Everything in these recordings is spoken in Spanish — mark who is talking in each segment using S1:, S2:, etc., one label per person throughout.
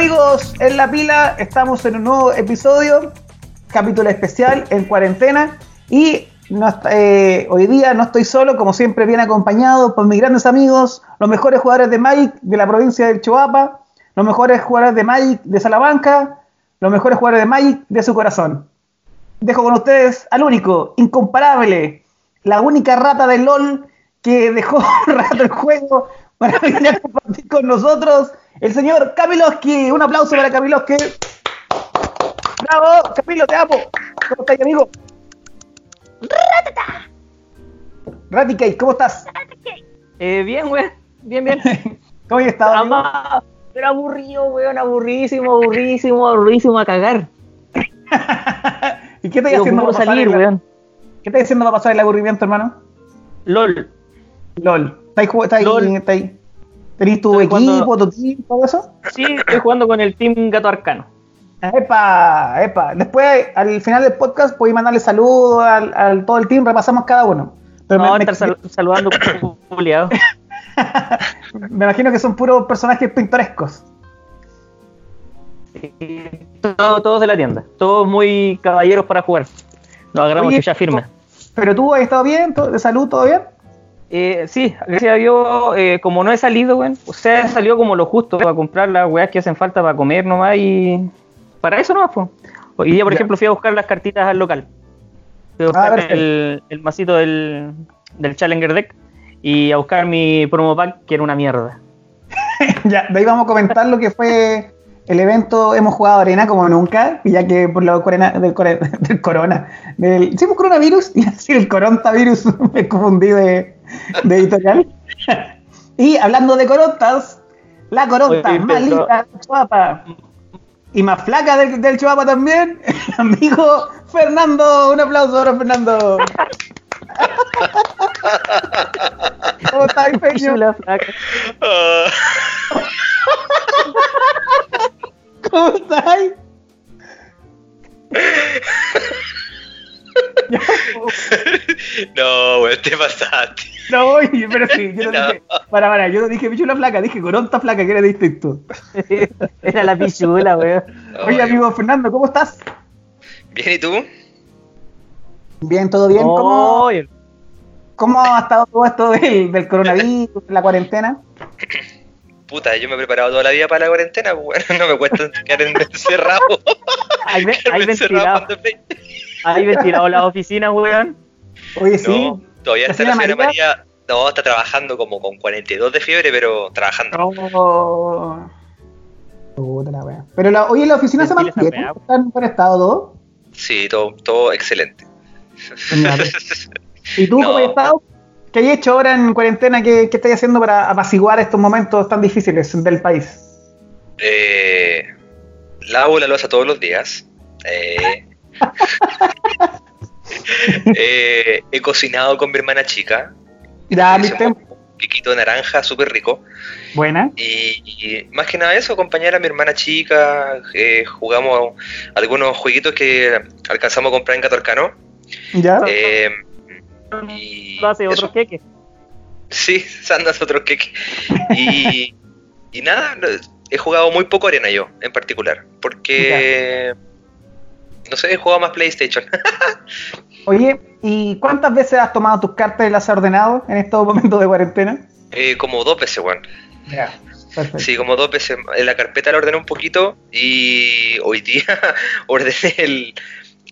S1: Amigos, en la pila estamos en un nuevo episodio, capítulo especial en cuarentena y eh, hoy día no estoy solo, como siempre bien acompañado por mis grandes amigos, los mejores jugadores de Magic de la provincia del Choapa, los mejores jugadores de Magic de Salamanca, los mejores jugadores de Magic de su corazón. Dejo con ustedes al único, incomparable, la única rata de LOL que dejó rato el juego para venir a compartir con nosotros, el señor Kamiloski. Un aplauso para Kamiloski. ¡Bravo! Camilo, te amo. ¿Cómo estás, amigo? ¡Ratata! Raticate, ¿cómo estás?
S2: Eh, bien, güey. Bien, bien.
S1: ¿Cómo has estado?
S2: pero aburrido, weón, aburrísimo, aburrísimo, aburrísimo a cagar.
S1: ¿Y qué estás haciendo para salir, weón? ¿Qué estás haciendo para pasar el aburrimiento, hermano?
S2: LOL.
S1: LOL. ¿Estáis ahí? ¿Tenés tu equipo, tu team, todo eso?
S2: Sí, estoy jugando con el team Gato Arcano.
S1: Epa, epa. Después, al final del podcast, podéis mandarle saludos al, todo el team, repasamos cada uno.
S2: Pero no, me, estar saludando
S1: me imagino que son puros personajes pintorescos.
S2: todos de la tienda, todos muy caballeros para jugar. Nos agarramos que ya firme.
S1: ¿Pero tú has estado bien? ¿De salud todo bien?
S2: Eh, sí, gracias a Dios, eh, como no he salido, güey, o sea, salió como lo justo para comprar las weas que hacen falta para comer nomás y para eso nomás, pues. Hoy día, por ejemplo, fui a buscar las cartitas al local. Fui a buscar ah, el, el, masito del, del Challenger Deck y a buscar mi promo pack, que era una mierda.
S1: ya, de ahí vamos a comentar lo que fue el evento. Hemos jugado arena como nunca, ya que por lo del, del, corona, del, ¿sí, pues, coronavirus? Y así el coronavirus me confundí de de editorial. y hablando de corotas, la corota más linda Chuapa y más flaca del, del Chuapa también, amigo Fernando. Un aplauso para Fernando. ¿Cómo estás, Peño? La flaca. ¿Cómo estás?
S3: no, weón, te pasaste.
S1: No, pero sí, yo no, dije. Para, para, yo no dije pichula flaca, dije coronta flaca, que era distinto.
S2: era la pichula, weón.
S1: Oye, amigo Fernando, ¿cómo estás?
S3: Bien, ¿y tú?
S1: Bien, todo bien. ¿Cómo, ¿Cómo ha estado todo esto del, del coronavirus, la cuarentena?
S3: Puta, yo me he preparado toda la vida para la cuarentena, pues, bueno, no me cuesta quedar encerrado.
S2: Hay, hay ventilado. Hay ventilado la oficina, weón.
S1: Oye, sí.
S3: Todavía está la señora María? No, está trabajando como con 42 de fiebre, pero trabajando.
S1: Oh. Puta la Pero la, oye, la oficina se mantiene. ¿Está en buen estado todo?
S3: Sí, todo, todo excelente.
S1: ¿Y tú cómo has estado? ¿Qué hay hecho ahora en cuarentena? ¿Qué, qué estáis haciendo para apaciguar estos momentos tan difíciles del país?
S3: Eh, lavo la losa todos los días. Eh, Eh, he cocinado con mi hermana chica.
S1: Ya, un
S3: piquito de naranja, súper rico.
S1: Buena.
S3: Y, más que nada eso, acompañar a mi hermana chica. Eh, jugamos algunos jueguitos que alcanzamos a comprar en Catorcano.
S1: Ya.
S3: Eh,
S2: y hace otro queque.
S3: Sí, Sandas otro queque. y, y nada, he jugado muy poco arena yo, en particular. Porque no sé, he jugado más PlayStation.
S1: Oye, ¿y cuántas veces has tomado tus cartas y las has ordenado en estos momentos de cuarentena?
S3: Eh, como dos veces, weón. Ya, Sí, como dos veces. En la carpeta la ordené un poquito y hoy día ordené el,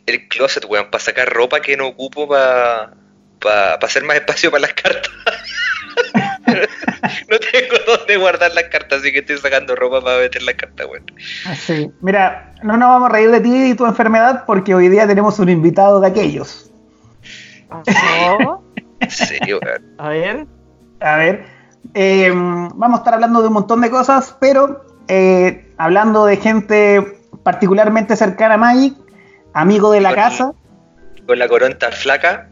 S3: el closet, weón, para sacar ropa que no ocupo para pa, hacer más espacio para las cartas. no tengo dónde guardar las cartas, así que estoy sacando ropa para meter las cartas, weón.
S1: Sí, mira, no nos vamos a reír de ti y tu enfermedad porque hoy día tenemos un invitado de aquellos.
S2: ¿Oh? sí, A ver.
S1: A ver. Eh, vamos a estar hablando de un montón de cosas, pero eh, hablando de gente particularmente cercana a Magic, amigo de la casa.
S3: Con la coronta flaca.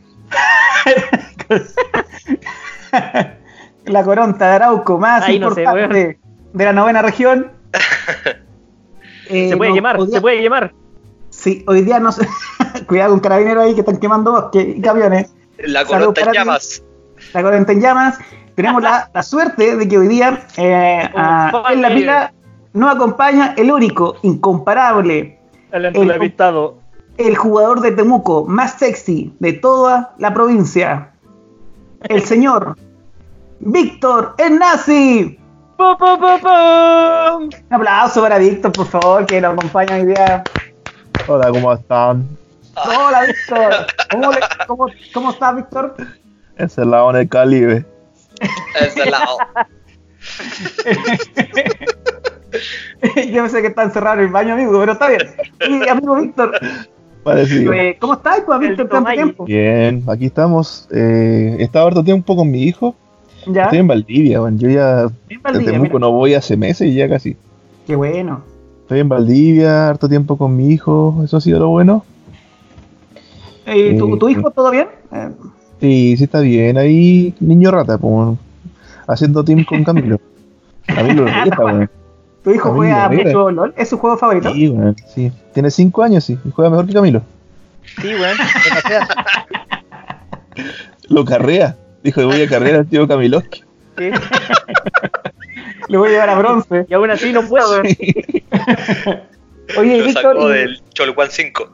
S1: la coronta de Arauco, más importante de la novena región.
S2: se puede quemar, se puede quemar.
S1: Sí, hoy día no sé. Cuidado con carabineros ahí que están quemando bosques y camiones.
S3: La coronta en llamas.
S1: La coronta en llamas. Tenemos la, suerte de que hoy día eh, en la pila nos acompaña el único, incomparable,
S2: el entrevistado,
S1: el, jugador de Temuco más sexy de toda la provincia, el señor Víctor el nazi. Un aplauso para Víctor, por favor, que nos acompaña hoy día.
S4: Hola, ¿cómo están?
S1: Hola, Víctor. ¿Cómo, cómo, cómo estás, Víctor?
S4: Encerrado en el Caribe.
S3: Encerrado.
S1: Yo pensé que está encerrado en el baño, amigo, pero está bien. Y, amigo Víctor.
S4: Parecido.
S1: Eh, ¿Cómo estás, pues, Víctor, tanto tiempo?
S4: Bien, aquí estamos. Eh, he estado harto tiempo con mi hijo.
S1: ¿Ya?
S4: Estoy en Valdivia, yo ya
S1: En Valdivia,
S4: de Temuco
S1: mira.
S4: no voy hace meses y ya casi.
S1: Qué bueno.
S4: Estoy en Valdivia, harto tiempo con mi hijo, eso ha sido lo bueno.
S1: Eh, ¿tu,
S4: Eh,
S1: ¿Tu hijo todo bien? Eh,
S4: Sí, sí está bien, ahí niño rata, pues, haciendo team con Camilo. Camilo lo está, bueno.
S1: ¿Tu hijo
S4: Camilo
S1: juega
S4: Herrera.
S1: mucho LOL? ¿Es su juego favorito?
S4: Sí, bueno, sí. Tiene 5 años, sí, y juega mejor que Camilo.
S2: Sí, weón.
S4: Lo carrea. Dijo, voy a carrera al tío Camilo.
S2: Sí.
S1: Le voy a llevar a bronce.
S2: Y aún así no puedo, weón.
S1: Oye,
S3: Lo
S1: Víctor,
S3: sacó
S1: ¿y,
S3: del Cholguán 5.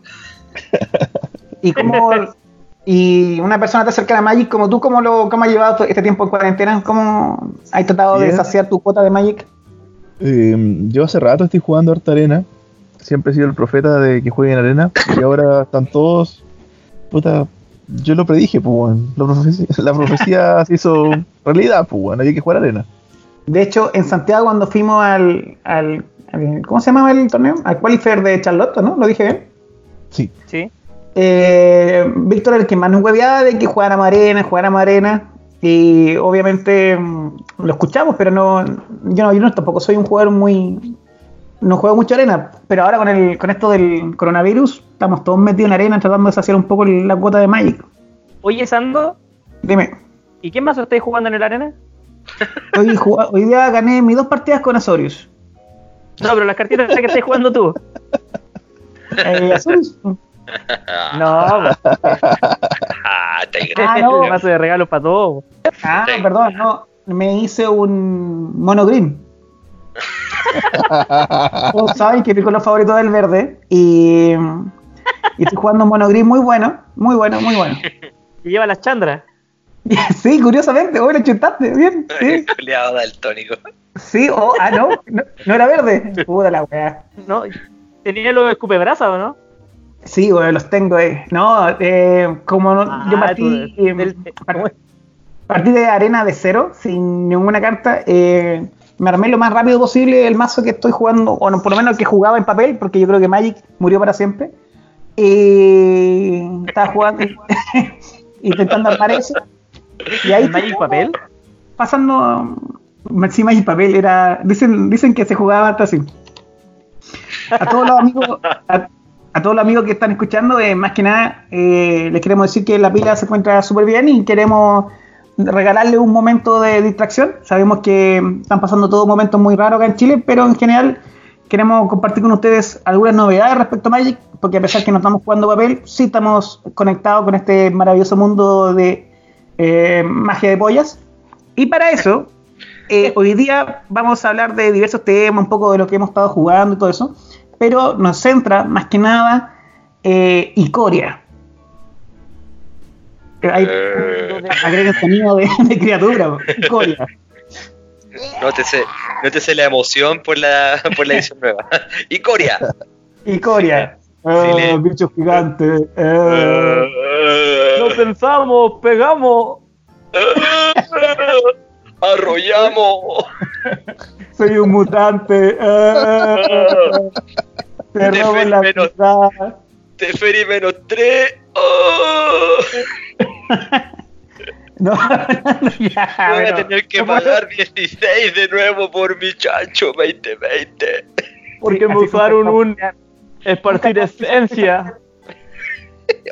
S1: y cómo... Y una persona tan cercana a Magic como tú, ¿cómo, lo, cómo has llevado todo este tiempo en cuarentena? ¿Cómo has tratado de saciar tu cuota de Magic?
S4: Eh, yo hace rato estoy jugando harta arena. Siempre he sido el profeta de que jueguen arena. Y ahora están todos. Puta, yo lo predije, pues. La profecía, la profecía se hizo realidad, pues. Había que jugar arena.
S1: De hecho, en Santiago cuando fuimos al, al, al- ¿cómo se llamaba el torneo? Al qualifier de Charlotte, ¿no? ¿Lo dije bien?
S4: Sí.
S2: Sí.
S1: Eh, Víctor el que más nos hueveaba de que jugáramos arena, jugáramos arena. Y obviamente mm, lo escuchamos, pero no yo, no, yo no tampoco soy un jugador muy... No juego mucho arena, pero ahora con el con esto del coronavirus estamos todos metidos en arena tratando de saciar un poco la cuota de Magic.
S2: Oye, Sando,
S1: Dime,
S2: ¿y qué más estáis jugando en el arena?
S1: hoy, hoy día gané mis dos partidas con Azorius.
S2: No, pero las cartitas que estáis jugando tú.
S1: Eh, Azorius,
S2: No.
S3: Ah, tigre.
S1: Ah, no.
S2: el mazo de regalos para todos.
S1: Ah, perdón, no. Me hice un mono green. Todos saben que mi color favorito es el verde. Y, y estoy jugando un mono green muy bueno. Muy bueno, muy bueno.
S2: Y lleva las chandras.
S1: Sí, curiosamente, hoy lo chutaste. Bien, sí.
S3: Daltónico.
S1: Sí, oh, ah, no, no, no era verde. Puta la weá.
S2: ¿No? ¿Tenía los escupebrazas o no?
S1: Sí, bueno, los tengo ahí. No, eh, como no- yo
S2: Ah,
S1: partí,
S2: tú-
S1: eh, partí de arena de cero, sin ninguna carta. eh, me armé lo más rápido posible el mazo que estoy jugando, o no, por lo menos el que jugaba en papel, porque yo creo que Magic murió para siempre. Y estaba jugando, intentando armar eso. Y ahí
S2: ¿El Magic papel?
S1: pasando. Sí, Magic papel era. Dicen, dicen que se jugaba hasta así. A todos los amigos. A, a todos los amigos que están escuchando, eh, más que nada, eh, les queremos decir que la pila se encuentra súper bien y queremos regalarle un momento de distracción. Sabemos que están pasando todos momentos muy raros acá en Chile, pero en general queremos compartir con ustedes algunas novedades respecto a Magic, porque a pesar que no estamos jugando papel, sí estamos conectados con este maravilloso mundo de eh, magia de pollas. Y para eso, hoy día vamos a hablar de diversos temas, un poco de lo que hemos estado jugando y todo eso, pero nos centra más que nada eh, Icoria. Eh, Hay,
S3: Eh.
S1: agrega sonido de, de criatura, Icoria.
S3: Nótese, nótese la emoción por la, por la edición nueva. Y Coria.
S1: Icoria.
S3: Sí,
S1: Eh,
S3: le-
S1: bicho gigante. eh.
S2: Pensamos, pegamos.
S3: Arrollamos.
S1: soy un mutante. eh. te robo la
S3: menos. Teferi menos 3. Oh,
S1: No, ya,
S3: voy a tener que pagar 16 de nuevo por mi chancho 2020.
S2: Porque me usaron un esparcir esencia.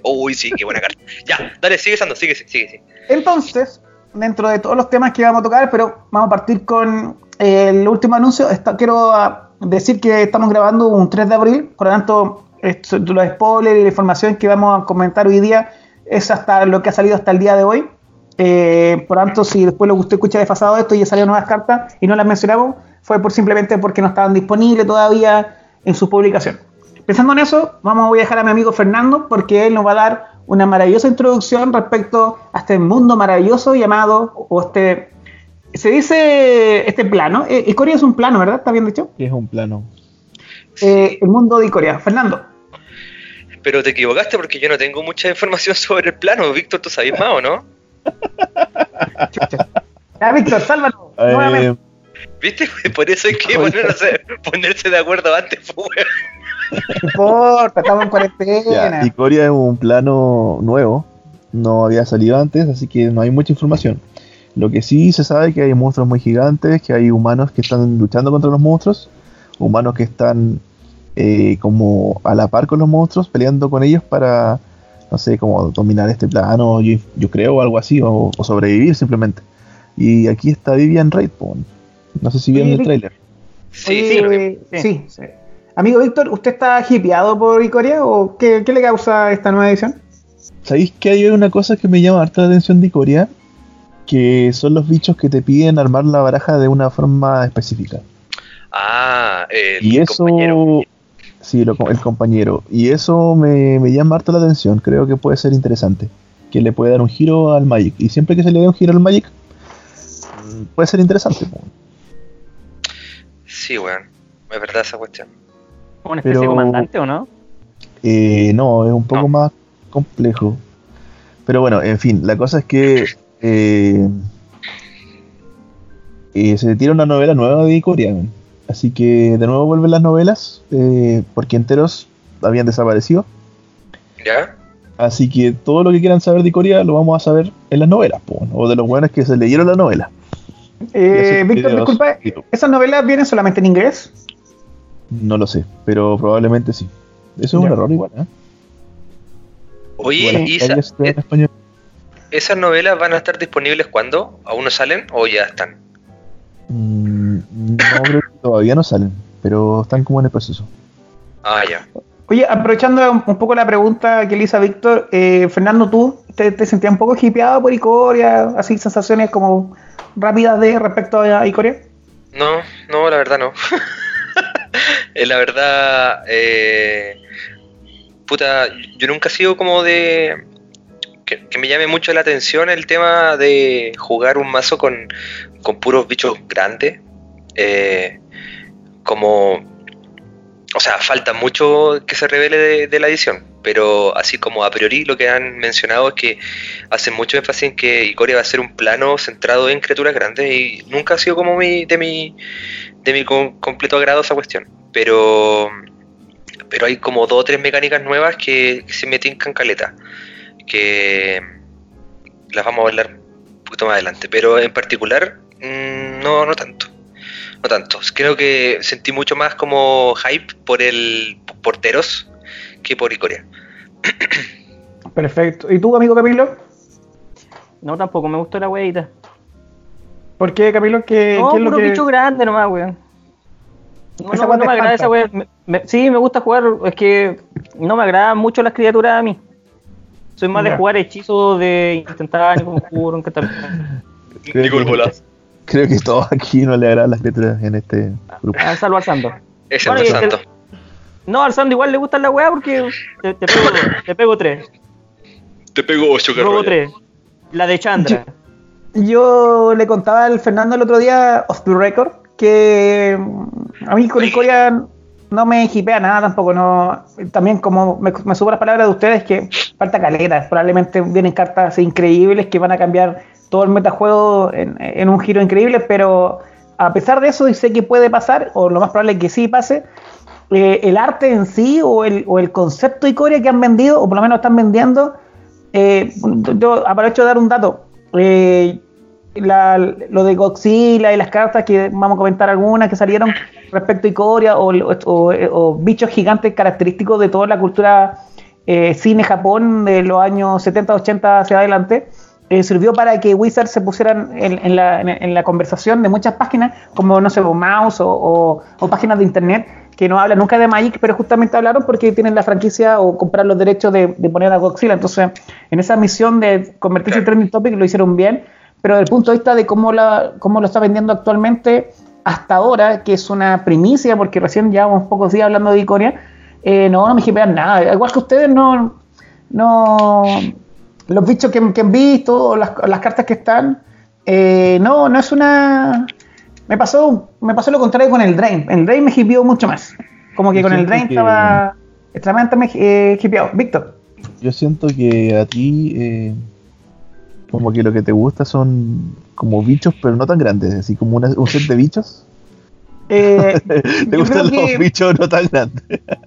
S3: Uy, sí, qué buena carta. Ya, dale, sigue Sando, sigue, sigue, sigue.
S1: Entonces, dentro de todos los temas que vamos a tocar, pero vamos a partir con eh, el último anuncio. Está- quiero ah, decir que estamos grabando un 3 de abril, por lo tanto, esto- los spoilers y la información que vamos a comentar hoy día es hasta lo que ha salido hasta el día de hoy. Eh, por lo tanto, si después lo que usted escucha desfasado esto y ya salieron nuevas cartas y no las mencionamos, fue por simplemente porque no estaban disponibles todavía en su publicación. Pensando en eso, vamos a dejar a mi amigo Fernando porque él nos va a dar una maravillosa introducción respecto a este mundo maravilloso llamado, o este, se dice este plano, eh, Icoria es un plano, ¿verdad? ¿Está bien dicho?
S4: Sí, es un plano.
S1: Eh, el mundo de Icoria. Fernando.
S3: Pero te equivocaste porque yo no tengo mucha información sobre el plano. Víctor, ¿tú sabes más o no?
S1: ya, Víctor, sálvanos.
S3: Eh, ¿Viste? Por eso hay que ponerse, ponerse de acuerdo antes, pues,
S1: no importa, estamos en cuarentena.
S4: Icoria es un plano nuevo, no había salido antes, así que no hay mucha información. Lo que sí se sabe es que hay monstruos muy gigantes, que hay humanos que están luchando contra los monstruos, humanos que están eh, como a la par con los monstruos, peleando con ellos para, no sé, como dominar este plano, yo, yo creo, algo así, o, sobrevivir simplemente. Y aquí está Vivian Raid, no sé si vieron el trailer.
S1: Sí, sí, sí, Amigo Víctor, ¿usted está hipeado por Icoria o qué, le causa esta nueva edición?
S4: ¿Sabéis que hay una cosa que me llama harta la atención de Icoria? Que son los bichos que te piden armar la baraja de una forma específica.
S3: Ah, el
S4: y eso, compañero. Sí, el compañero. Y eso me, llama harta la atención. Creo que puede ser interesante. Que le puede dar un giro al Magic. Y siempre que se le dé un giro al Magic, puede ser interesante.
S3: Sí, weón. Es verdad esa cuestión.
S2: ¿Una especie de comandante o no?
S4: Eh, no, es un poco más complejo. Pero bueno, en fin, la cosa es que eh, eh, se tira una novela nueva de Corea. Así que de nuevo vuelven las novelas, porque enteros habían desaparecido.
S3: ¿Ya?
S4: Así que todo lo que quieran saber de Corea lo vamos a saber en las novelas, o de los buenos que se leyeron la novela.
S1: Víctor, disculpa, ¿esas novelas vienen solamente en inglés?
S4: No lo sé, pero probablemente sí. Eso es un error igual, ¿eh?
S3: Oye, eh, ¿esas novelas van a estar disponibles cuándo? ¿Aún no salen o ya están?
S4: Mm, no, creo que todavía no salen, pero están como en el proceso.
S3: Ah, ya.
S1: Oye, aprovechando un poco la pregunta que le hizo a Víctor, eh, Fernando, ¿tú te, sentías un poco hipeado por Icoria? Así, sensaciones como rápidas de respecto a Icoria?
S3: No, no, la verdad no. Eh, la verdad, eh, puta, yo nunca he sido como de... Que, me llame mucho la atención el tema de jugar un mazo con, puros bichos grandes. Eh, como... O sea, falta mucho que se revele de, la edición, pero así como a priori lo que han mencionado es que hacen mucho énfasis en que Icoria va a ser un plano centrado en criaturas grandes y nunca ha sido como mi, de mi de mi completo agrado esa cuestión. Pero pero hay como dos o tres mecánicas nuevas que, se meten en caleta. Que las vamos a hablar un poquito más adelante. Pero en particular, mm, no, no tanto. No tanto. Creo que sentí mucho más como hype por el porteros que por Icoria.
S1: Perfecto. ¿Y tú, amigo Camilo?
S2: No, tampoco me gustó la huevita.
S1: ¿Por qué, Camilo? ¿Qué,
S2: no, ¿qué es lo que... bicho grande nomás, weón. No, no, me agrada esa weón. sí, me gusta jugar, es que no me agradan mucho las criaturas a mí. Soy más de jugar hechizos de instantáneo, conjuro, en tal.
S4: Creo, creo que todos aquí no le agradan las criaturas en este grupo.
S2: Ah, salvo al santo.
S3: Es el santo.
S2: no, al santo igual le gusta la weá porque te, pego, te pego tres.
S3: Te pego ocho,
S2: Luego tres. La de Chandra.
S1: Yo le contaba al Fernando el otro día, off the record, que mm, a mí con Icoria no me hipea nada tampoco. no También como me, subo las palabras de ustedes que falta caleta. Probablemente vienen cartas increíbles que van a cambiar todo el metajuego en, en un giro increíble, pero a pesar de eso sé que puede pasar, o lo más probable es que sí pase, eh, el arte en sí o el, o el concepto Icoria que han vendido, o por lo menos están vendiendo, eh, yo aprovecho de dar un dato. Eh, lo de Godzilla y las cartas que vamos a comentar algunas que salieron respecto a Ikoria o, bichos gigantes característicos de toda la cultura cine Japón de los años 70, 80 hacia adelante, eh, sirvió para que Wizards se pusieran en, la, conversación de muchas páginas, como no sé, Mouse o, páginas de internet que no hablan nunca de Magic, pero justamente hablaron porque tienen la franquicia o comprar los derechos de, poner a Godzilla. Entonces, en esa misión de convertirse en trending topic lo hicieron bien, pero desde el punto de vista de cómo, la, cómo lo está vendiendo actualmente, hasta ahora, que es una primicia, porque recién llevamos pocos días hablando de Icoria, eh, no, no me hipean nada. Igual que ustedes, no. no los bichos que, han visto, las, las cartas que están, eh, no, no es una. Me pasó, me pasó lo contrario con el Drain. El Drain me hipió mucho más. Como que con el Drain estaba extremadamente eh, hipeado. Víctor.
S4: Yo siento que a ti, eh, como que lo que te gusta son como bichos, pero no tan grandes, así como un set de bichos. Eh, ¿Te gustan los bichos no tan grandes?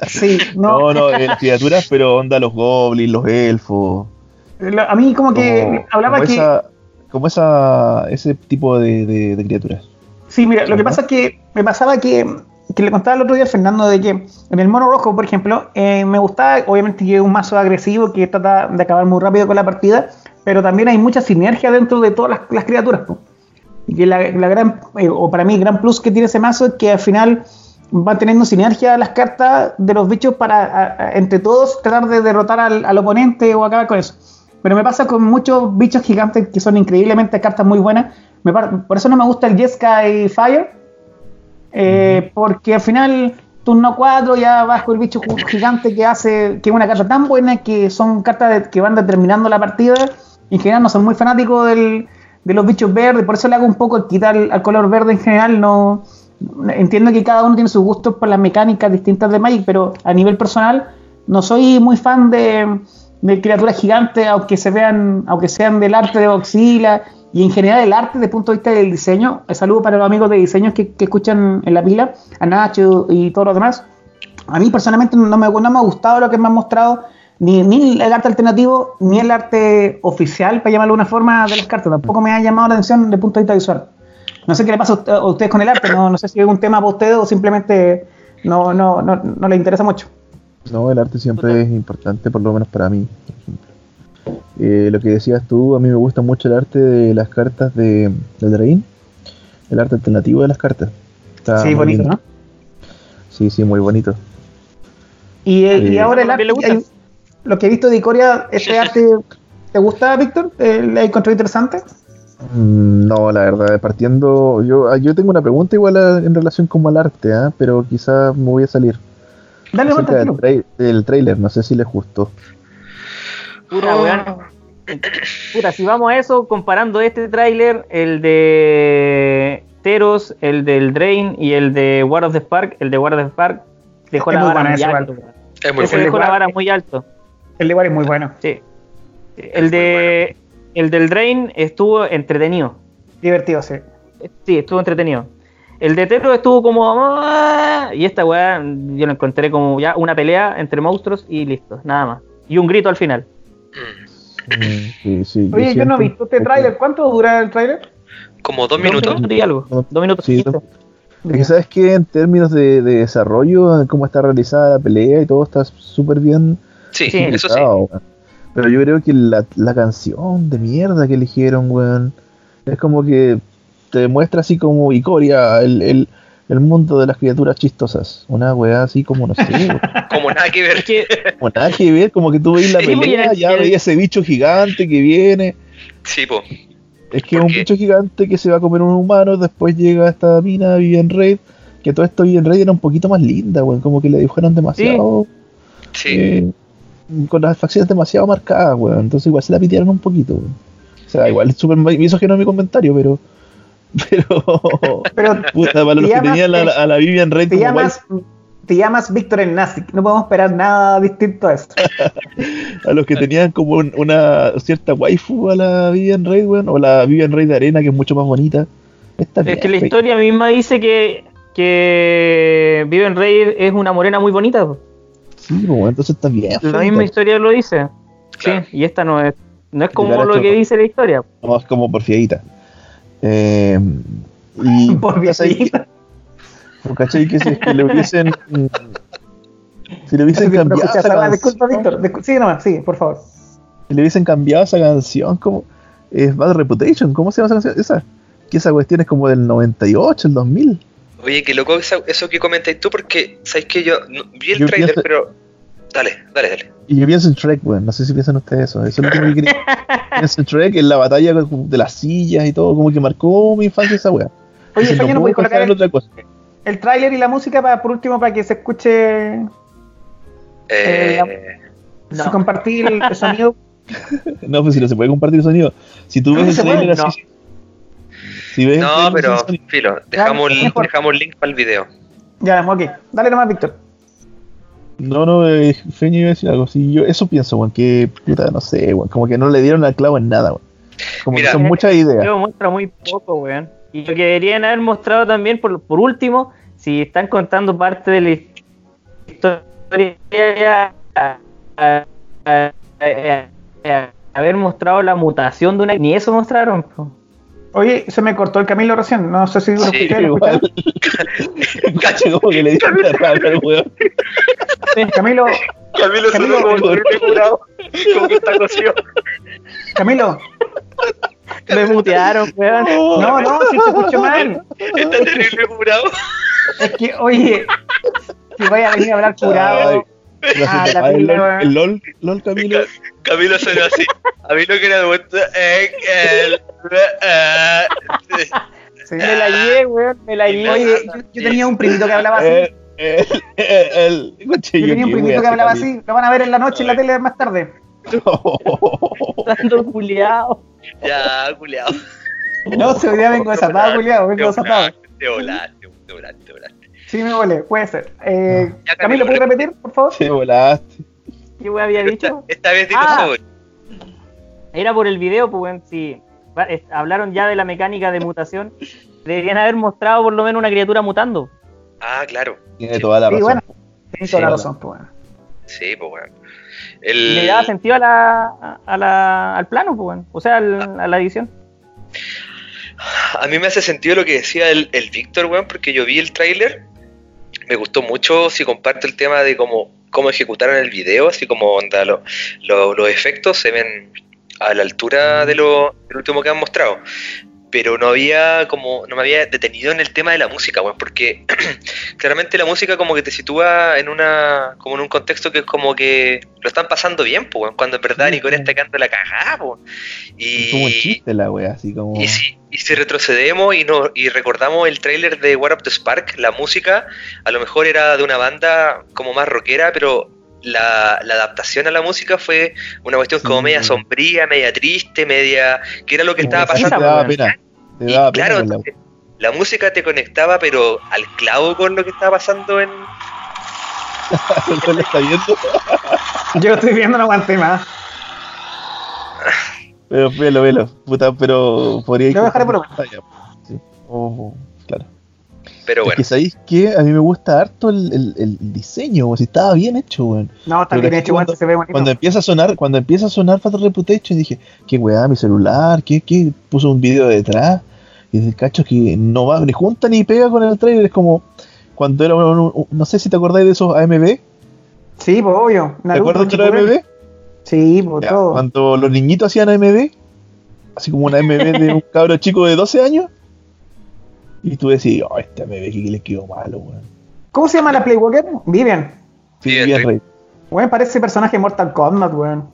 S1: Sí,
S4: no. No, no, criaturas, pero onda los goblins, los elfos.
S1: A mí como que hablaba
S4: como
S1: que...
S4: Esa, como esa, ese tipo de, criaturas.
S1: Sí, mira, lo que pasa es que me pasaba que, que, le contaba el otro día a Fernando de que en el mono rojo, por ejemplo, eh, me gustaba, obviamente que es un mazo agresivo que trata de acabar muy rápido con la partida, pero también hay mucha sinergia dentro de todas las, criaturas. Y que la, gran, eh, o para mí, gran plus que tiene ese mazo es que al final van teniendo sinergia las cartas de los bichos para, entre todos, tratar de derrotar al, oponente o acabar con eso. Pero me pasa con muchos bichos gigantes que son increíblemente cartas muy buenas. por eso no me gusta el Jeskai Fire. Eh, porque al final, turno 4 ya vas con el bicho gigante que hace que es una carta tan buena que son cartas que van determinando la partida en general no soy muy fanático de los bichos verdes, por eso le hago un poco el quitar al color verde en general, no entiendo que cada uno tiene sus gustos por las mecánicas distintas de Magic, pero a nivel personal no soy muy fan de, criaturas gigantes, aunque se vean, aunque sean del arte de Oxila y en general el arte desde el punto de vista del diseño. El saludo para los amigos de diseño que, escuchan en la pila, a Nacho y todos los demás. A mí personalmente no me, no me ha gustado lo que me han mostrado ni, el arte alternativo, ni el arte oficial, para llamarlo de una forma, de las cartas. Tampoco me ha llamado la atención desde el punto de vista visual. No sé qué le pasa a ustedes con el arte, no, sé si es un tema para ustedes o simplemente no, no, no, no les interesa mucho.
S4: No, el arte siempre es importante, por lo menos para mí. Eh, lo que decías tú, a mí me gusta mucho el arte de las cartas de, del Drain, el arte alternativo de las cartas.
S1: sí, bonito, ¿no?
S4: Sí, sí, muy bonito.
S1: Y, y eh, ahora el arte, lo que he visto de Icoria, ¿este arte te gusta, Víctor? ¿Le encontrado interesante?
S4: Mm, no, la verdad, partiendo, yo, ah, yo tengo una pregunta igual en relación como al arte, ¿ah? pero quizás me voy a salir.
S1: Dale,
S4: del, del trailer, no sé si les gustó.
S2: Pura, weón. Puta, si vamos a eso, comparando este tráiler, el de Teros, el del Drain y el de War of the Spark, el de War of the Spark dejó la vara muy alto. Es muy dejó la vara muy alto.
S1: El de War es muy bueno.
S2: Sí. El de el del Drain estuvo entretenido.
S1: Divertido, sí.
S2: Sí, estuvo entretenido. El de Terro estuvo como. Ah", y esta weá, yo lo encontré como ya una pelea entre monstruos y listo, nada más. Y un grito al final.
S1: Sí, sí, Oye, yo, no he visto este tráiler. ¿Cuánto dura el tráiler?
S3: Como dos minutos.
S2: y algo. Dos minutos. Sí,
S4: es que sabes que en términos de, de, desarrollo, cómo está realizada la pelea y todo está súper bien
S3: Sí, eso sí.
S4: Pero yo creo que la, la canción de mierda que eligieron, weón, es como que te demuestra así como Icoria, el, el, el mundo de las criaturas chistosas. Una weá así como, no sé.
S3: como nada que ver.
S4: como nada que ver, como que tú veis la pelea, ya veías ese bicho gigante que viene.
S3: Sí, po.
S4: Es que es un bicho gigante que se va a comer un humano, después llega esta mina Vivian Raid, que todo esto Vivian Raid era un poquito más linda, weón, como que le dibujaron demasiado.
S3: Sí. Eh,
S4: con las facciones demasiado marcadas, weón. Entonces igual se la pitearon un poquito, weón. O sea, igual es súper misógeno mi comentario, pero. Pero. pero puta, para los que tenían a la Vivian Rey
S1: te llamas, te llamas Víctor el Nazi. No podemos esperar nada distinto a eso.
S4: a los que tenían como una cierta waifu a la Vivian Rey, weón. O la Vivian Rey de arena, que es mucho más bonita.
S2: es que la historia misma dice que, que Vivian Rey es una morena muy bonita.
S4: Sí, pues, entonces está bien.
S2: La misma historia lo dice. Sí, y esta no es, no es como lo que dice la historia.
S4: No, es como porfiadita. Eh, y,
S1: porfiadita.
S4: ¿Cachai? Que si le hubiesen. si le hubiesen cambiado. esa canción,
S1: disculpa, Víctor. sigue nomás, sí, por favor.
S4: Si le hubiesen cambiado esa canción, como. Es Bad Reputation, ¿cómo se llama esa canción? Esa. Que esa cuestión es como del 98, el 2000.
S3: Oye, qué loco eso, que comentáis tú, porque sabéis que yo vi el trailer, pero. Dale, dale, dale.
S4: Y yo pienso en Shrek, weón. No sé si piensan ustedes eso. Eso es lo que quería. pienso en Shrek, en la batalla de las sillas y todo, como que marcó mi infancia esa weá.
S1: Oye,
S4: no
S1: Feña, ¿no
S4: puedo
S1: puedes colocar el,
S4: otra cosa.
S1: el tráiler y la música para, por último para que se escuche
S3: Eh,
S1: si compartir el, el sonido?
S4: No, pues si no se puede compartir el sonido. Si tú
S1: No,
S4: ves el
S1: puede,
S4: trailer
S2: no.
S4: así. Si ves el
S3: no, pero filo, dejamos, el, dejamos el link para el video.
S1: Ya, ok. Dale nomás, Víctor.
S4: No, no, eh, Feña iba a decir algo. Sí, yo eso pienso, weón, que puta, no sé, weón, como que no le dieron al clavo en nada, weón. Como
S3: Mira.
S4: que son muchas ideas.
S2: Yo muestra muy poco, weón. Y lo que deberían haber mostrado también, por, por último, si están contando parte de la historia, a- a- a- haber mostrado la mutación de una. Ni eso mostraron. po.
S1: Oye, se me cortó el Camilo recién. No sé si lo
S3: Sí,
S1: escuché,
S4: Igual. Cacho, como que le dieron la rabia al weón.
S1: Camilo,
S3: Camilo
S1: se ve como
S3: terrible curado, como que está cocido.
S1: Camilo.
S2: Me mutearon, weón.
S1: No, no, sí se escuchó mal.
S3: Está terrible curado.
S1: Es que, oye, si voy a venir a hablar curado.
S4: Ay,
S1: Ah,
S4: no sé,
S1: la
S4: el, el LOL, LOL Camilo.
S3: Camilo suena así. A mí lo que era eh, el, eh,
S1: Sí.
S2: Me la llevé, weón. Me la llevé.
S1: Oye, yo, yo tenía un primito que hablaba así.
S4: El, el, el, el, coche,
S1: Yo tenía un primito que hablaba así. Lo van a ver en la noche en la tele más tarde.
S2: Dando culiao.
S3: Ya, culiao.
S1: No, si hoy día vengo desatado, culiado. Vengo desatado.
S3: Te volaste, te volaste, te volaste.
S1: Sí, me volé, puede ser. Eh,
S3: Ya,
S1: Camilo, ¿puedes repetir, por favor?
S4: Te volaste.
S2: ¿Qué weón había
S3: Esta,
S2: dicho?
S3: esta vez digo
S2: Ah.
S3: sobre.
S2: Era por el video, pues, weón. Si hablaron ya de la mecánica de mutación, deberían haber mostrado por lo menos una criatura mutando.
S3: Ah, claro.
S4: Tiene toda la
S1: Sí,
S4: razón.
S1: bueno. Tienes toda la
S4: Sí,
S1: razón, pues bueno.
S3: Sí, pues bueno.
S2: Le daba sentido a la, a la, al plano, pues, weón. O sea, al- a la edición.
S3: a mí me hace sentido lo que decía el, el Víctor, weón, porque yo vi el tráiler. Me gustó mucho si comparto el tema de cómo, cómo ejecutaron el video, así como onda, lo- lo- los efectos se ven a la altura de lo, del último que han mostrado. Pero no había como, no me había detenido en el tema de la música, weón, porque claramente la música como que te sitúa en una, como en un contexto que es como que lo están pasando bien, pues, weón, cuando en verdad
S4: Sí,
S3: está quedando la cagada, pues.
S4: Es como
S3: Y,
S4: chiste la wea, así como.
S3: y si, y si retrocedemos y, no, y recordamos el tráiler de War Up the Spark, la música a lo mejor era de una banda como más rockera, pero la, la adaptación a la música fue una cuestión como
S4: Sí.
S3: media sombría, media triste, media... que era lo que estaba pasando.
S4: Te daba pena. Te
S3: Y
S4: pena
S3: claro,
S4: la-
S3: entonces, la música te conectaba pero al clavo con lo que estaba pasando en...
S4: ¿Usted lo está viendo?
S1: Yo estoy viendo, no aguanté más.
S4: Pero velo, velo. Puta, pero podría ir.
S1: Lo dejaré por lo
S4: pantalla. Sí. Oh,
S3: Pero
S4: Es
S3: bueno,
S4: que sabéis que a mí me gusta harto el, el, el diseño, weón, si estaba bien hecho, weón.
S1: No, está
S4: Pero
S1: bien hecho,
S4: cuando-
S1: se ve bonito.
S4: Cuando empieza a sonar, cuando empieza a sonar Fatal Reputation, dije, qué weá, mi celular, qué, qué, puso un video detrás. Y dice, cacho, que no va ni junta ni pega con el trailer. Es como cuando era un- un- no sé si te acordáis de esos AMB.
S1: Sí, pues obvio.
S4: ¿Te
S1: Naruto,
S4: acuerdas de los. AMB?
S1: Sí, pues
S4: Ya,
S1: todo.
S4: Cuando los niñitos hacían AMB, así como una AMB de un cabro chico de 12 años, y tú decís, oh, este AMB que les quedó malo, weón.
S1: ¿Cómo se llama la Playwalker? Vivian.
S4: Sí,
S3: bien, sí.
S4: rey.
S1: Weón, parece personaje de Mortal Kombat, weón.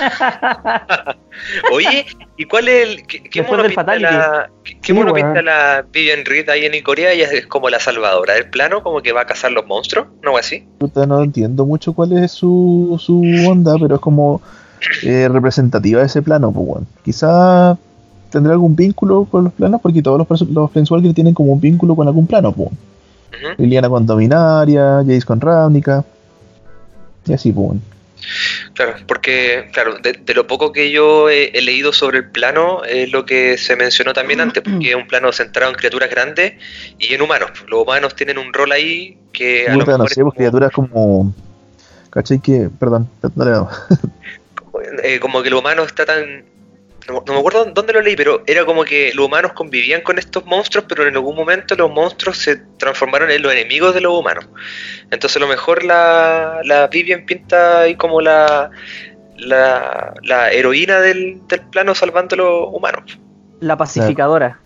S3: oye, ¿y cuál es el... ¿Qué, qué mono
S2: del
S3: pinta la, qué, qué
S1: Sí,
S3: mono pinta la Vivian Reed ahí en Corea? Ella es como la salvadora del plano, como que va a cazar los monstruos, ¿no así?
S4: Puta, no entiendo mucho cuál es su, su onda, pero es como eh, representativa de ese plano, pues bueno. Quizá tendrá algún vínculo con los planos, porque todos los, los Planeswalkers tienen como un vínculo con algún plano.
S3: Ujú.
S4: Liliana con Dominaria, Jace con Ravnica, y así, bueno.
S3: Claro, porque, claro, de, de lo poco que yo he, he leído sobre el plano, es lo que se mencionó también antes, porque es un plano centrado en criaturas grandes y en humanos. Los humanos tienen un rol ahí que a
S4: no sé, pues
S3: como,
S4: criaturas como. ¿Cachai? Que. Perdón, no.
S3: eh, como que los humanos está tan... No, no me acuerdo dónde lo leí, pero era como que los humanos convivían con estos monstruos, pero en algún momento los monstruos se transformaron en los enemigos de los humanos. Entonces a lo mejor la, la Vivian pinta ahí como la, la, la heroína del, del plano salvando a los humanos.
S2: La pacificadora.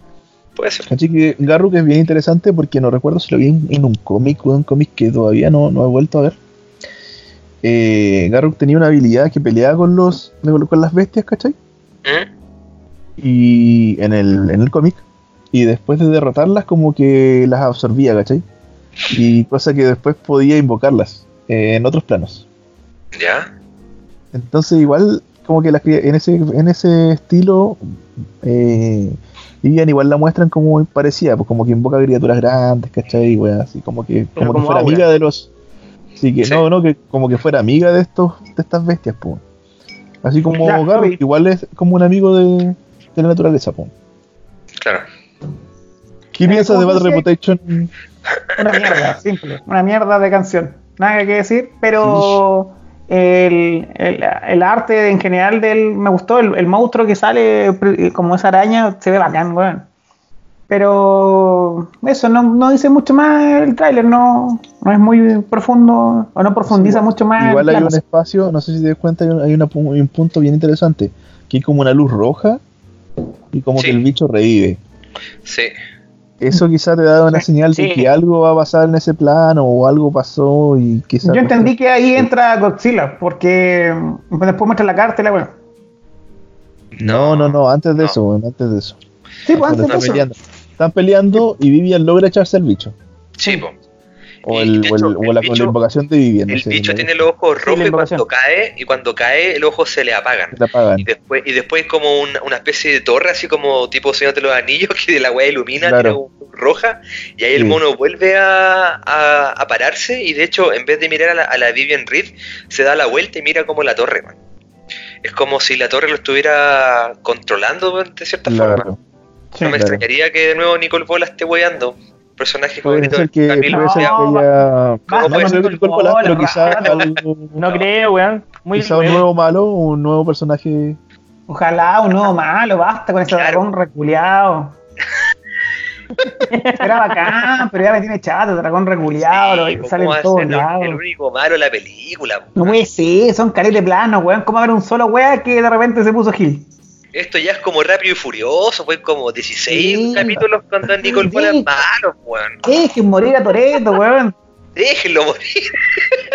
S3: Puede ser.
S4: Que Garruk es bien interesante porque no recuerdo si lo vi en, en un cómic, un cómic que todavía no, no he vuelto a ver. Eh, Garruk tenía una habilidad que peleaba con los con las bestias, ¿cachai? Y en el, en el cómic. y después de derrotarlas como que las absorbía, ¿cachai? Y cosa que después podía invocarlas eh, en otros planos.
S3: ¿Ya?
S4: Entonces igual como que en ese en ese estilo eh, igual la muestran como muy parecida, pues como que invoca criaturas grandes, ¿cachai? así como que como, que fuera amiga de los sí que no, no, que como que fuera amiga de estos de estas bestias, pues. Así como Garry, igual es como un amigo de, de la naturaleza, pues.
S3: Claro.
S4: ¿Qué piensas de Bad Reputation?
S1: Una mierda, simple. Una mierda de canción. Nada que decir, pero el, el, arte en general del me gustó. El, monstruo que sale como esa araña se ve bacán, weón. Pero eso no, no, dice mucho más el tráiler, no, no es muy profundo o no profundiza mucho más.
S4: Igual hay un espacio, no sé si te das cuenta, hay, un, hay un punto bien interesante, que hay como una luz roja y como que el bicho revive.
S3: Sí.
S4: Eso quizá te da una señal de que algo va a pasar en ese plano o algo pasó y quizá...
S1: Yo entendí que ahí entra Godzilla, porque después muestra la carta y la bueno.
S4: No, no, no, antes de eso, antes de eso. Sí, pues antes de eso. Peleando. Están peleando y Vivian logra echarse el bicho.
S3: Sí.
S4: O, el, o, la, invocación de Vivian.
S3: El bicho tiene los ojos rojos y cuando cae, y cuando cae, el ojo se le apagan. Y después, y después como una especie de torre, así como tipo Señor de los Anillos, que de la weá ilumina, roja, y ahí el mono vuelve a, a, pararse, y de hecho, en vez de mirar a la, a la Vivian Reed, se da la vuelta y mira como la torre, man. Es como si la torre lo estuviera controlando de cierta forma. No me extrañaría que de nuevo Nicole Bola esté weando personaje favorito
S4: de que, Camilo. Puede ser que ella... ¿Cómo puede ser pero quizás
S2: No creo, weón.
S4: Muy quizá un nuevo malo, un nuevo personaje...
S1: Ojalá un nuevo malo, basta con ese dragón reculeado. Era bacán, pero ya me tiene chato, dragón reculeado, sí, sale en todos lados.
S3: El único malo de la película.
S1: No puede ser, son carete planos, weón. ¿Cómo haber un solo weón que de repente se puso Gil?
S3: Esto ya es como rápido y furioso, fue como 16 capítulos cuando Nicole Bola es malo, weón.
S1: Dejen morir a Toreto, weón.
S3: Déjenlo morir.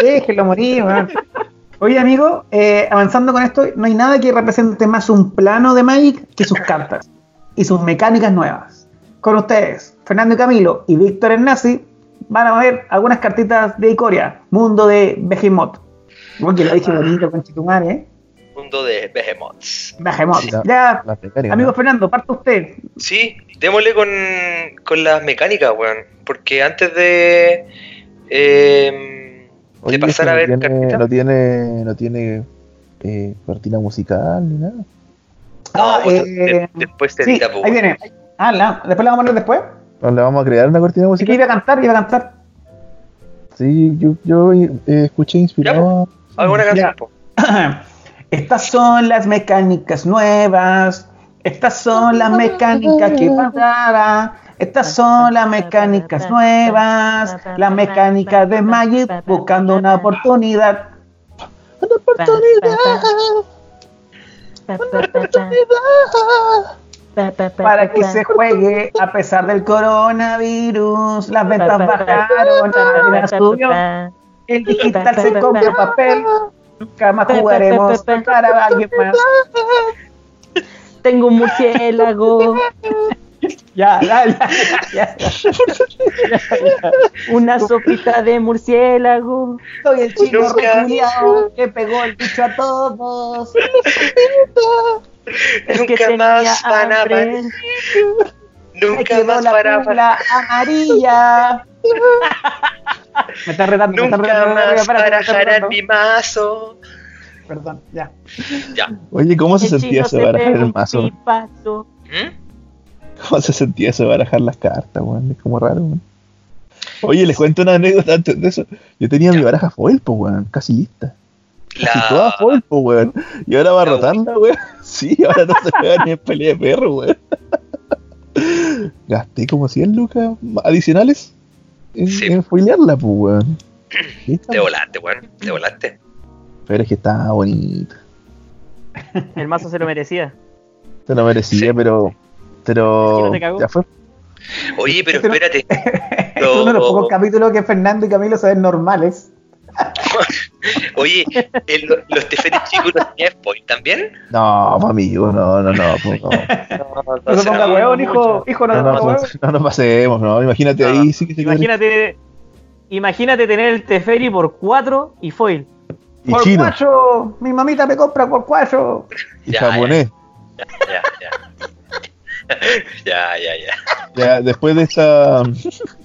S1: Déjenlo morir, weón. Oye, amigo, eh, avanzando con esto, no hay nada que represente más un plano de Magic que sus cartas y sus mecánicas nuevas. Con ustedes, Fernando y Camilo y Víctor Nazi van a ver algunas cartitas de Icoria, mundo de Behemoth. Bueno, que lo dije bonito con Chitumar, ¿eh?
S3: Mundo de Behemoths.
S1: Behemoths. Ya, amigo Fernando, parte usted.
S3: Sí, démosle con, con las mecánicas, weón. Porque antes de. Eh, de pasar a ver.
S4: No tiene, no tiene, no tiene eh, cortina musical ni nada.
S3: Ah, no, eh, después te
S1: sí, Ahí viene. Ah, la, después la vamos a poner después.
S4: ¿O le vamos a crear una cortina musical?
S1: iba a cantar, iba a cantar.
S4: Sí, yo, yo eh, escuché inspirado.
S3: ¿Alguna canción?
S1: Estas son las mecánicas nuevas. Estas son las mecánicas que pasará. Estas son las mecánicas nuevas. Las mecánicas de Magic buscando una oportunidad. Una oportunidad. Una oportunidad. Para que se juegue a pesar del coronavirus. Las ventas bajaron. La subió. El digital se comió papel. Nunca más jugaremos para alguien más.
S2: Tengo un murciélago.
S1: Ya, ya, ya,
S2: Una sopita de murciélago.
S1: Soy el chino reculiado que pegó el bicho a todos.
S3: Es Nunca más van a Nunca más para
S1: la amarilla.
S3: Me está retando, Nunca me está retando. más barajarán mi mazo.
S1: Perdón, ya.
S3: Ya.
S4: Oye, ¿cómo se sentía eso de barajar el mazo? ¿Mm? ¿Cómo se sentía eso de barajar las cartas, weón? Es como raro, weón. Oye, les cuento una anécdota antes de eso. Yo tenía mi baraja foil, po, weón, casi lista. La... Casi toda foil, po, weón. Y ahora va a rotarla, weón. Sí, ahora no se juega ni en pelea de perro, weón. Gasté como 100 lucas adicionales sí. en foilearla, pues, weón.
S3: Te volaste, weón. Te volaste.
S4: Pero es que estaba bonito.
S2: El mazo se lo merecía.
S4: Se lo merecía, pero. Pero. ya fue.
S3: Oye, pero espérate.
S1: es uno de los pocos capítulos que Fernando y Camilo se ven normales.
S3: Oye, el, ¿los Teferi chicos los tenía spoil también?
S4: No, amigo, no, no, no. No.
S1: no, no, se ponga huevón, hijo, hijo, no, no, no,
S4: no, nos pasemos, no. Imagínate ahí, sí que se
S2: Imagínate, imagínate tener el Teferi por 4 y foil.
S1: Y por 4, mi mamita me compra por 4.
S4: Y japonés.
S3: Ya, ya, ya. ya, ya, ya.
S4: Ya, después de esta.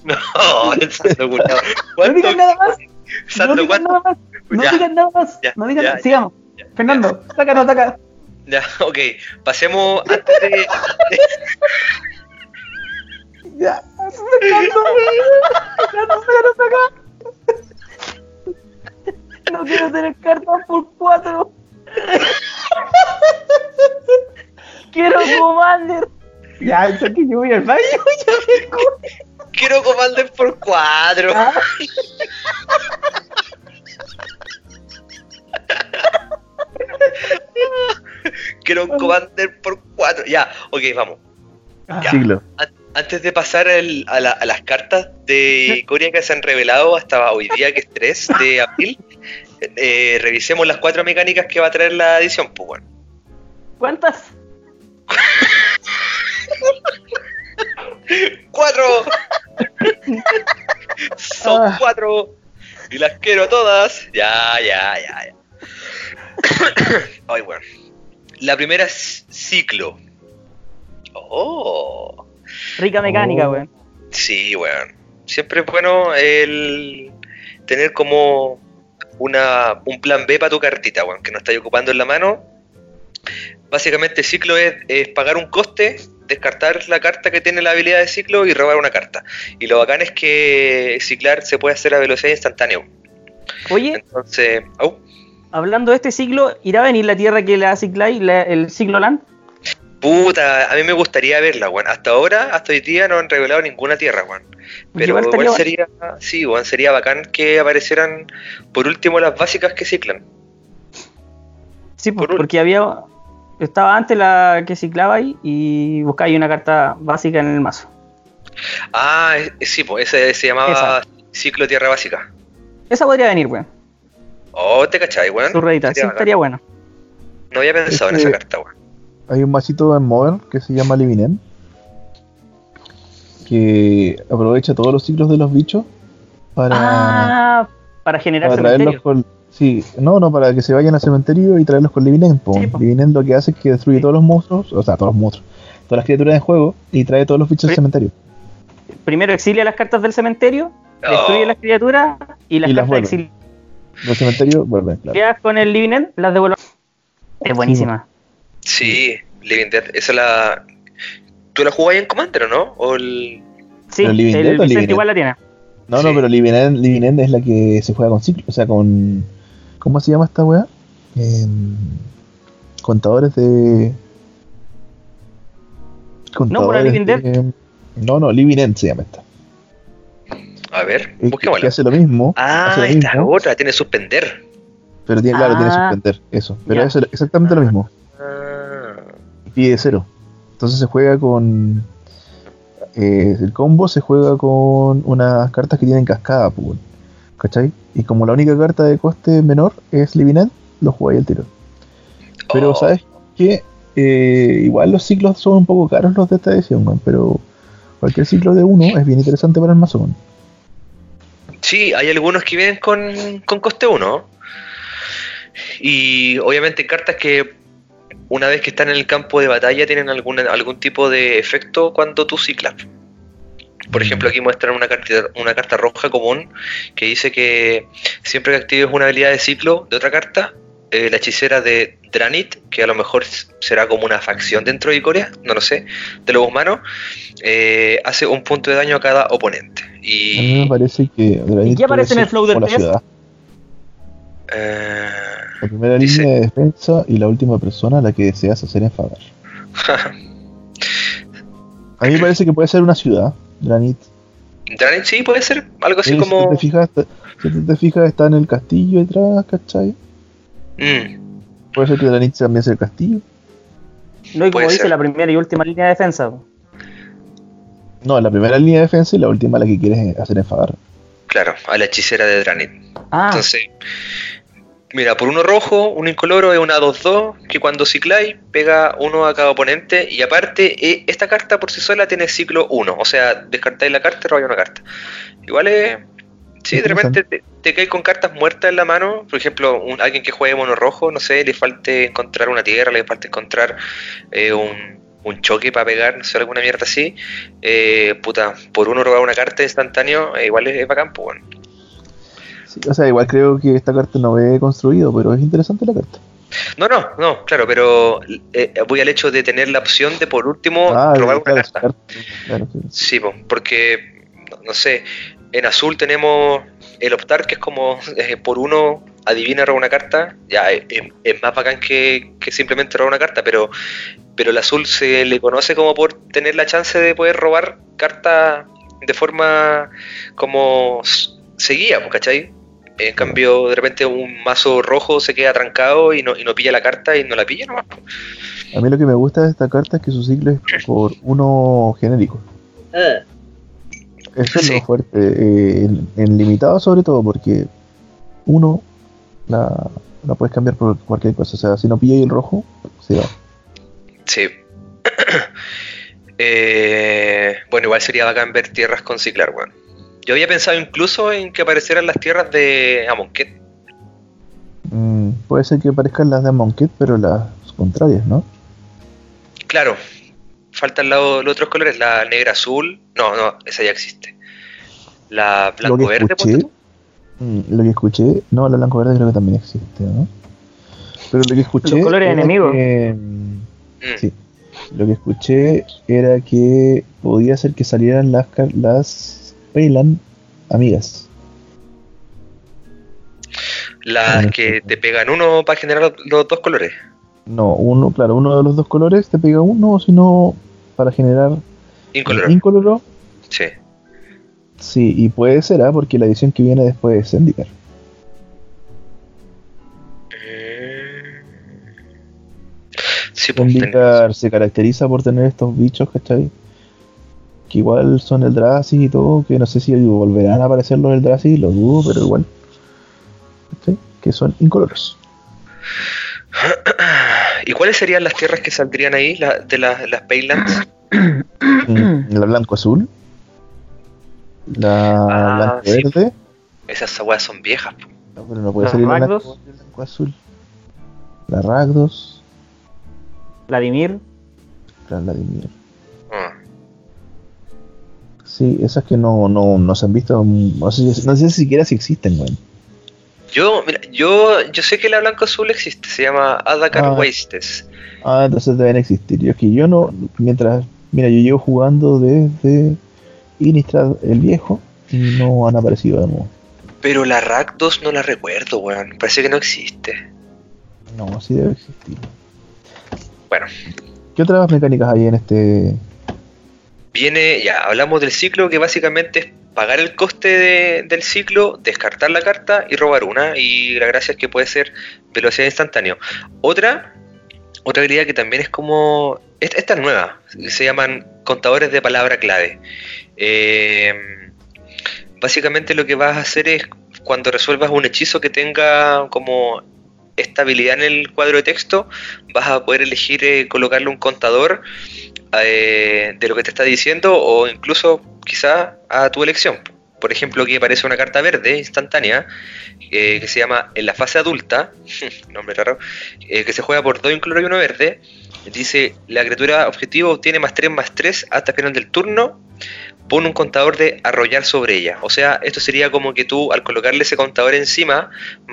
S3: No, santo culiao.
S1: No digan nada más. No digan nada más. No digan nada más. no digan nada. Sigamos. Fernando, sácanos de acá.
S3: Ya, ok. Pasemos antes de.
S1: ya, Fernando. Fernando, sácanos de acá. No quiero tener cartón por cuatro. Quiero Commander. Ya, eso que yo voy al baño, ya
S3: vengo. Quiero Commander por cuatro. Ah. Quiero un Commander por cuatro. Ya, ok, vamos.
S4: Ah.
S3: Antes de pasar a, las cartas de Corea que se han revelado hasta hoy día, que es 3 de abril, eh, revisemos las cuatro mecánicas que va a traer la edición. Pues bueno.
S1: ¿Cuántas?
S3: ah. cuatro. Y las quiero todas. Ya, ya, ya, ya. Ay, bueno. La primera es ciclo. Oh.
S2: Rica mecánica, oh. weón.
S3: Sí, weón. Siempre es bueno el tener como una, un plan B para tu cartita, weón, que no estáis ocupando en la mano. Básicamente ciclo es, es, pagar un coste, descartar la carta que tiene la habilidad de ciclo y robar una carta. Y lo bacán es que ciclar se puede hacer a velocidad instantánea.
S2: Oye,
S3: entonces,
S2: hablando de este ciclo, ¿irá a venir la tierra que la cicláis, el ciclo land?
S3: Puta, a mí me gustaría verla, weón. Hasta ahora, hasta hoy día no han revelado ninguna tierra, weón. Pero igual, sería, sí, weón, sería bacán que aparecieran por último las básicas que ciclan.
S2: Sí, porque había estaba antes la que ciclaba ahí y buscáis una carta básica en el mazo.
S3: Ah, sí, pues ese se llamaba ciclo tierra básica.
S2: Esa podría venir, weón.
S3: Oh, te cachai, weón.
S2: Su sí, estaría bueno.
S3: No había pensado en esa carta, weón.
S4: Hay un masito en Modern que se llama Livinen que aprovecha todos los ciclos de los bichos para,
S2: ah, para generar para traerlos
S4: con, sí, no, no, para que se vayan al cementerio y traerlos con Livinen. Livinen lo que hace es que destruye todos los monstruos, o sea, todos los monstruos, todas las criaturas en juego y trae todos los bichos del cementerio.
S2: Primero exilia las cartas del cementerio, destruye las criaturas y las cartas exiliadas
S4: los cementerios vuelven,
S2: claro. con el Living End, las devuelvo. Es buenísima.
S3: Sí, Living Dead, esa la. ¿Tú la jugás en Commander o no? ¿O el...
S2: Sí, el, Vicente igual la tiene.
S4: No, no, pero Living End, Living End es la que se juega con ciclo, o sea, con. ¿Cómo se llama esta weá? Eh, contadores de.
S2: Contadores no, por Living Dead.
S4: No, no, Living End se llama esta.
S3: A ver,
S4: busquémosla. Que hace lo mismo.
S3: Ah, esta otra, tiene suspender.
S4: Pero tiene, claro, tiene ah. suspender, eso. Pero es exactamente lo mismo. Ah. Pide cero. Entonces se juega con. Eh, el combo se juega con unas cartas que tienen cascada, pues, ¿cachai? Y como la única carta de coste menor es Livinet, lo jugáis al tiro. Pero, oh. ¿sabes qué? Eh, igual los ciclos son un poco caros los de esta edición, pero cualquier ciclo de uno es bien interesante para el mazo.
S3: Sí, hay algunos que vienen con, coste 1. Y obviamente cartas que una vez que están en el campo de batalla tienen algún, algún tipo de efecto cuando tú ciclas. Por mm. ejemplo, aquí muestran una carta, una carta roja común que dice que siempre que actives una habilidad de ciclo de otra carta, eh, la hechicera de Dranit, que a lo mejor será como una facción dentro de Corea, no lo sé, de los humanos, eh, hace un punto de daño a cada oponente. Y...
S4: A mí me parece que
S2: ¿Y qué aparece en el flow del la ciudad.
S3: Eh,
S4: la primera línea de defensa y la última persona a la que deseas hacer enfadar. a mí me parece que puede ser una ciudad, Dranit.
S3: Dranit sí, puede ser algo así como...
S4: Si te, fijas, si te fijas, está en el castillo detrás, ¿cachai?
S3: Mm.
S4: Puede ser que Dranit también sea el castillo.
S2: No, y como dice, la primera y última línea de defensa.
S4: No, la primera línea de defensa y la última la que quieres hacer enfadar.
S3: Claro, a la hechicera de Dranit. Ah. Entonces, mira, por uno rojo, uno incoloro es una 2-2, que cuando cicláis pega uno a cada oponente, y aparte, eh, esta carta por sí sola tiene ciclo 1, o sea, descartáis la carta y robáis una carta. Igual es. Sí, de repente te, te caes con cartas muertas en la mano. Por ejemplo, un, alguien que juegue mono rojo, no sé, le falte encontrar una tierra, le falta encontrar eh, un, un choque para pegar, no sé, alguna mierda así, eh, puta, por uno robar una carta instantáneo, eh, igual es, bacán, pues bueno.
S4: O sea, igual creo que esta carta no ve construido, pero es interesante la carta.
S3: No, no, no, claro, pero eh, voy al hecho de tener la opción de por último ah, robar una carta. sí, porque, no, sé, en azul tenemos el optar, que es como por uno adivina robar una carta, ya es, más bacán que, que, simplemente robar una carta, pero pero el azul se le conoce como por tener la chance de poder robar cartas de forma como seguía, ¿cachai? En cambio, de repente un mazo rojo se queda trancado y no, y no pilla la carta y no la pilla nomás.
S4: A mí lo que me gusta de esta carta es que su ciclo es por uno genérico. Ah. Eso es lo fuerte. Eh, en, limitado sobre todo, porque uno la, la puedes cambiar por cualquier cosa. O sea, si no pilla el rojo, se va.
S3: Sí. Eh, bueno, igual sería bacán ver tierras con ciclar, weón. Yo había pensado incluso en que aparecieran las tierras de Amonkhet.
S4: Mm, puede ser que aparezcan las de Amonkhet, pero las contrarias, ¿no?
S3: Claro. Faltan los, otros colores, la negra azul. No, no, esa ya existe. La blanco verde,
S4: mm, Lo que escuché, no, la blanco verde creo que también existe, ¿no? Pero lo que escuché.
S2: Los colores enemigos.
S4: Mm. Sí. Lo que escuché era que podía ser que salieran las, las Payland amigas.
S3: Las que te pegan uno para generar los dos colores.
S4: No, uno, claro, uno de los dos colores te pega uno, o si no, para generar
S3: incoloro.
S4: incoloro.
S3: Sí.
S4: Sí, y puede ser, ¿ah? porque la edición que viene después es Zendikar. Sí, pues, se caracteriza por tener estos bichos, ¿cachai? Que igual son el Drazi y todo, que no sé si volverán a aparecer los Eldrazi, lo dudo, pero igual. Que son incoloros.
S3: ¿Y cuáles serían las tierras que saldrían ahí, de las Paylands?
S4: Mm, la blanco-azul. La ah, blanco-verde.
S3: Esas aguas son viejas.
S4: No, pero no puede salir la blanco-azul. La Ragdos.
S2: Vladimir.
S4: Vladimir. Ah. Sí, esas que no, no, no se han visto, no sé, no sé siquiera si existen, güey.
S3: Yo, mira, yo, yo sé que la blanco azul existe, se llama Adakar ah. Wastes.
S4: Ah, entonces deben existir. Yo que yo no, mientras, mira, yo llevo jugando desde Innistrad el viejo y no han aparecido de nuevo.
S3: Pero la Rack 2 no la recuerdo, weón. Parece que no existe.
S4: No, sí debe existir.
S3: Bueno.
S4: ¿Qué otras mecánicas hay en este?
S3: Viene, ya, hablamos del ciclo que básicamente es pagar el coste del ciclo, descartar la carta y robar una. Y la gracia es que puede ser velocidad instantánea. Otra, otra habilidad que también es como. Esta, es nueva, se llaman contadores de palabra clave. Eh, básicamente lo que vas a hacer es cuando resuelvas un hechizo que tenga como estabilidad en el cuadro de texto, vas a poder elegir eh, colocarle un contador eh, de lo que te está diciendo o incluso quizá a tu elección. Por ejemplo, aquí aparece una carta verde instantánea eh, que se llama en la fase adulta, nombre raro, que se juega por 2 incoloro y uno verde. Dice, la criatura objetivo obtiene más 3 más 3 hasta el final del turno pone un contador de arrollar sobre ella. O sea, esto sería como que tú al colocarle ese contador encima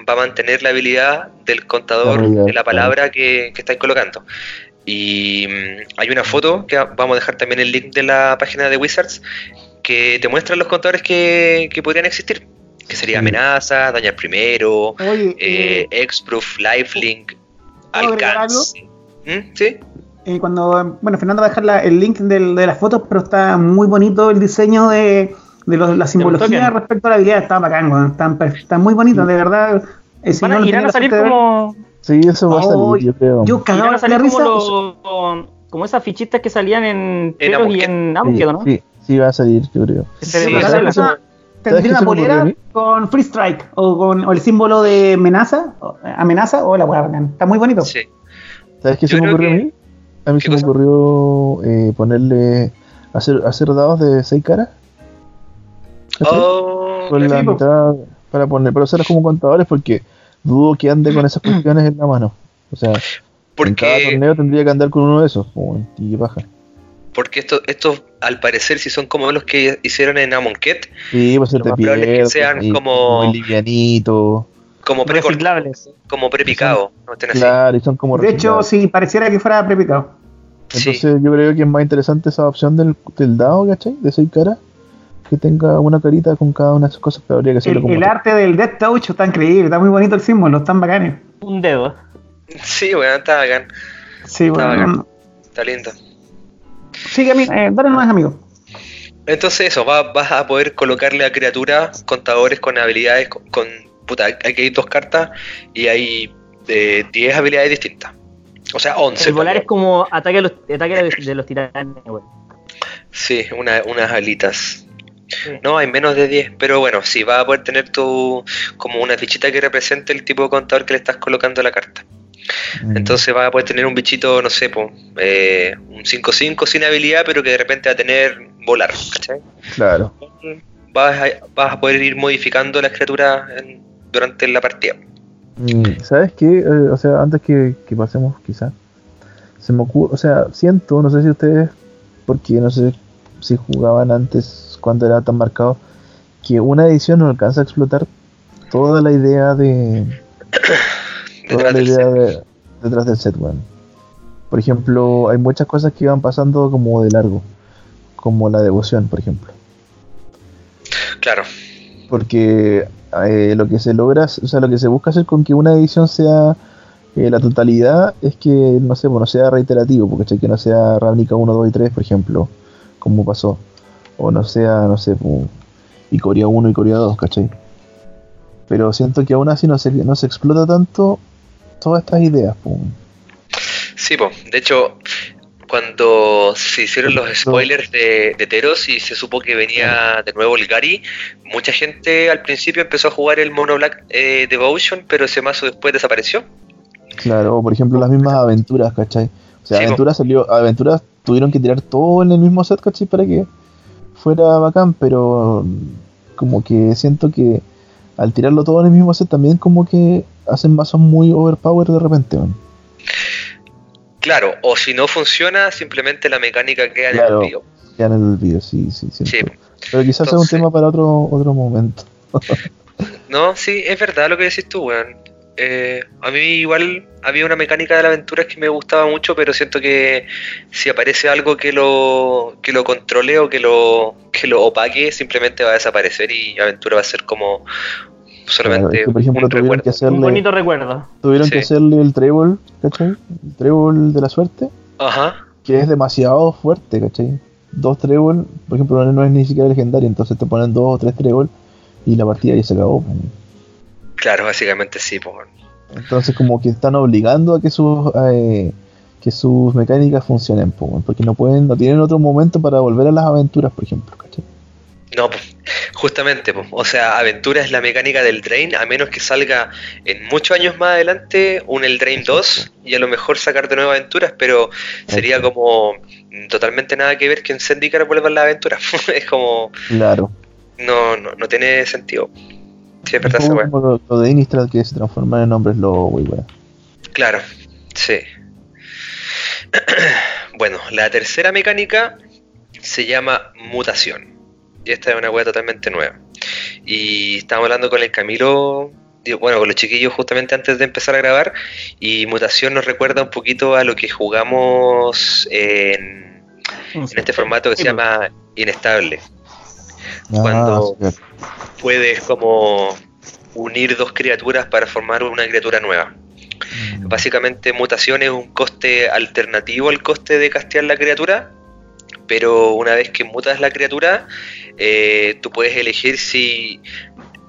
S3: va a mantener la habilidad del contador de la palabra que, que estáis colocando. Y mm, hay una foto que vamos a dejar también el link de la página de Wizards que te muestra los contadores que, podrían existir. Que sería amenaza, dañar primero, eh, eh, X-Proof, Lifelink, alcance. ¿Mm? ¿Sí?
S1: Eh, cuando, bueno, Fernando va a dejar el link de las fotos, pero está muy bonito el diseño de, de la simbología respecto a la habilidad, está bacán, está, muy bonito, de verdad.
S2: Eh, si no irán a salir como...
S4: Sí, eso va a salir, yo creo.
S2: Yo cagaba a salir como, como esas fichitas que salían en
S3: en
S2: y en Amonkhet, ¿no?
S4: Sí, sí, va a salir, yo creo.
S1: Sí, tendría una polera con Free Strike o con el símbolo de amenaza, amenaza o la hueá Está muy bonito. Sí.
S4: ¿Sabes qué se me ocurrió a mí? A mí se me ocurrió eh, ponerle. Hacer, hacer dados de 6 caras.
S3: Oh,
S4: con la mitad para poner, pero hacerlas como contadores porque dudo que ande con esas cuestiones en la mano. O sea, porque... en cada torneo tendría que andar con uno de esos, y baja.
S3: Porque estos, esto, al parecer, si son como los que hicieron en Amonkhet,
S4: sí, pues se te pierde,
S3: que sean como.
S4: Muy livianito.
S3: Como reciclables. Como prepicado.
S4: claro, y son como.
S1: De hecho, sí, pareciera que fuera prepicado.
S4: Entonces, yo creo que es más interesante esa opción del, del dado, ¿cachai? De seis caras que tenga una carita con cada una de esas cosas, pero habría que
S1: hacerlo el, El arte del Death Touch está increíble, está muy bonito el símbolo, están bacanes.
S2: Un dedo.
S3: Sí, bueno, está bacán.
S1: Sí, bueno.
S3: Está, lindo.
S1: Sigue, amigo, eh, dale más, amigo.
S3: Entonces eso, vas a poder colocarle a criatura contadores con habilidades, con, puta, hay que ir dos cartas y hay eh, 10 habilidades distintas. O sea, 11.
S2: El volar es como ataque, a los, ataque de los titanes, güey.
S3: Sí, unas alitas. No, hay menos de 10, pero bueno, sí, vas a poder tener tu como una fichita que represente el tipo de contador que le estás colocando a la carta. Mm. Entonces vas a poder tener un bichito, no sé, eh, un 5-5 sin habilidad, pero que de repente va a tener volar, ¿cachai?
S4: Claro.
S3: Vas a, vas a poder ir modificando las criaturas durante la partida.
S4: Mm, ¿Sabes qué? Eh, o sea, antes que, que pasemos, quizás, se me ocurre, o sea, siento, no sé si ustedes, porque no sé si jugaban antes cuando era tan marcado, que una edición no alcanza a explotar toda la idea de. toda la idea de, detrás del set, bueno. Por ejemplo, hay muchas cosas que van pasando como de largo, como la devoción, por ejemplo.
S3: Claro.
S4: Porque eh, lo que se logra, o sea, lo que se busca hacer con que una edición sea eh, la totalidad es que, no sé, bueno, sea reiterativo, porque que no sea Ravnica 1, 2 y 3, por ejemplo, como pasó o no sea, no sé, y Corea 1 y Corea 2, ¿cachai? Pero siento que aún así no se, no se explota tanto todas estas ideas. Pum.
S3: Sí, pues, de hecho, cuando se hicieron los spoilers de, de, Teros y se supo que venía de nuevo el Gary, mucha gente al principio empezó a jugar el Mono Black eh, Devotion, pero ese mazo después desapareció.
S4: Claro, o por ejemplo las mismas aventuras, ¿cachai? O sea, aventuras salió, aventuras tuvieron que tirar todo en el mismo set, ¿cachai? Para que fuera bacán, pero como que siento que al tirarlo todo en el mismo set también como que hacen mazos muy overpower de repente.
S3: Claro, o si no funciona, simplemente la mecánica queda en el olvido.
S4: Queda en el olvido, sí, sí, sí. Pero quizás sea un tema para otro, otro momento.
S3: no, sí, es verdad lo que decís tú, weón. Eh, a mí igual había una mecánica de la aventura que me gustaba mucho, pero siento que si aparece algo que lo que lo controle o que lo que lo opaque, simplemente va a desaparecer y aventura va a ser como solamente
S4: por ejemplo, un,
S2: un bonito recuerdo.
S4: Tuvieron que hacerle el trébol, ¿cachai? El trébol de la suerte.
S3: Ajá.
S4: Que es demasiado fuerte, ¿cachai? Dos trébol, por ejemplo, no es ni siquiera legendario, entonces te ponen dos o tres trébol y la partida ya se acabó.
S3: Claro, básicamente sí.
S4: Entonces como que están obligando a que sus eh, que sus mecánicas funcionen, porque no pueden, no tienen otro momento para volver a las aventuras, por ejemplo,
S3: No, justamente, o sea, aventura es la mecánica del Drain, a menos que salga en muchos años más adelante un El Drain 2 y a lo mejor sacar de nuevas aventuras, pero sería como totalmente nada que ver que en Zendikar vuelvan las aventuras. es como.
S4: Claro.
S3: No, no, no tiene sentido. Sí, es verdad,
S4: Como lo, de Innistrad que se transforma en hombres lobo, güey,
S3: Claro, sí. bueno, la tercera mecánica se llama mutación. Y esta es una weá totalmente nueva. Y estábamos hablando con el Camilo, bueno, con los chiquillos justamente antes de empezar a grabar. Y mutación nos recuerda un poquito a lo que jugamos en, en este formato que se llama inestable. Ah, cuando puedes como unir dos criaturas para formar una criatura nueva. Mm. Básicamente mutación es un coste alternativo al coste de castear la criatura, pero una vez que mutas la criatura, eh, tú puedes elegir si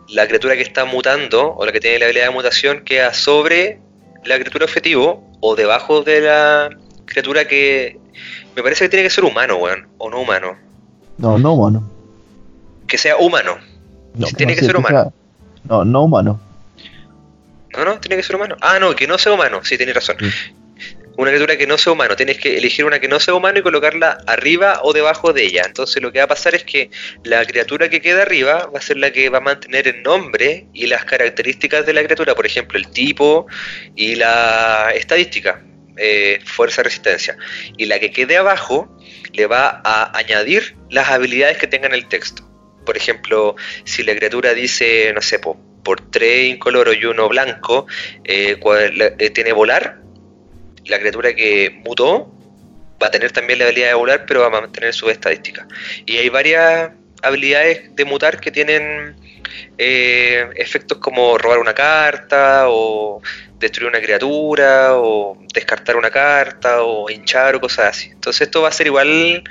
S3: la criatura que está mutando o la que tiene la habilidad de mutación queda sobre la criatura objetivo o debajo de la criatura que me parece que tiene que ser humano, weón, o no humano.
S4: No, no humano
S3: que sea humano. No, tiene que ser humano.
S4: No, no humano.
S3: No, no, tiene que ser humano. Ah, no, que no sea humano, sí, tienes razón. Una criatura que no sea humano, tienes que elegir una que no sea humano y colocarla arriba o debajo de ella. Entonces lo que va a pasar es que la criatura que queda arriba va a ser la que va a mantener el nombre y las características de la criatura, por ejemplo, el tipo y la estadística, eh, fuerza, resistencia. Y la que quede abajo le va a añadir las habilidades que tenga en el texto. Por ejemplo, si la criatura dice, no sé, por, tres incoloro y uno blanco, eh, eh, tiene volar, la criatura que mutó va a tener también la habilidad de volar, pero va a mantener su estadística. Y hay varias habilidades de mutar que tienen eh, efectos como robar una carta o destruir una criatura o descartar una carta o hinchar o cosas así. Entonces esto va a ser igual...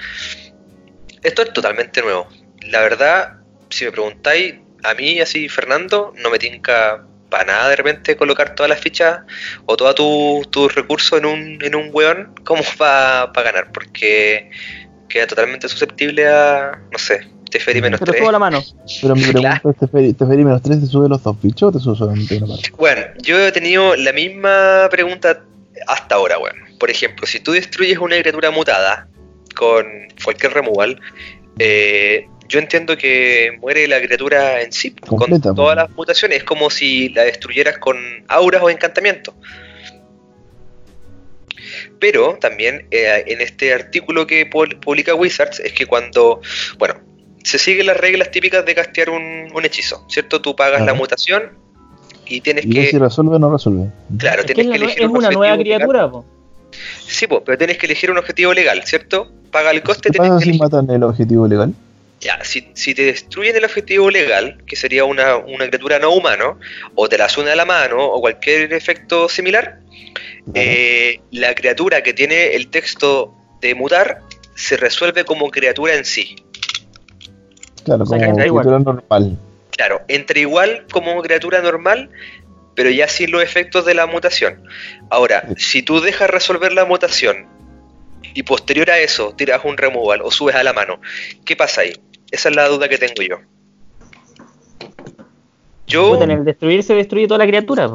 S3: Esto es totalmente nuevo. La verdad, si me preguntáis, a mí así, Fernando, no me tinca para nada de repente colocar todas las fichas o todos tus tu recursos en un, en un weón como para ganar, porque queda totalmente susceptible a, no sé, Teferi menos 3.
S2: Pero la mano.
S4: Pero mi pregunta es, ¿Teferi, menos 3 te sube los dos fichos o te sube solamente una parte?
S3: Bueno, yo he tenido la misma pregunta hasta ahora, weón. Por ejemplo, si tú destruyes una criatura mutada con cualquier removal, eh, yo entiendo que muere la criatura en sí, con todas las mutaciones. Es como si la destruyeras con auras o encantamientos. Pero también eh, en este artículo que publica Wizards es que cuando, bueno, se siguen las reglas típicas de castear un, hechizo, ¿cierto? Tú pagas la mutación y tienes que...
S4: si resuelve o no resuelve.
S3: Claro, tienes que, elegir
S2: es una nueva criatura, po.
S3: Sí, pero tienes que elegir un objetivo legal, ¿cierto? Paga el coste.
S4: ¿Qué pasa si matan el objetivo legal?
S3: Ya, si, te destruyen el objetivo legal, que sería una, criatura no humano, o te la suena a la mano, o cualquier efecto similar, eh, la criatura que tiene el texto de mutar se resuelve como criatura en sí.
S4: Claro, como criatura normal.
S3: Claro, entre igual como criatura normal, pero ya sin los efectos de la mutación. Ahora, si tú dejas resolver la mutación y posterior a eso tiras un removal o subes a la mano, ¿qué pasa ahí? Esa es la duda que tengo yo.
S2: Yo. en el destruir se destruye toda la criatura,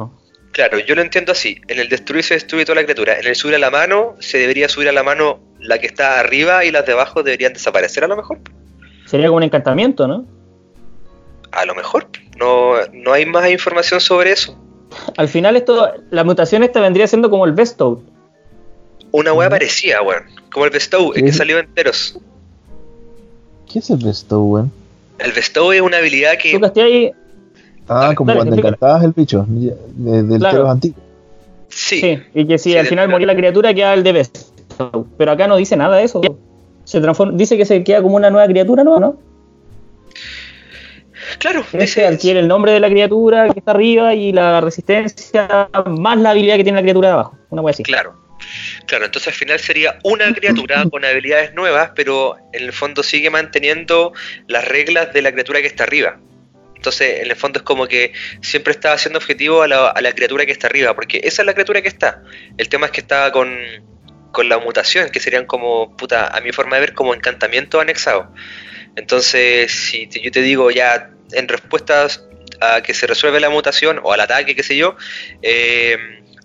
S3: Claro, yo lo entiendo así. En el destruir se destruye toda la criatura. En el subir a la mano, se debería subir a la mano la que está arriba y las de abajo deberían desaparecer a lo mejor.
S2: Sería como un encantamiento, ¿no?
S3: A lo mejor. No, no hay más información sobre eso.
S2: Al final esto, la mutación esta vendría siendo como el Bestow.
S3: Una wea parecía, weón. Como el Bestow, el que salió enteros.
S4: ¿Qué es el Bestow, weón?
S3: El Bestow es una habilidad que.
S2: ahí.
S4: Ah, como cuando encantabas el bicho, del claro. antiguo.
S2: Sí. sí. Y que si al final moría la criatura, queda el de Bestow. Pero acá no dice nada de eso. Se transforma, dice que se queda como una nueva criatura, ¿no? ¿no?
S3: Claro,
S2: ese adquiere el nombre de la criatura que está arriba y la resistencia más la habilidad que tiene la criatura de abajo. Una cosa así.
S3: Claro. Claro, entonces al final sería una criatura con habilidades nuevas, pero en el fondo sigue manteniendo las reglas de la criatura que está arriba. Entonces, en el fondo es como que siempre estaba haciendo objetivo a la, a la criatura que está arriba, porque esa es la criatura que está. El tema es que estaba con, con la mutación, que serían como, puta, a mi forma de ver, como encantamiento anexado. Entonces, si yo te digo ya en respuesta a que se resuelve la mutación o al ataque, qué sé yo, eh,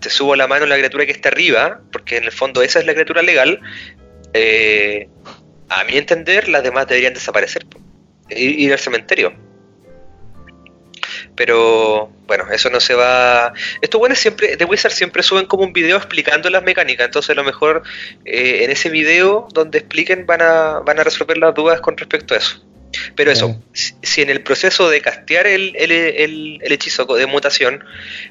S3: te subo la mano en la criatura que está arriba, porque en el fondo esa es la criatura legal, eh, a mi entender las demás deberían desaparecer, ir, ir al cementerio. Pero bueno, eso no se va. Estos buenos siempre, de Wizard siempre suben como un video explicando las mecánicas. Entonces, a lo mejor eh, en ese video donde expliquen van a, van a resolver las dudas con respecto a eso. Pero eso, si, en el proceso de castear el, el, el, hechizo de mutación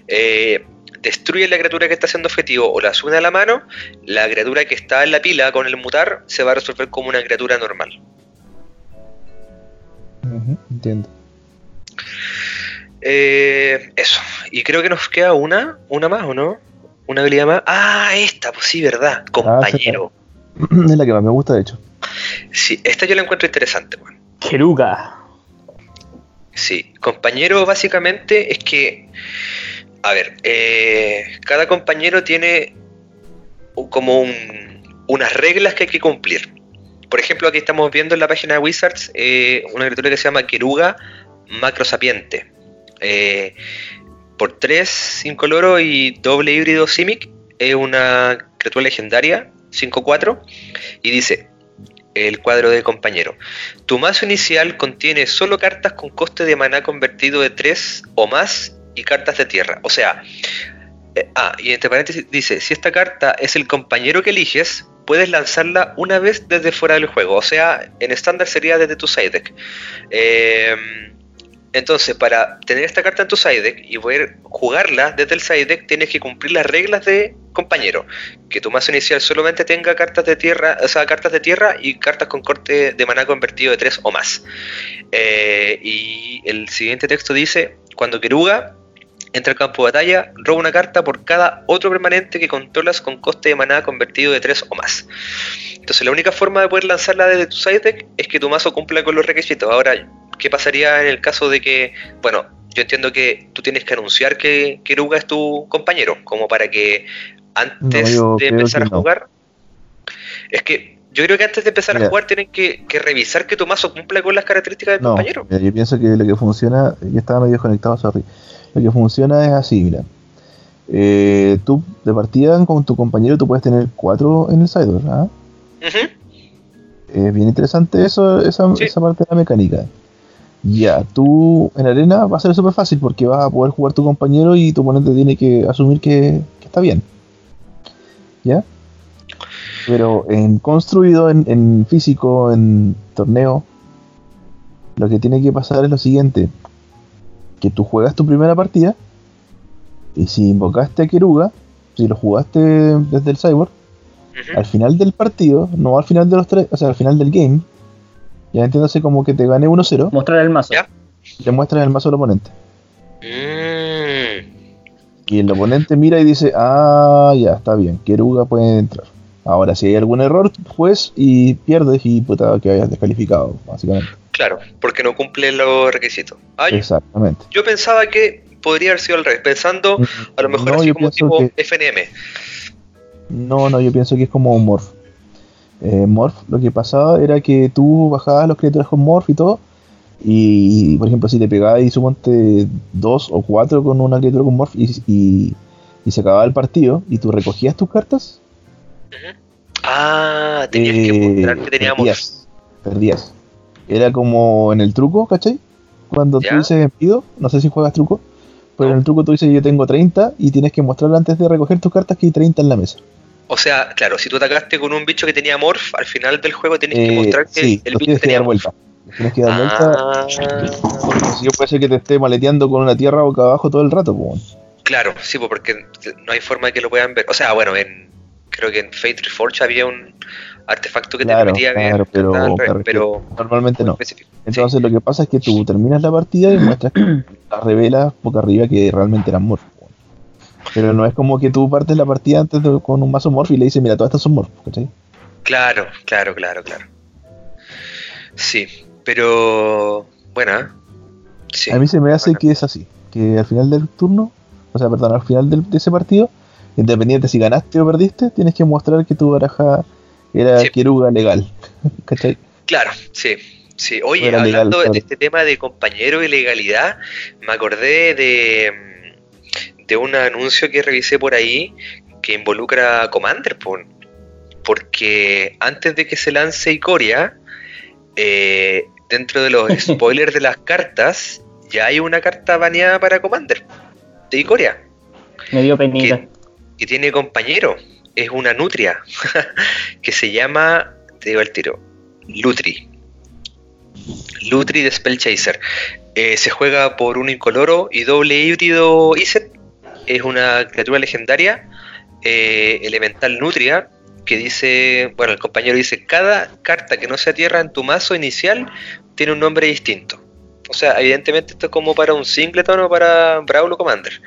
S3: eh, destruye la criatura que está haciendo objetivo o la sube a la mano, la criatura que está en la pila con el mutar se va a resolver como una criatura normal.
S4: entiendo.
S3: Eh, eso. Y creo que nos queda una, una más, ¿o no? Una habilidad más. Ah, esta, pues sí, verdad. Ah, Compañero.
S4: es la que más me gusta, de hecho.
S3: Sí, esta yo la encuentro interesante,
S2: bueno. Keruga.
S3: Sí, compañero básicamente es que a ver, eh, cada compañero tiene como unas reglas que hay que cumplir. Por ejemplo, aquí estamos viendo en la página de Wizards eh, una criatura que se llama Keruga Macro Sapiente. Eh, por 3 incoloro y doble híbrido Simic. Es una criatura legendaria, 5-4. Y dice, el cuadro de compañero. Tu mazo inicial contiene solo cartas con coste de maná convertido de 3 o más y cartas de tierra. O sea, eh, ah, y entre paréntesis dice, si esta carta es el compañero que eliges, puedes lanzarla una vez desde fuera del juego. O sea, en estándar sería desde tu side deck. Eh, entonces, para tener esta carta en tu side deck y poder jugarla desde el side deck, tienes que cumplir las reglas de compañero. Que tu mazo inicial solamente tenga cartas de tierra, o sea, cartas de tierra y cartas con corte de maná convertido de 3 o más. Eh, y el siguiente texto dice: Cuando Keruga entra al campo de batalla, roba una carta por cada otro permanente que controlas con coste de maná convertido de 3 o más. Entonces, la única forma de poder lanzarla desde tu side deck es que tu mazo cumpla con los requisitos. Ahora, ¿qué pasaría en el caso de que, bueno, yo entiendo que tú tienes que anunciar que Keruga es tu compañero, como para que antes de empezar a jugar, es que yo creo que antes de empezar a jugar tienen que, revisar que tu mazo cumpla con las características del compañero.
S4: yo pienso que lo que funciona, yo estaba medio conectado, sorry. Lo que funciona es así, mira. Eh, tú de partida con tu compañero tú puedes tener cuatro en el sidebar, ¿ah? Es bien interesante eso, esa, esa parte de la mecánica. Ya, tú en arena va a ser súper fácil porque vas a poder jugar tu compañero y tu oponente tiene que asumir que, está bien. ¿Ya? Pero en construido, en, físico, en torneo, lo que tiene que pasar es lo siguiente. Que tú juegas tu primera partida y si invocaste a Keruga, si lo jugaste desde el cyborg, al final del partido, no al final de los tres, o sea, al final del game, ya entiéndase como que te gane 1-0.
S2: Mostrar el mazo. ¿Ya?
S4: Le muestras el mazo al oponente. Mm. Y el oponente mira y dice, ah, ya, está bien, Keruga puede entrar. Ahora, si hay algún error, pues, y pierdes y puta que hayas descalificado, básicamente.
S3: Claro, porque no cumple los requisitos.
S4: Exactamente.
S3: Yo pensaba que podría haber sido al revés, pensando mm, a lo mejor así como tipo FNM.
S4: No, no, yo pienso que es como un morph eh, Morph, lo que pasaba era que tú bajabas los criaturas con Morph y todo. Y, por ejemplo, si te pegabas y suponte dos o cuatro con una criatura con Morph y, se acababa el partido y tú recogías tus cartas.
S3: Ah, tenías que eh, mostrar que teníamos.
S4: Perdías, perdías. Era como en el truco, ¿cachai? Cuando tú dices pido, no sé si juegas truco, pero en el truco tú dices yo tengo 30 y tienes que mostrar antes de recoger tus cartas que hay 30 en la mesa.
S3: O sea, claro, si tú atacaste con un bicho que tenía morph, al final del juego tienes que eh, mostrar que
S4: el bicho tenía vuelta. Tienes que dar vuelta. Ah. Porque si yo puede ser que te esté maleteando con una tierra boca abajo todo el rato, pues.
S3: Claro, sí, porque no hay forma de que lo puedan ver. O sea, bueno, en, creo que en Fate Reforged había un artefacto que te permitía ver.
S4: Pero, pero, normalmente no. Entonces lo que pasa es que tú terminas la partida y muestras que las revelas boca arriba que realmente eran morph. Pero no es como que tú partes la partida antes con un mazo morph y le dices, mira, todas estas son morph, ¿cachai?
S3: Claro, claro, claro, claro. Sí, pero bueno,
S4: A mí se me hace que es así, que al final del turno, o sea, perdón, al final de ese partido, independiente si ganaste o perdiste, tienes que mostrar que tu baraja era sí. legal, ¿cachai?
S3: Claro, sí. Sí, oye, hablando de este tema de compañero y legalidad, me acordé de de un anuncio que revisé por ahí que involucra a Commander, porque antes de que se lance Icoria, eh, dentro de los spoilers de las cartas, ya hay una carta baneada para Commander de Icoria.
S2: Me dio penita.
S3: Que, tiene compañero, es una nutria, que se llama, te digo el tiro, Lutri. Lutri de Spellchaser. Eh, se juega por un incoloro y doble híbrido Iset es una criatura legendaria, eh, elemental nutria, que dice, bueno, el compañero dice, cada carta que no sea tierra en tu mazo inicial tiene un nombre distinto. O sea, evidentemente esto es como para un singleton o para Brawl o Commander.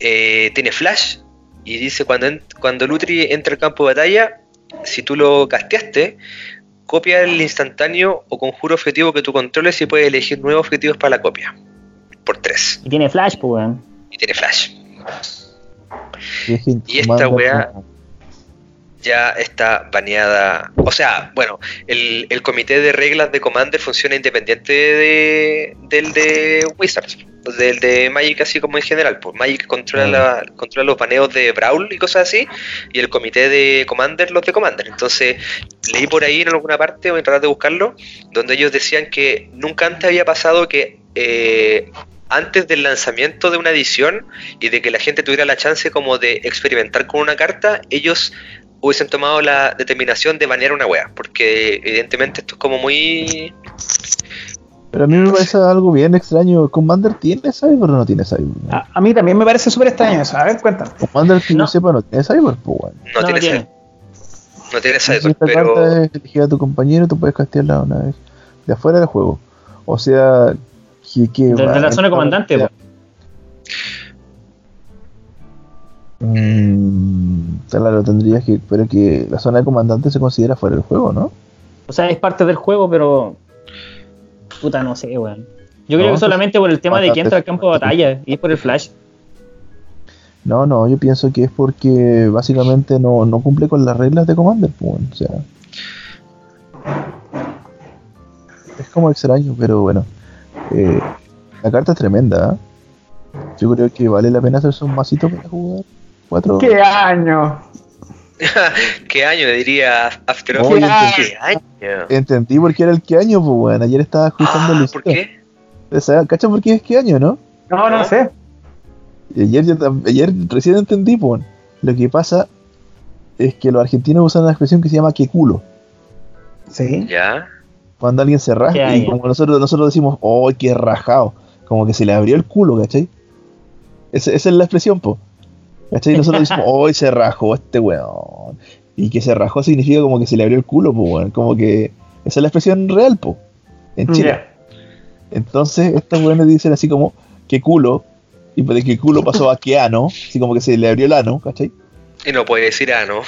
S3: Eh, tiene flash y dice cuando, cuando Lutri entra al campo de batalla, si tú lo casteaste, copia el instantáneo o conjuro objetivo que tú controles y puedes elegir nuevos objetivos para la copia. Por tres.
S2: Y tiene flash, pues.
S3: Y tiene flash. Y, esta weá. Ya está baneada. O sea, bueno, el, el comité de reglas de Commander funciona independiente de, del de Wizards, del de Magic así como en general. Pues Magic controla, la, controla los baneos de Brawl y cosas así, y el comité de Commander los de Commander. Entonces, leí por ahí en alguna parte, voy a tratar de buscarlo, donde ellos decían que nunca antes había pasado que eh, antes del lanzamiento de una edición y de que la gente tuviera la chance como de experimentar con una carta, ellos hubiesen tomado la determinación de banear una wea, porque evidentemente esto es como muy...
S4: Pero a mí me parece algo bien extraño. ¿Commander tiene Cyber o no tiene Cyber?
S1: A, mí también me parece súper extraño eso. A ver, cuéntame.
S4: Commander, que no. yo sepa, no tiene Cyber, pues,
S3: No, tiene Cyber. No tiene Cyber,
S4: si esta pero... carta es elegida a tu compañero, tú puedes castearla una vez de afuera del juego. O sea,
S2: desde la zona comandante,
S4: mm, claro, tendrías que. Pero que la zona de comandante se considera fuera del juego, ¿no?
S2: O sea, es parte del juego, pero. Puta, no sé, weón. Yo creo que solamente por el tema de que entra al campo de batalla y es por el flash.
S4: No, no, yo pienso que es porque básicamente no, no cumple con las reglas de Commander, pues, o sea. Es como extraño, pero bueno. Eh, la carta es tremenda. ¿eh? Yo creo que vale la pena hacerse un masito para jugar. Cuatro.
S1: ¿Qué año?
S3: ¿Qué año? Diría After
S4: Oye, ¿Qué año? Entendí por qué era el qué año, pues bueno. Ayer estaba escuchando
S3: ah, ¿Por qué?
S4: ¿Cachas por qué es qué año, no?
S1: No, no sé.
S4: Ayer, ayer recién entendí, pues. Lo que pasa es que los argentinos usan una expresión que se llama que culo.
S1: Sí.
S3: Ya
S4: cuando alguien se rasca y como nosotros, nosotros decimos, oh, qué rajado, como que se le abrió el culo, ¿cachai? Esa, es la expresión, po. ¿Cachai? Nosotros decimos, oh, se rajó este weón. Y que se rajó significa como que se le abrió el culo, po, weón. Como que esa es la expresión real, po, en Chile. Entonces, estos weones dicen así como, qué culo, y de qué culo pasó a qué ano, así como que se le abrió el ano, ¿cachai?
S3: Y no puede decir ano.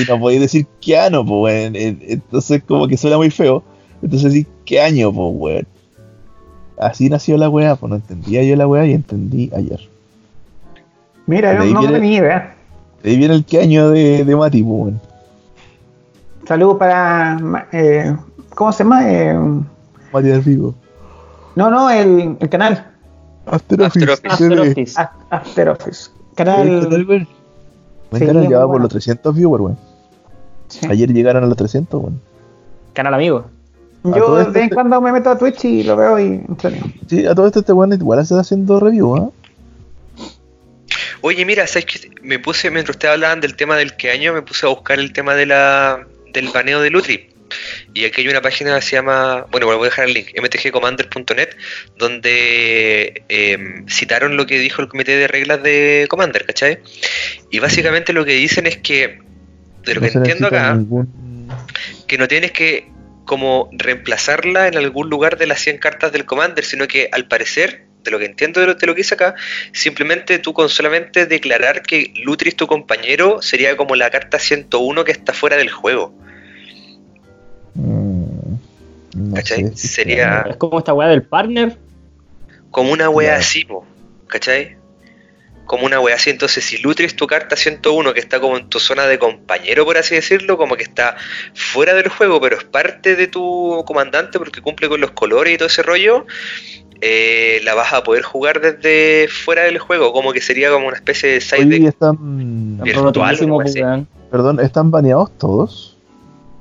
S4: y no puede decir qué ano, pues, entonces como que suena muy feo. Entonces, sí, ¿qué año, pues, weón? Así nació la weá, pues no entendía yo la weá y entendí ayer.
S1: Mira, no, no viene, ni idea.
S4: De ahí viene el qué año de, de Mati, pues, weón.
S1: Saludos para. Eh, ¿Cómo se llama? Eh,
S4: Mati del Vivo.
S1: No, no, el, el canal.
S4: After Office.
S1: After Office. After Office. Canal.
S4: Buen canal, ya va por los 300 viewers, weón. Ayer llegaron a los 300, weón.
S2: Canal amigo.
S1: Yo de vez en este- cuando me meto a Twitch y lo veo y
S4: Sí, a todo esto este weón igual está haciendo review, ¿ah?
S3: Oye, mira, ¿sabes qué? Me puse, mientras ustedes hablaban del tema del que año, me puse a buscar el tema de la, del baneo de Lutri. Y aquí hay una página que se llama, bueno, voy a dejar el link, mtgcommander.net, donde em, citaron lo que dijo el comité de reglas de Commander, ¿cachai? Y básicamente lo que dicen es que, de lo que entiendo acá, que no tienes que como reemplazarla en algún lugar de las 100 cartas del Commander, sino que al parecer, de lo que entiendo de lo, que hice acá, simplemente tú con solamente declarar que Lutris tu compañero sería como la carta 101 que está fuera del juego.
S2: Mm, ¿Cachai? sería... Es como esta weá del partner.
S3: Como una weá así, ¿cachai? como una wea así. Entonces, si Lutris tu carta 101, que está como en tu zona de compañero, por así decirlo, como que está fuera del juego, pero es parte de tu comandante porque cumple con los colores y todo ese rollo, eh, la vas a poder jugar desde fuera del juego, como que sería como una especie de side
S4: de están, virtual. Perdón, ¿están baneados todos?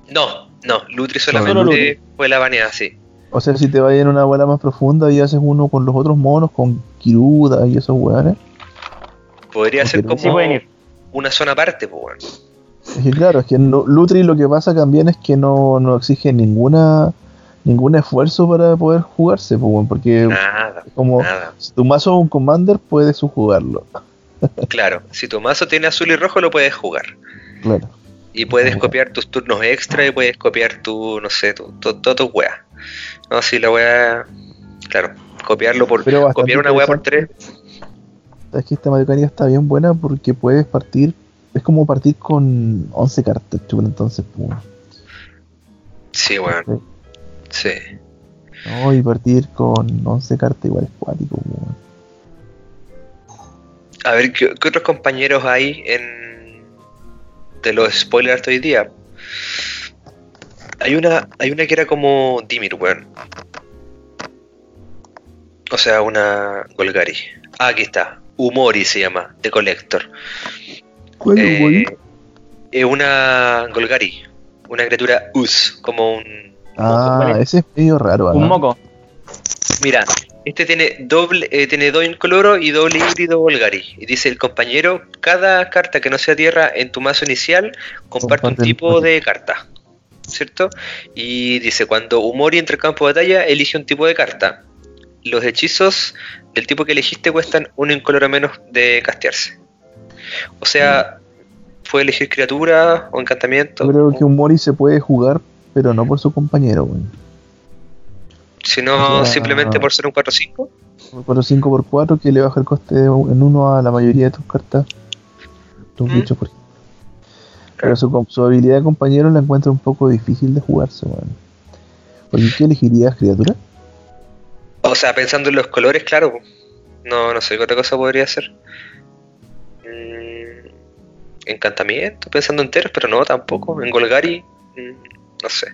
S3: No, no, Lutris solamente fue la baneada, sí.
S4: O sea, si te vas en una bola más profunda y haces uno con los otros monos, con Kiruda y esos weones,
S3: Podría ser como una zona aparte, pues bueno.
S4: Es que claro, es que Lutri lo que pasa también es que no, no exige ninguna ningún esfuerzo para poder jugarse, porque como si tu mazo es un commander puedes jugarlo.
S3: claro, si tu mazo tiene azul y rojo lo puedes jugar.
S4: Claro.
S3: Y puedes copiar tus turnos extra y puedes copiar tu, no sé, tu, todas tus weas. No, si la wea, claro, copiarlo por, copiar una wea por tres
S4: es que esta mecánica está bien buena porque puedes partir, es como partir con 11 cartas, entonces,
S3: pum. Sí, bueno. Sí.
S4: No, y partir con 11 cartas igual es cuático,
S3: A ver, ¿qué, otros compañeros hay en de los spoilers de hoy día. Hay una, hay una que era como Dimir, weón. O sea, una Golgari. Ah, aquí está. Humori se llama, de Collector.
S4: ¿Cuál?
S3: Eh, es una Golgari. Una criatura Us, como un.
S4: Ah, ese es medio raro.
S2: Un
S4: ¿no?
S2: moco.
S3: Mira, este tiene doble, eh, tiene doble incoloro y doble híbrido Golgari. Y dice el compañero, cada carta que no sea tierra en tu mazo inicial comparte un
S4: Comparte
S3: tipo de carta. ¿Cierto? Y dice, cuando Humori entra al campo de batalla, elige un tipo de carta. Los hechizos del tipo que elegiste cuestan un incoloro menos de castearse. O sea, puede elegir criatura o encantamiento.
S4: Yo creo
S3: o-
S4: que un Mori se puede jugar, pero no por su compañero, weón.
S3: sino simplemente por ser un 4-5.
S4: Por 5x4 que le baja el coste un- en uno a la mayoría de tus cartas. Tus
S3: Mm.
S4: bichos, por ejemplo. Pero su, su habilidad de compañero la encuentro un poco difícil de jugarse, weón. ¿Por qué elegirías criatura?
S3: O sea, pensando en los colores, claro. No, no sé qué otra cosa podría ser. Mm, encantamiento, pensando enteros, pero no, tampoco. En Golgari, mm, no sé.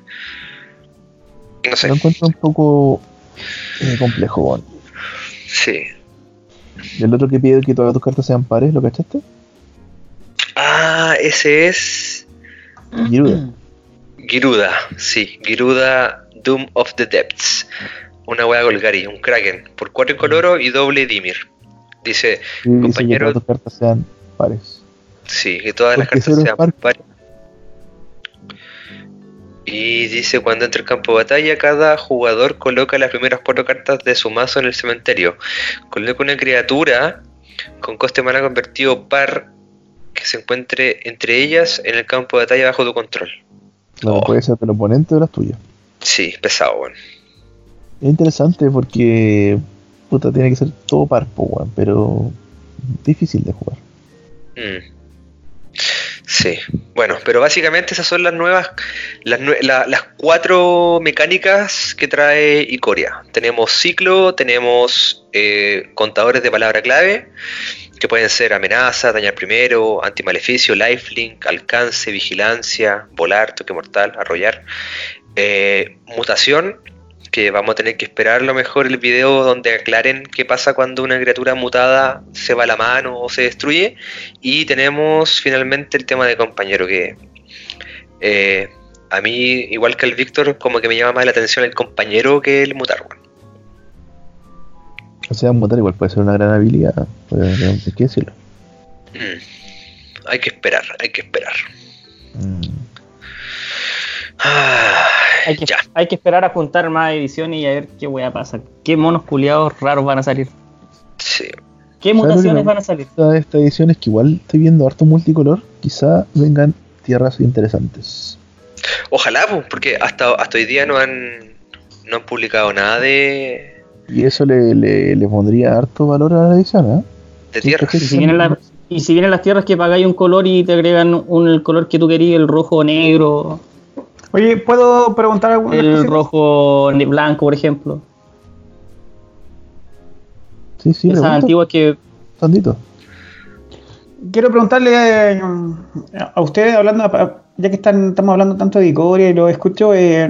S3: No sé,
S4: Lo encuentro un poco eh, complejo, weón.
S3: sí.
S4: El otro que pide que todas tus cartas sean pares, ¿lo cachaste?
S3: Ah, ese es.
S4: Giruda.
S3: Giruda, sí. Giruda Doom of the Depths. Una wea Golgari, un Kraken. Por cuatro incoloro y doble Dimir. Dice,
S4: dice que
S3: compañero-
S4: todas tus cartas sean pares.
S3: Sí, que todas las cartas sean
S4: par-
S3: pares. Y dice, cuando entra el campo de batalla, cada jugador coloca las primeras cuatro cartas de su mazo en el cementerio. Coloca una criatura con coste mana convertido par que se encuentre entre ellas en el campo de batalla bajo tu control.
S4: Claro,
S3: Oh.
S4: puede ser del oponente o las tuyas.
S3: Sí, pesado, bueno.
S4: Es interesante porque puta tiene que ser todo par, weón, pero difícil de jugar.
S3: Mm. Sí, bueno, pero básicamente esas son las nuevas, las, cuatro mecánicas que trae Icoria. Tenemos ciclo, tenemos eh, contadores de palabra clave, que pueden ser amenaza, dañar primero, antimaleficio, lifelink, alcance, vigilancia, volar, toque mortal, arrollar. Eh, mutación, que vamos a tener que esperar a lo mejor el video donde aclaren qué pasa cuando una criatura mutada se va a la mano o se destruye. Y tenemos finalmente el tema de compañero, que eh, a mí, igual que el Víctor, como que me llama más la atención el compañero que el mutar.
S4: O sea, mutar igual puede ser una gran habilidad, hay que decirlo.
S3: Mm. Hay que esperar, hay que esperar.
S4: Mm.
S3: Ah,
S2: Hay que,
S3: ya.
S2: hay que esperar a juntar más ediciones y a ver qué weá pasa. ¿Qué monos culiados raros van a salir?
S3: Sí.
S2: ¿Qué
S4: ¿Sabes lo que
S2: mutaciones van a salir?
S4: Esta, esta edición es que igual estoy viendo harto multicolor, quizá vengan tierras interesantes.
S3: Ojalá, pues, porque hasta, hasta hoy día no han, no han publicado nada de,
S4: Y eso le, le, le pondría harto valor a la edición, ¿eh?
S3: de tierras.
S2: Y si, vienen las, y si vienen las tierras que pagáis un color y te agregan un, el color que tú querías, el rojo o negro,
S1: Oye, ¿puedo preguntar alguna
S2: el rojo ne- blanco, por ejemplo.
S4: Sí, sí,
S2: Esas
S4: pregunta,
S2: antiguas que
S4: Sandito.
S1: Quiero preguntarle eh, a ustedes, hablando, ya que están, estamos hablando tanto de Icoria y lo escucho, eh,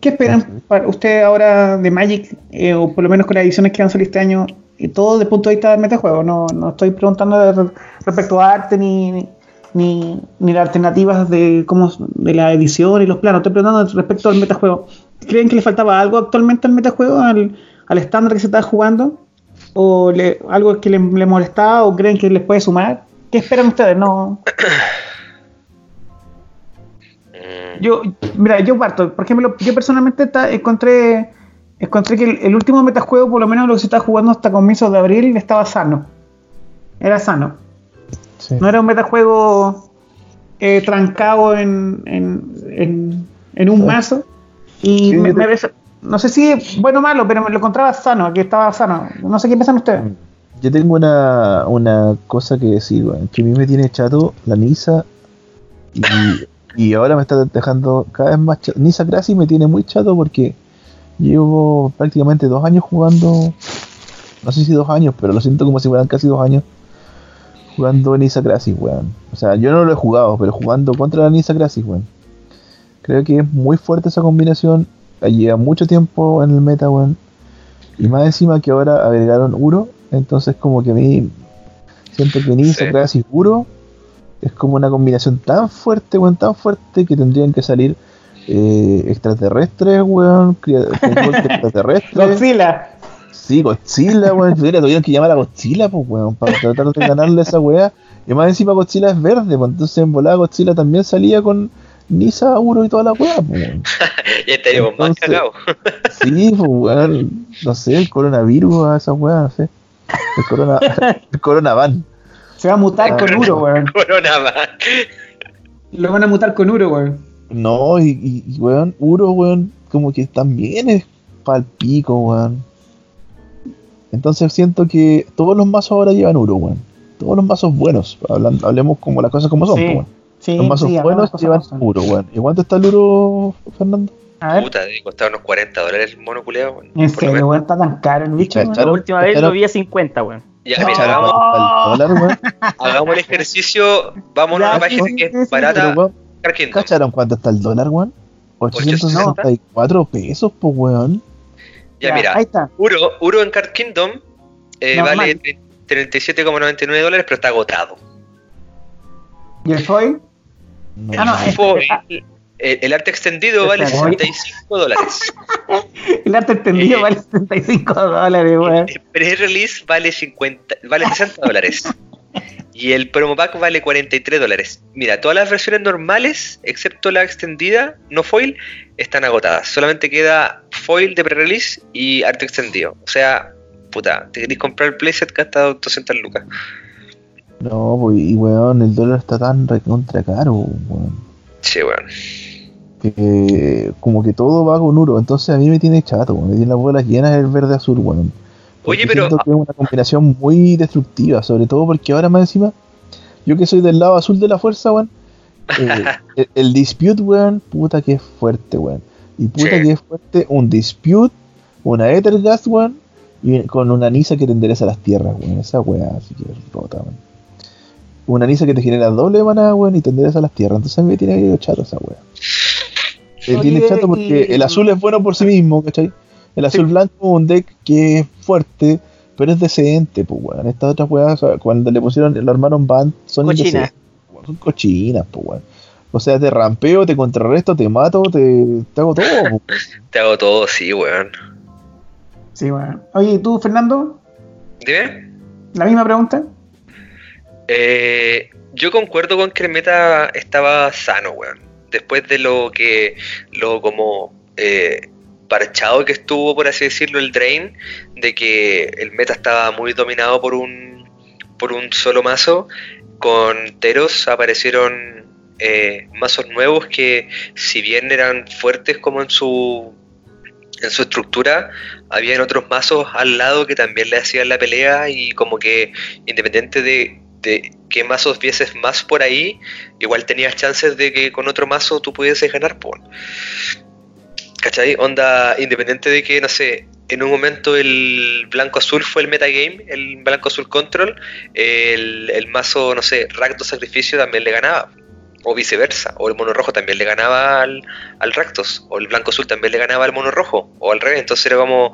S1: ¿qué esperan para ustedes ahora de Magic, eh, o por lo menos con las ediciones que van a salir este año, y todo desde el punto de vista del metajuego? No, no estoy preguntando de- respecto a arte ni, ni, ni las alternativas de cómo de la edición y los planos, estoy preguntando respecto al metajuego. ¿Creen que le faltaba algo actualmente al metajuego, al, al estándar que se está jugando? ¿O le- algo que le, le molestaba o creen que les puede sumar? ¿Qué esperan ustedes? No,
S3: Mm,
S1: yo, mira, yo parto. Por ejemplo, yo personalmente ta- encontré, encontré que el, el último metajuego, por lo menos lo que se está jugando hasta comienzos de abril, estaba sano. Era sano.
S4: Sí.
S1: No era un metajuego eh, trancado en, en, en, en un
S4: Sí.
S1: mazo. Y
S4: Sí,
S1: me- me parece- no sé si es bueno o malo, pero me lo encontraba sano, que estaba sano. No sé qué piensan ustedes.
S4: Yo tengo una, una cosa que decir, que a mí me tiene chato la Nisa y, y ahora me está dejando cada vez más chato. Nisa Crassi me tiene muy chato porque llevo prácticamente dos años jugando, no sé si dos años, pero lo siento como si fueran casi dos años, jugando Nisa Crisis, weón. O sea, yo no lo he jugado, pero jugando contra la Nisa Crisis, weón. Creo que es muy fuerte esa combinación. Lleva mucho tiempo en el meta, weón. Y más encima que ahora agregaron Uro. Entonces como que a mí siento que Nisa Crisis Uro es como una combinación tan fuerte, weón, tan fuerte que tendrían que salir eh, extraterrestres, weón, extraterrestres.
S1: Godzilla.
S4: Sí, Godzilla, weón. Tuvieron que llamar a Godzilla, pues, weón, para tratar de ganarle a esa weá. Y más encima Godzilla es verde, pues entonces en volada Godzilla también salía con Nisa, Uro y toda la weá, pues, weón.
S3: ya estaríamos más cagados.
S4: sí, pues, weón, no sé, el coronavirus a esa weá, no sé. El corona, el coronavan.
S1: Se va a mutar con Uro, weón.
S3: Coronavan.
S1: Lo van a mutar con Uro, weón.
S4: No, y, y, weón, Uro, weón, como que también es pal pico, weón. Entonces siento que todos los mazos ahora llevan Uro, weón. Todos los mazos buenos, hablemos como las cosas como son, sí, weón. Sí, los mazos buenos llevan Uro, weón. ¿Y cuánto está el Uro, Fernando?
S3: A ver. Puta, debe costar unos 40 dólares el mono culeado, weón.
S1: En serio, weón, está tan caro el bicho.
S2: La última vez lo vi a 50, weón.
S3: Ya, mira, hagamos, hagamos el ejercicio, vamos a una página que es barata.
S4: ¿Cacharon cuánto está el dólar, weón? 864 pesos, pues, weón.
S3: Ya, mira, Uro, Uro en Card Kingdom eh, vale 37,99 dólares, pero está agotado.
S1: ¿Y el foil?
S3: ah, no, el, foil, el, arte extendido vale 65 dólares.
S1: el arte extendido eh, vale 65 dólares, weón.
S3: El pre-release vale, 50, vale 60 dólares. Y el promo pack vale 43 dólares. Mira, todas las versiones normales, excepto la extendida, no foil, están agotadas. Solamente queda foil de pre-release y arte extendido. O sea, puta, te querés comprar el playset gasta 200 lucas.
S4: No, pues, y weón, el dólar está tan recontra caro, weón.
S3: Sí, weón.
S4: Que como que todo va con uro. Entonces a mí me tiene chato, weón. Me tiene las bolas llenas del verde azul, weón.
S3: Oye, pero.
S4: Que es una combinación muy destructiva, sobre todo porque ahora más encima, yo que soy del lado azul de la fuerza, weón. Eh, el, dispute, weón, puta que es fuerte, weón. Y puta que es fuerte un dispute, una Ethergast, weón, y con una Nisa que te endereza las tierras, weón. Esa weá, así que es rota, weón. Una Nisa que te genera doble mana, weón, y te endereza las tierras. Entonces a mí me tiene que chato esa weá. Me tiene chato porque el azul es bueno por sí mismo, ¿cachai? El azul blanco es un deck que es fuerte, pero es decente, pues, weón. Estas otras weas, cuando le pusieron, lo armaron band, son
S2: cochinas.
S4: Son cochinas, pues, weón. O sea, te rampeo, te contrarresto, te mato, te, te hago todo.
S3: te hago todo, sí, weón.
S1: Sí, weón. Oye, ¿y tú, Fernando?
S3: Dime.
S1: ¿La misma pregunta?
S3: Eh, yo concuerdo con que el meta estaba sano, weón. Después de lo que, lo como eh, parchado que estuvo, por así decirlo, el Drain, de que el meta estaba muy dominado por un, por un solo mazo, con Teros aparecieron eh, mazos nuevos que si bien eran fuertes como en su en su estructura, habían otros mazos al lado que también le hacían la pelea y como que independiente de, de qué mazos vieses más por ahí, igual tenías chances de que con otro mazo tú pudieses ganar. Por. ¿Cachai? Onda, independiente de que, no sé, en un momento el blanco-azul fue el metagame, el blanco-azul control, el, el, mazo, no sé, Rakdos Sacrificio también le ganaba, o viceversa, o el mono rojo también le ganaba al, al Rakdos, o el blanco-azul también le ganaba al mono rojo, o al revés, entonces era como,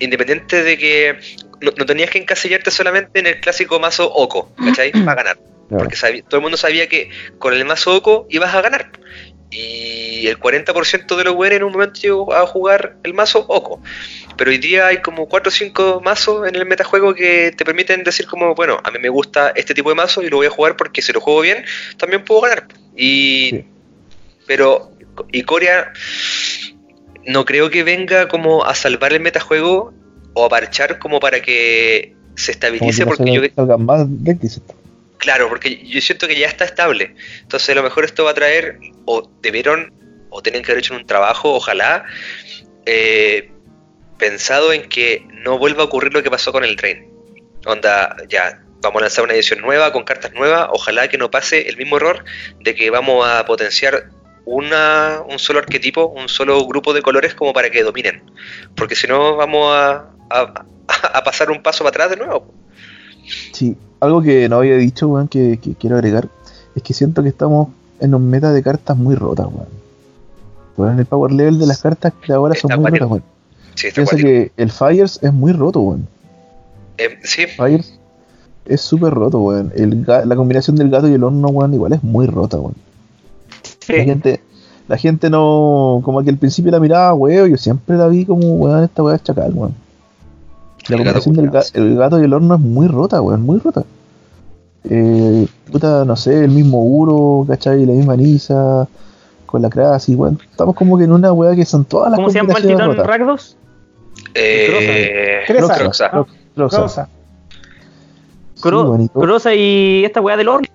S3: independiente de que no, tenías que encasillarte solamente en el clásico mazo Oco, ¿cachai? Para ganar. Porque todo el mundo sabía que con el mazo Oco ibas a ganar. Y el 40% de los weones en un momento llegó a jugar el mazo Oco. Pero hoy día hay como 4 o 5 mazos en el metajuego que te permiten decir como, bueno, a mí me gusta este tipo de mazo y lo voy a jugar porque si lo juego bien, también puedo ganar. Y... Pero... Y Corea no creo que venga como a salvar el metajuego o a parchar como para que se estabilice porque yo...
S4: Más
S3: Claro, porque yo siento que ya está estable. Entonces a lo mejor esto va a traer, o debieron, o tienen que haber hecho un trabajo, ojalá, eh, pensado en que no vuelva a ocurrir lo que pasó con el tren. Onda, ya, vamos a lanzar una edición nueva, con cartas nuevas, ojalá que no pase el mismo error de que vamos a potenciar una, un solo arquetipo, un solo grupo de colores como para que dominen. Porque si no vamos a, a, a pasar un paso para atrás de nuevo.
S4: Sí, algo que no había dicho, weón, que, que quiero agregar, es que siento que estamos en un meta de cartas muy rotas, weón. Weón, el power level de las cartas que ahora son muy rotas, weón.
S3: Sí, acuático.
S4: que el Fires es muy roto, weón.
S3: Eh, sí,
S4: Fires es súper roto, weón. El la combinación del gato y el horno, weón, igual es muy rota, weón. La
S2: Sí.
S4: gente, la gente no, como que al principio la miraba, weón, yo siempre la vi como, weón, esta weá es chacal, weón. La
S3: El gato
S4: combinación del
S3: culiao,
S4: ga- el gato y el horno es muy rota, weón, muy rota. Eh, puta, no sé, el mismo Uro, ¿cachai? La misma Nisa, con la Crasi, weón. Estamos como que en una weá que son todas las
S2: ¿Cómo se llama el titán
S4: rotas.
S2: Rakdos?
S3: eh,
S1: Crosa.
S3: Croxa.
S4: Cro- Croxa.
S1: Rosa.
S4: Sí,
S2: Cro-
S4: weón, y todo-
S2: Crosa y esta weá del horno.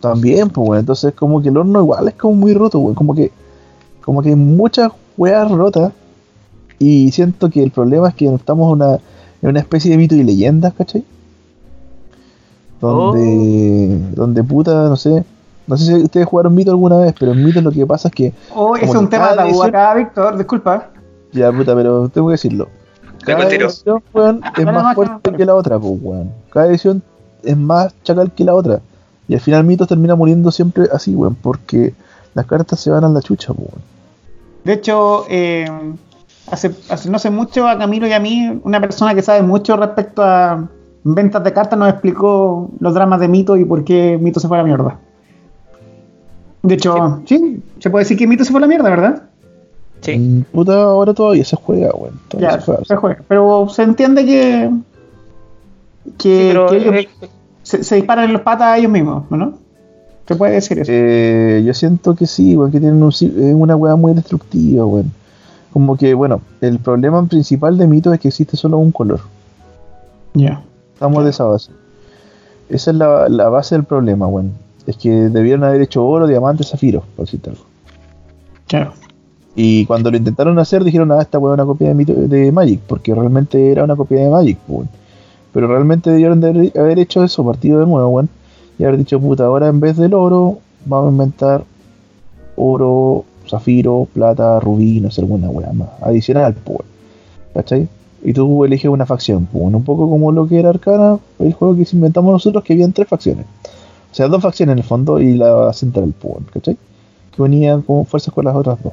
S4: También, pues, weón. Entonces, como que el horno igual es como muy roto, weón. Como que, como que hay muchas weas rotas. Y siento que el problema es que estamos en una, en una especie de mito y leyendas, ¿cachai? Donde, donde puta, no sé. No sé si ustedes jugaron mito alguna vez, pero en mito lo que pasa es que,
S1: Oh, es un tema tabú
S4: edición-
S1: acá, Víctor, disculpa.
S4: ya puta, pero tengo que decirlo. Cada edición, weón, es
S1: Dale
S4: más fuerte que la otra, pues, weón. Cada edición es más chacal que la otra. Y al final Mitos termina muriendo siempre así, weón, porque las cartas se van a la chucha, pues, weón.
S1: De hecho, eh, hace, hace no hace mucho a Camilo y a mí, una persona que sabe mucho respecto a ventas de cartas nos explicó los dramas de Mito y por qué Mito se fue a la mierda. De hecho, sí, se puede decir que Mito se fue a la mierda, ¿verdad?
S2: Sí.
S4: Mm, Puta, ahora todavía se juega, weón. Todavía
S1: Ya,
S4: se juega.
S1: se juega. Pero se entiende que, que,
S2: Sí, pero,
S1: que ellos
S2: eh,
S1: se, se disparan en los patas a ellos mismos, ¿no? Se puede decir eso.
S4: Eh, yo siento que sí, weón, que tienen un, es una weá muy destructiva, weón. Como que, bueno, el problema principal de Mito es que existe solo un color.
S1: Ya.
S4: Estamos de esa base. Esa es la, la base del problema, weón. Es que debieron haber hecho oro, diamante, zafiro, por decirte algo.
S1: Claro.
S4: Y cuando lo intentaron hacer, dijeron, ah, esta weá es una copia de, Mito- de Magic, porque realmente era una copia de Magic, weón. Pero realmente debieron de haber- haber hecho eso, partido de nuevo, weón. Y haber dicho, puta, ahora en vez del oro, vamos a inventar oro, zafiro, plata, rubí, no sé, alguna weá más. Adicional, pues. ¿Cachai? Y tú eliges una facción, pues. Un poco como lo que era Arcana, el juego que inventamos nosotros, que habían tres facciones. O sea, dos facciones en el fondo y la central, pues, ¿cachai? Que unían como fuerzas con las otras dos.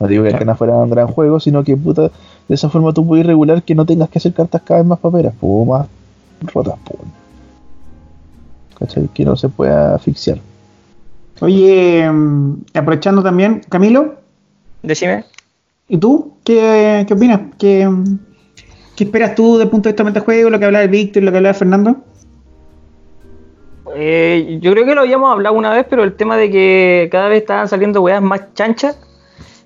S4: No digo que Arcana fuera un gran juego, sino que puta, de esa forma tú puedes regular que no tengas que hacer cartas cada vez más paperas, pues, o más rotas, pues. ¿Cachai? Que no se pueda asfixiar.
S1: Oye, mm, aprovechando también, Camilo,
S2: Decime.
S1: ¿y tú? ¿Qué, qué opinas? ¿Qué, ¿Qué esperas tú desde el punto de vista del juego? Lo que hablaba de Víctor, lo que hablaba de Fernando.
S2: Eh, yo creo que lo habíamos hablado una vez, pero el tema de que cada vez estaban saliendo weas más chanchas,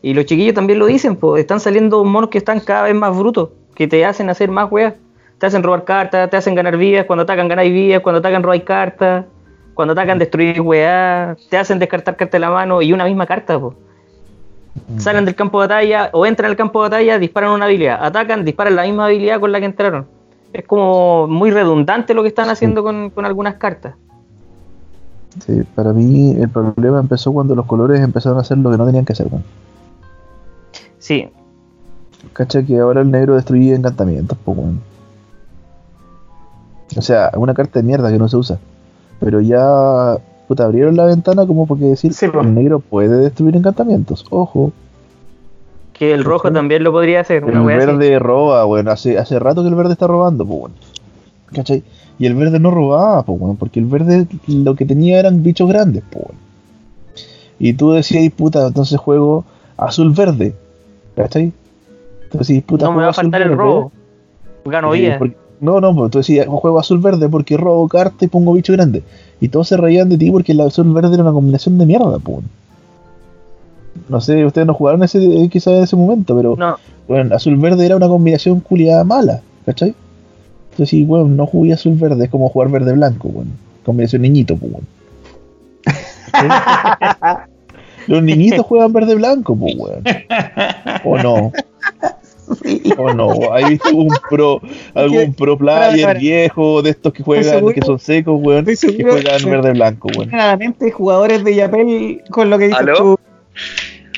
S2: y los chiquillos también lo dicen, pues están saliendo monos que están cada vez más brutos, que te hacen hacer más weas. Te hacen robar cartas, te hacen ganar vidas, cuando atacan ganáis vidas, cuando atacan robáis cartas, cuando atacan destruir weas, te hacen descartar cartas de la mano y una misma carta, pues. Salen del campo de batalla o entran al campo de batalla, disparan una habilidad, atacan, disparan la misma habilidad con la que entraron. Es como muy redundante lo que están haciendo con, con algunas cartas.
S4: Sí, para mí el problema empezó cuando los colores empezaron a hacer lo que no tenían que hacer, weón.
S2: Sí,
S4: Cacha que ahora el negro destruye encantamientos, pues. O sea, una carta de mierda que no se usa. Pero ya, puta, abrieron la ventana como porque decir
S1: Sí,
S4: el negro puede destruir encantamientos. Ojo,
S2: que el rojo también lo podría hacer.
S4: El
S2: así.
S4: verde roba, weón. Hace, hace rato que el verde está robando, pues, weón. ¿Cachai? Y el verde no robaba, pues, weón. Porque el verde lo que tenía eran bichos grandes, pues, weón. Y tú decías, puta, entonces juego azul-verde. ¿Cachai? Entonces, puta,
S2: No me va a faltar el robo. Gano vida.
S4: porque- no, no, pues tú decías, juego azul verde porque robo carta y pongo bicho grande. Y todos se reían de ti porque el azul verde era una combinación de mierda, pues. No sé, ustedes no jugaron ese, eh, quizás en ese momento, pero
S2: No,
S4: bueno, azul verde era una combinación culiada mala, ¿cachai? Entonces, sí, bueno, no jugué azul verde, es como jugar verde blanco, bueno. Combinación niñito, pues, weón. Los niñitos juegan verde blanco, pues, weón. O no. O no, ¿hay visto un pro, algún pro player viejo de estos que juegan,
S1: seguro-
S4: que son secos, weón, que juegan verde blanco, weón?
S1: Claramente jugadores de Yapel con lo que dices
S3: ¿Aló?
S1: tú.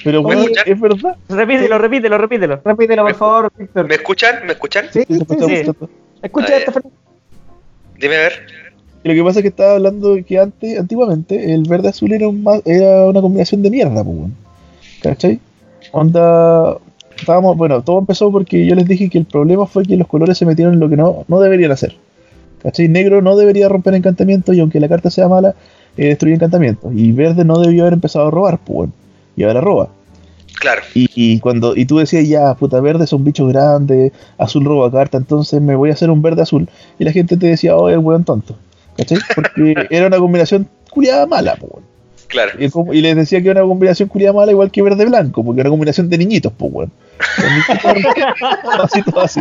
S4: Pero
S1: Oye,
S4: weón, es verdad.
S2: repítelo, repítelo, repítelo.
S1: Repítelo, por favor, Víctor.
S3: ¿Me escuchan? ¿Me escuchan?
S1: Sí, sí,
S4: Sí,
S1: sí.
S4: sí.
S1: Escucha
S3: Ah,
S1: esto, Fernando.
S3: Dime a ver.
S4: Y lo que pasa es que estaba hablando de que antes, antiguamente, el verde azul era, un era una combinación de mierda, pues, ¿cachai? Onda, estábamos, bueno, todo empezó porque yo les dije que el problema fue que los colores se metieron en lo que no, no deberían hacer. ¿Cachai? Negro no debería romper encantamientos y aunque la carta sea mala, eh, destruye encantamientos. Y verde no debió haber empezado a robar, pues, y ahora roba.
S3: Claro.
S4: Y, cuando y tú decías, ya, puta, verde son bichos grandes, azul roba carta, entonces me voy a hacer un verde azul. Y la gente te decía, oh, el weón tonto. ¿Cachai? Porque era una combinación culiada mala, pues,
S3: Claro.
S4: Y, les decía que era una combinación culiada mala igual que verde blanco, porque era una combinación de niñitos, pues, weón. así, todo así.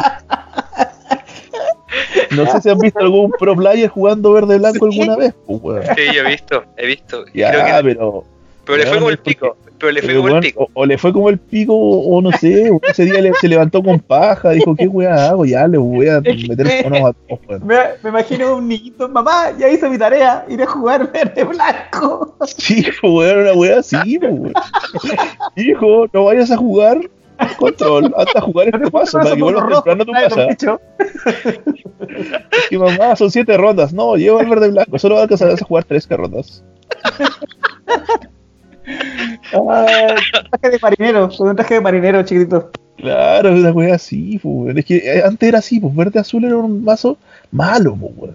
S4: No sé si han visto algún pro player jugando verde blanco alguna vez, pues, weón.
S3: Sí, yo he visto, he visto.
S4: Ya, pero.
S3: Pero le fue como el pico. Pero le fue como el pico.
S4: O, le fue como el pico, o, no sé, ese día se levantó con paja, dijo, ¿qué weá hago? Ya le voy a meter
S1: unos a todos, me, me, imagino un niñito, mamá, ya hice mi tarea, iré a jugar verde blanco.
S4: Sí, weón, una weá así, weón. Hijo, no vayas a jugar control, hasta jugar este paso para que vuelvas temprano a tu casa. Y mamá, son siete rondas. No, lleva el verde blanco, solo va a alcanzar a jugar tres rondas.
S1: Ah, un traje de marinero, con un traje de marinero chiquitito.
S4: Claro, es una wea así, pues, Es que eh, antes era así, pues verde azul era un mazo malo, pues,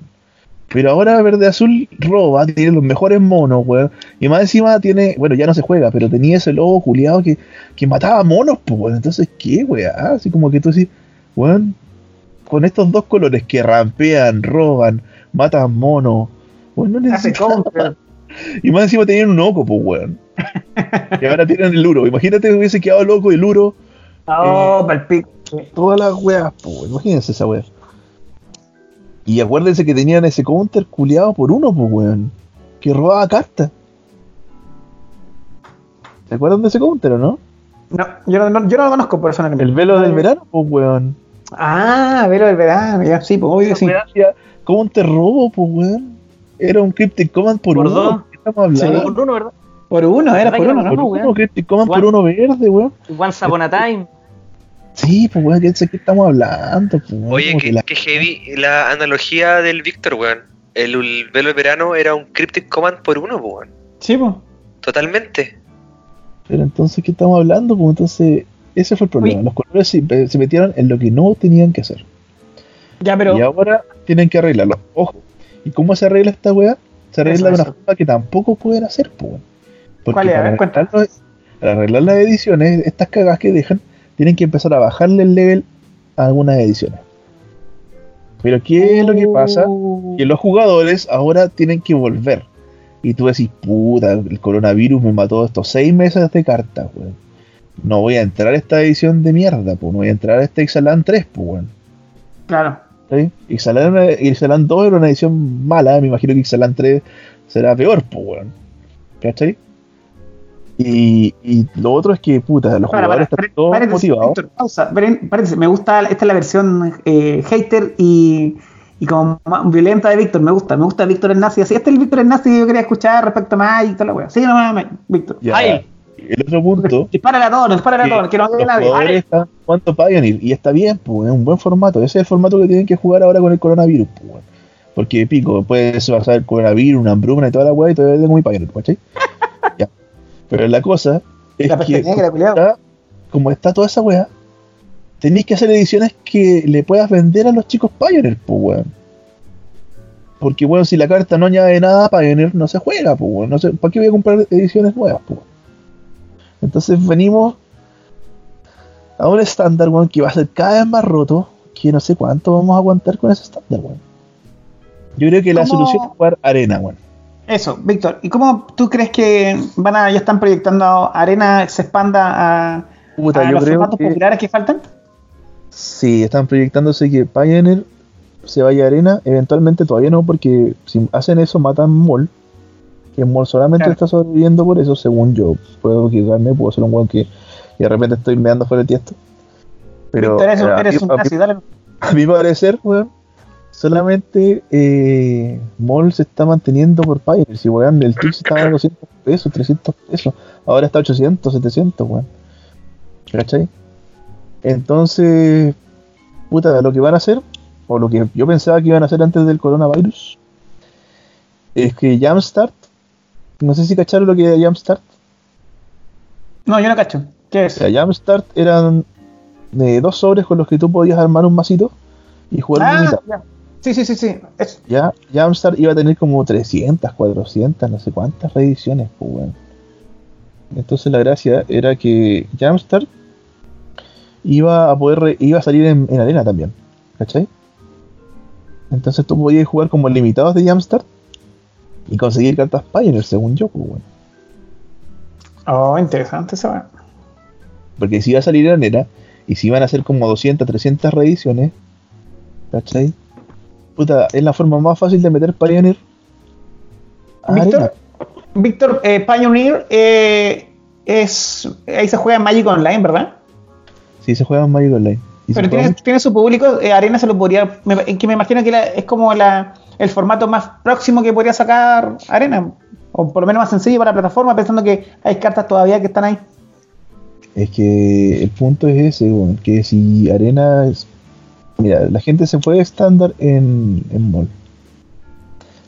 S4: Pero ahora verde azul roba, tiene los mejores monos, weón. Y más encima tiene, bueno, ya no se juega, pero tenía ese lobo culiado que, que mataba monos, pues, Entonces, ¿qué, weón? Así como que tú decís, weón, con estos dos colores que rampean, roban, matan monos, weón, no necesitas. Y más encima tenían un oco, pues, weón. y ahora tienen el Uro. Imagínate que hubiese quedado loco el Uro.
S1: Oh, eh.
S4: Todas las weas, pues, imagínense esa wea. Y acuérdense que tenían ese counter culiado por uno, pues, weón. Que robaba cartas. ¿Se acuerdan de ese counter o no?
S1: No, yo no, yo no lo conozco personalmente.
S4: El velo del verano, pues, weón.
S1: Ah, velo del verano, ya, sí, pues, obvio sí.
S4: Counter robo, pues, weón. Era un Cryptic Command por, uno.
S1: estamos hablando? por uno, ¿verdad? Por uno, era por uno, ¿no? Por
S4: uno, Cryptic Command por uno verde, weón.
S2: Once Upon a Time.
S4: Sí, pues weón, ¿qué, qué estamos hablando? Pues,
S3: Oye, qué, heavy la analogía del Víctor, weón. El, el, velo de verano era un Cryptic Command por uno, pues, weón.
S1: Sí, pues.
S3: Totalmente.
S4: Pero entonces, ¿qué estamos hablando? Pues entonces, ese fue el problema. Los colores se, se, metieron en lo que no tenían que hacer.
S1: Ya, pero.
S4: Y ahora tienen que arreglarlo. Ojo, ¿Y cómo se arregla esta weá? Se arregla de una forma que tampoco pueden hacer, pues.
S1: ¿Cuál es? A ver,
S4: para arreglar las ediciones, estas cagas que dejan, tienen que empezar a bajarle el level a algunas ediciones. Pero ¿qué es lo que pasa? Uh. Que los jugadores ahora tienen que volver. Y tú decís, puta, el coronavirus me mató estos seis meses de cartas, weón. No voy a entrar a esta edición de mierda, pues. No voy a entrar a este Exalan 3, pues, weón.
S1: Claro.
S4: ¿Sí? Ixalan, 2 era una edición mala, me imagino que Ixalan 3 será peor, pues, weón. ¿Cachai? Y, y, lo otro es que, puta, los jugadores están todos motivados.
S1: pausa, me gusta, esta es la versión eh, hater y, y como violenta de Víctor, me gusta, me gusta Víctor el nazi, así este es el Víctor el nazi que yo quería escuchar respecto a más y toda la wea. Sí, no, Víctor.
S4: Ahí. El otro punto.
S1: Dispara a todos, dispara a todos, que no
S4: hable nadie. Jugando Pioneer y está bien, pues, es un buen formato. Ese es el formato que tienen que jugar ahora con el coronavirus, pues. Porque pico, puede pasar el coronavirus, una hambruna y toda la weá y todavía tengo mi Pioneer, ¿cachai? ya. Pero la cosa es que, como está, como está toda esa weá, tenéis que hacer ediciones que le puedas vender a los chicos Pioneer, pues, weón. Porque, bueno, si la carta no añade nada, Pioneer no se juega, pues, No sé, ¿para qué voy a comprar ediciones nuevas, pues? Entonces venimos a un estándar, weón, que va a ser cada vez más roto, que no sé cuánto vamos a aguantar con ese estándar, weón. Yo creo que la solución es jugar arena, weón.
S1: Eso, Víctor, ¿y cómo tú crees que van a, ya están proyectando arena se expanda a, los formatos populares que faltan?
S4: Sí, están proyectándose que Pioneer se vaya a arena, eventualmente todavía no, porque si hacen eso matan Mol, que Mol solamente está sobreviviendo por eso, según yo. Puedo equivocarme, puedo ser un weón que de repente estoy meando fuera el tiesto. Pero
S1: eres, un, eres un casi, dale.
S4: A mi parecer, weón, solamente eh, Mol se está manteniendo por Pioneer. Si weón, el Twitch estaba a 200 pesos, 300 pesos, ahora está a 800, 700, weón. ¿Cachai? Entonces, puta, lo que van a hacer o lo que yo pensaba que iban a hacer antes del coronavirus, es que Jamstart, no sé si cacharon lo que era Jamstart.
S1: No, yo no cacho. ¿Qué es?
S4: O Jamstart eran de dos sobres con los que tú podías armar un masito y jugar
S1: ah, Sí, sí, sí, sí.
S4: Ya, Jamstart iba a tener como 300, 400, no sé cuántas reediciones, pues bueno. Entonces la gracia era que Jamstart iba a poder iba a salir en, arena también, ¿cachai? Entonces tú podías jugar como limitados de Jamstart y conseguir cartas Pioneer, según yo, pues bueno.
S1: Oh, interesante saber.
S4: Porque si iba a salir en arena y si iban a ser como 200, 300 reediciones, ¿cachai? Puta, es la forma más fácil de meter Pioneer.
S1: Víctor, Víctor eh, Pioneer eh, es. Ahí se juega en Magic Online, ¿verdad?
S4: Sí, se juega en Magic Online.
S1: Pero tiene, su público, eh, Arena se lo podría. que me imagino que es como la, el formato más próximo que podría sacar Arena. O por lo menos más sencillo para la plataforma, pensando que hay cartas todavía que están ahí.
S4: Es que el punto es ese, que si Arena es. Mira, la gente se fue estándar en, en Mall.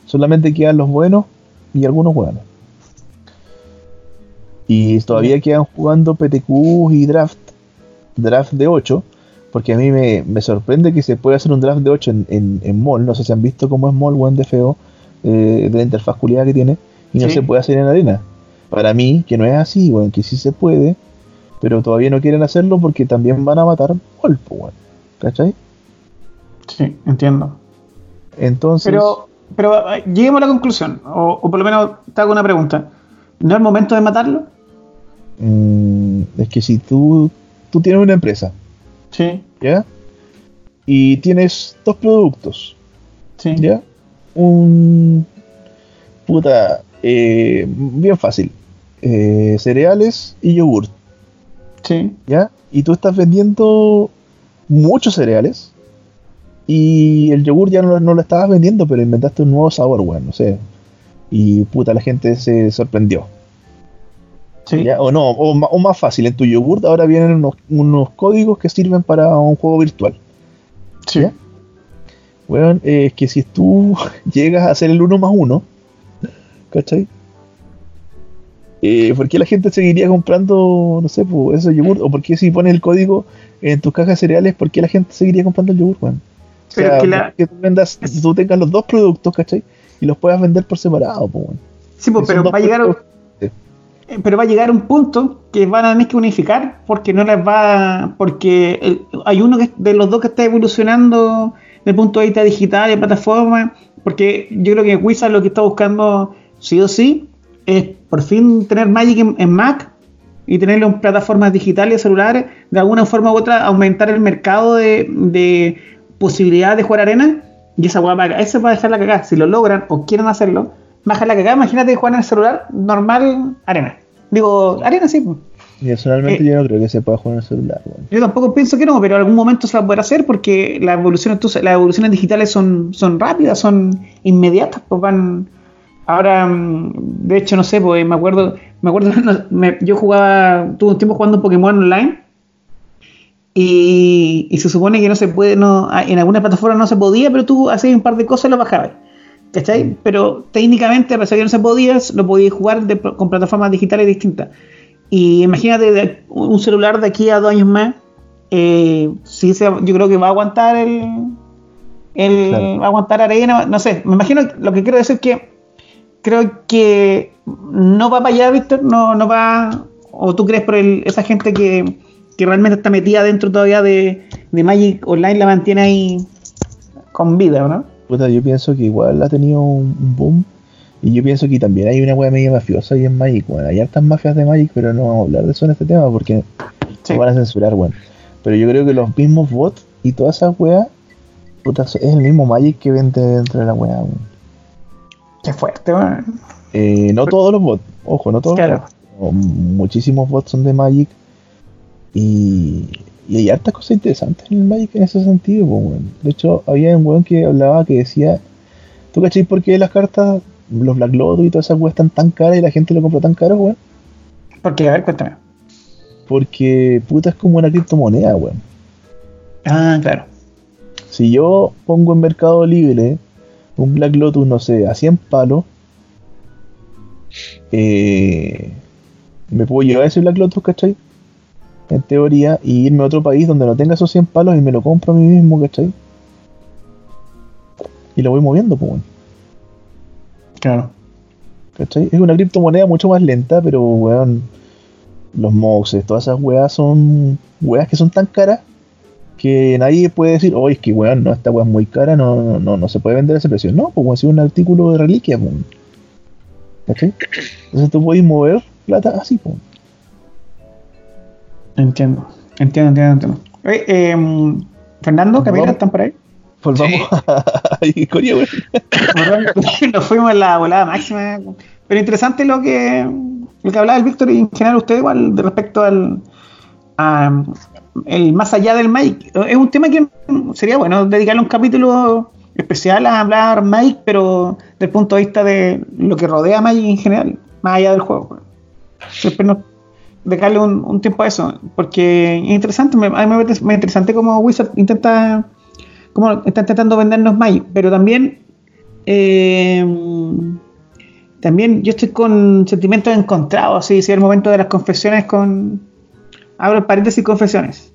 S4: Solamente quedan los buenos y algunos buenos. Y todavía quedan jugando PTQ y draft. Draft de 8. Porque a mí me, sorprende que se pueda hacer un draft de 8 en, en, Mall. No sé si han visto cómo es Mall, buen de feo. Eh, de la interfaz culiada que tiene. Y no se puede hacer en arena. Para mí, que no es así, bueno, que sí se puede. Pero todavía no quieren hacerlo porque también van a matar Mall, bueno, ¿cachai?
S1: Sí, entiendo.
S4: Entonces.
S1: Pero, pero eh, lleguemos a la conclusión. O, o por lo menos te hago una pregunta. ¿No es el momento de matarlo?
S4: Mm, es que si tú, tú tienes una empresa,
S1: sí.
S4: ¿ya? Y tienes dos productos,
S1: sí.
S4: ¿ya? Un. Puta, eh, bien fácil. Eh, cereales y yogur.
S1: Sí.
S4: ¿Ya? Y tú estás vendiendo muchos cereales y el yogur ya no, no, lo estabas vendiendo, pero inventaste un nuevo sabor, bueno, no sé. Y puta, la gente se sorprendió. O no, o, más fácil, en tu yogurt ahora vienen unos, códigos que sirven para un juego virtual.
S1: Sí.
S4: Bueno, eh, es que si tú llegas a hacer el 1 más 1, ¿cachai? Eh, ¿Por qué la gente seguiría comprando, no sé, pues, esos yogurt? ¿O por qué si pones el código en tus cajas de cereales, por qué la gente seguiría comprando el yogur, bueno? O sea, que, tú, vendas, tú tengas los dos productos, ¿cachai? Y los puedas vender por separado, pues, bueno.
S1: Sí, pues, pero va a llegar pero va a llegar un punto que van a tener que unificar porque no les va porque hay uno de los dos que está evolucionando desde el punto de vista digital y plataforma porque yo creo que Wizard lo que está buscando sí o sí es por fin tener Magic en, Mac y tenerlo en plataformas digitales celulares de alguna forma u otra aumentar el mercado de, de posibilidades de jugar arena y esa va, esa va a dejar la cagada. Si lo logran o quieren hacerlo baja la cagada, imagínate jugar en el celular normal arena. Digo, arena sí.
S4: Personalmente eh, yo no creo que se pueda jugar en el celular.
S1: Yo tampoco pienso que no, pero en algún momento se va a poder hacer porque las evoluciones, las evoluciones digitales son, son rápidas, son inmediatas, pues van... Ahora, mm, de hecho, no sé, pues me acuerdo, me acuerdo, yo jugaba, tuve un tiempo jugando Pokémon online y, y, se supone que no se puede, no, en alguna plataforma no se podía, pero tú hacías un par de cosas y lo bajabas. ¿Cachai? Pero técnicamente, a pesar de que no se podía, lo podías jugar con plataformas digitales distintas. Y imagínate un celular de aquí a dos años más, eh, sí yo creo que va a aguantar el, el va a aguantar arena, no sé, me imagino lo que quiero decir que creo que no va para allá, Víctor, no, no va, o tú crees por esa gente que, que, realmente está metida dentro todavía de, de Magic Online la mantiene ahí con vida, ¿no?
S4: Yo pienso que igual ha tenido un, boom. Y yo pienso que también hay una wea media mafiosa ahí en Magic. Bueno, hay hartas mafias de Magic, pero no vamos a hablar de eso en este tema porque se van a censurar, bueno. Pero yo creo que los mismos bots y todas esas weas, es el mismo Magic que vende dentro de la wea,
S1: Qué fuerte, weón.
S4: Eh, no todos los bots, ojo, no todos los bots. Muchísimos bots son de Magic. Y, y hay hartas cosas interesantes en el Magic en ese sentido, pues, De hecho, había un weón que hablaba que decía, ¿tú cachai por qué las cartas, los Black Lotus y todas esas weas están tan caras y la gente lo compra tan caro, weón?
S1: ¿Por qué? A ver, cuéntame.
S4: Porque puta es como una criptomoneda, weón.
S1: Ah, claro.
S4: si yo pongo en Mercado Libre un Black Lotus, no sé, a 100 palos, eh, me puedo llevar ese Black Lotus, ¿cachai? En teoría, y irme a otro país donde no tenga esos 100 palos y me lo compro a mí mismo, ¿cachai? Y lo voy moviendo, pues bueno.
S1: Claro.
S4: ¿Cachai? Es una criptomoneda mucho más lenta, pero weón, los moxes, todas esas weas son weas que son tan caras que nadie puede decir, oye, es que weón, no, esta wea es muy cara, no, no, no, se puede vender a ese precio. No, pues es un artículo de reliquia, pues. ¿cachai? Entonces tú puedes mover plata así, pues.
S1: Entiendo, entiendo, entiendo, entiendo. eh, Fernando, Camila, ¿están por ahí?
S4: Volvamos sí. a Corea, weón.
S1: Nos fuimos en la volada máxima. Pero interesante lo que lo que hablaba el Víctor y en general usted igual de respecto al el más allá del Mike. Es un tema que sería bueno dedicarle un capítulo especial a hablar Mike, pero desde el punto de vista de lo que rodea a Mike en general, más allá del juego. Siempre no dedicarle un, tiempo a eso, porque es interesante, me, a mí me parece interesante cómo Wizard intenta, cómo está intentando vendernos Mike, pero también eh, también yo estoy con sentimientos encontrados, así, si es el momento de las confesiones con... Abro el paréntesis confesiones.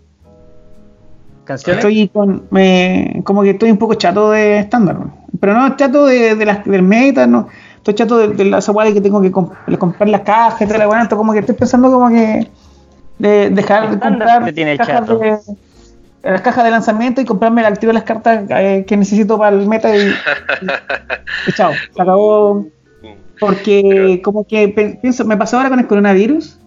S2: ¿Canciones?
S1: Estoy con, me, como que estoy un poco chato de estándar, pero no chato de, de las, del meta, no, estoy chato de, de esa que tengo que comprar las cajas, y la bueno, como que estoy pensando como que de dejar de comprar
S2: tiene
S1: cajas
S2: chato.
S1: de, las cajas de lanzamiento y comprarme al activo las cartas eh, que necesito para el meta y, y, y chao, se acabó porque como que pienso, me pasó ahora con el coronavirus,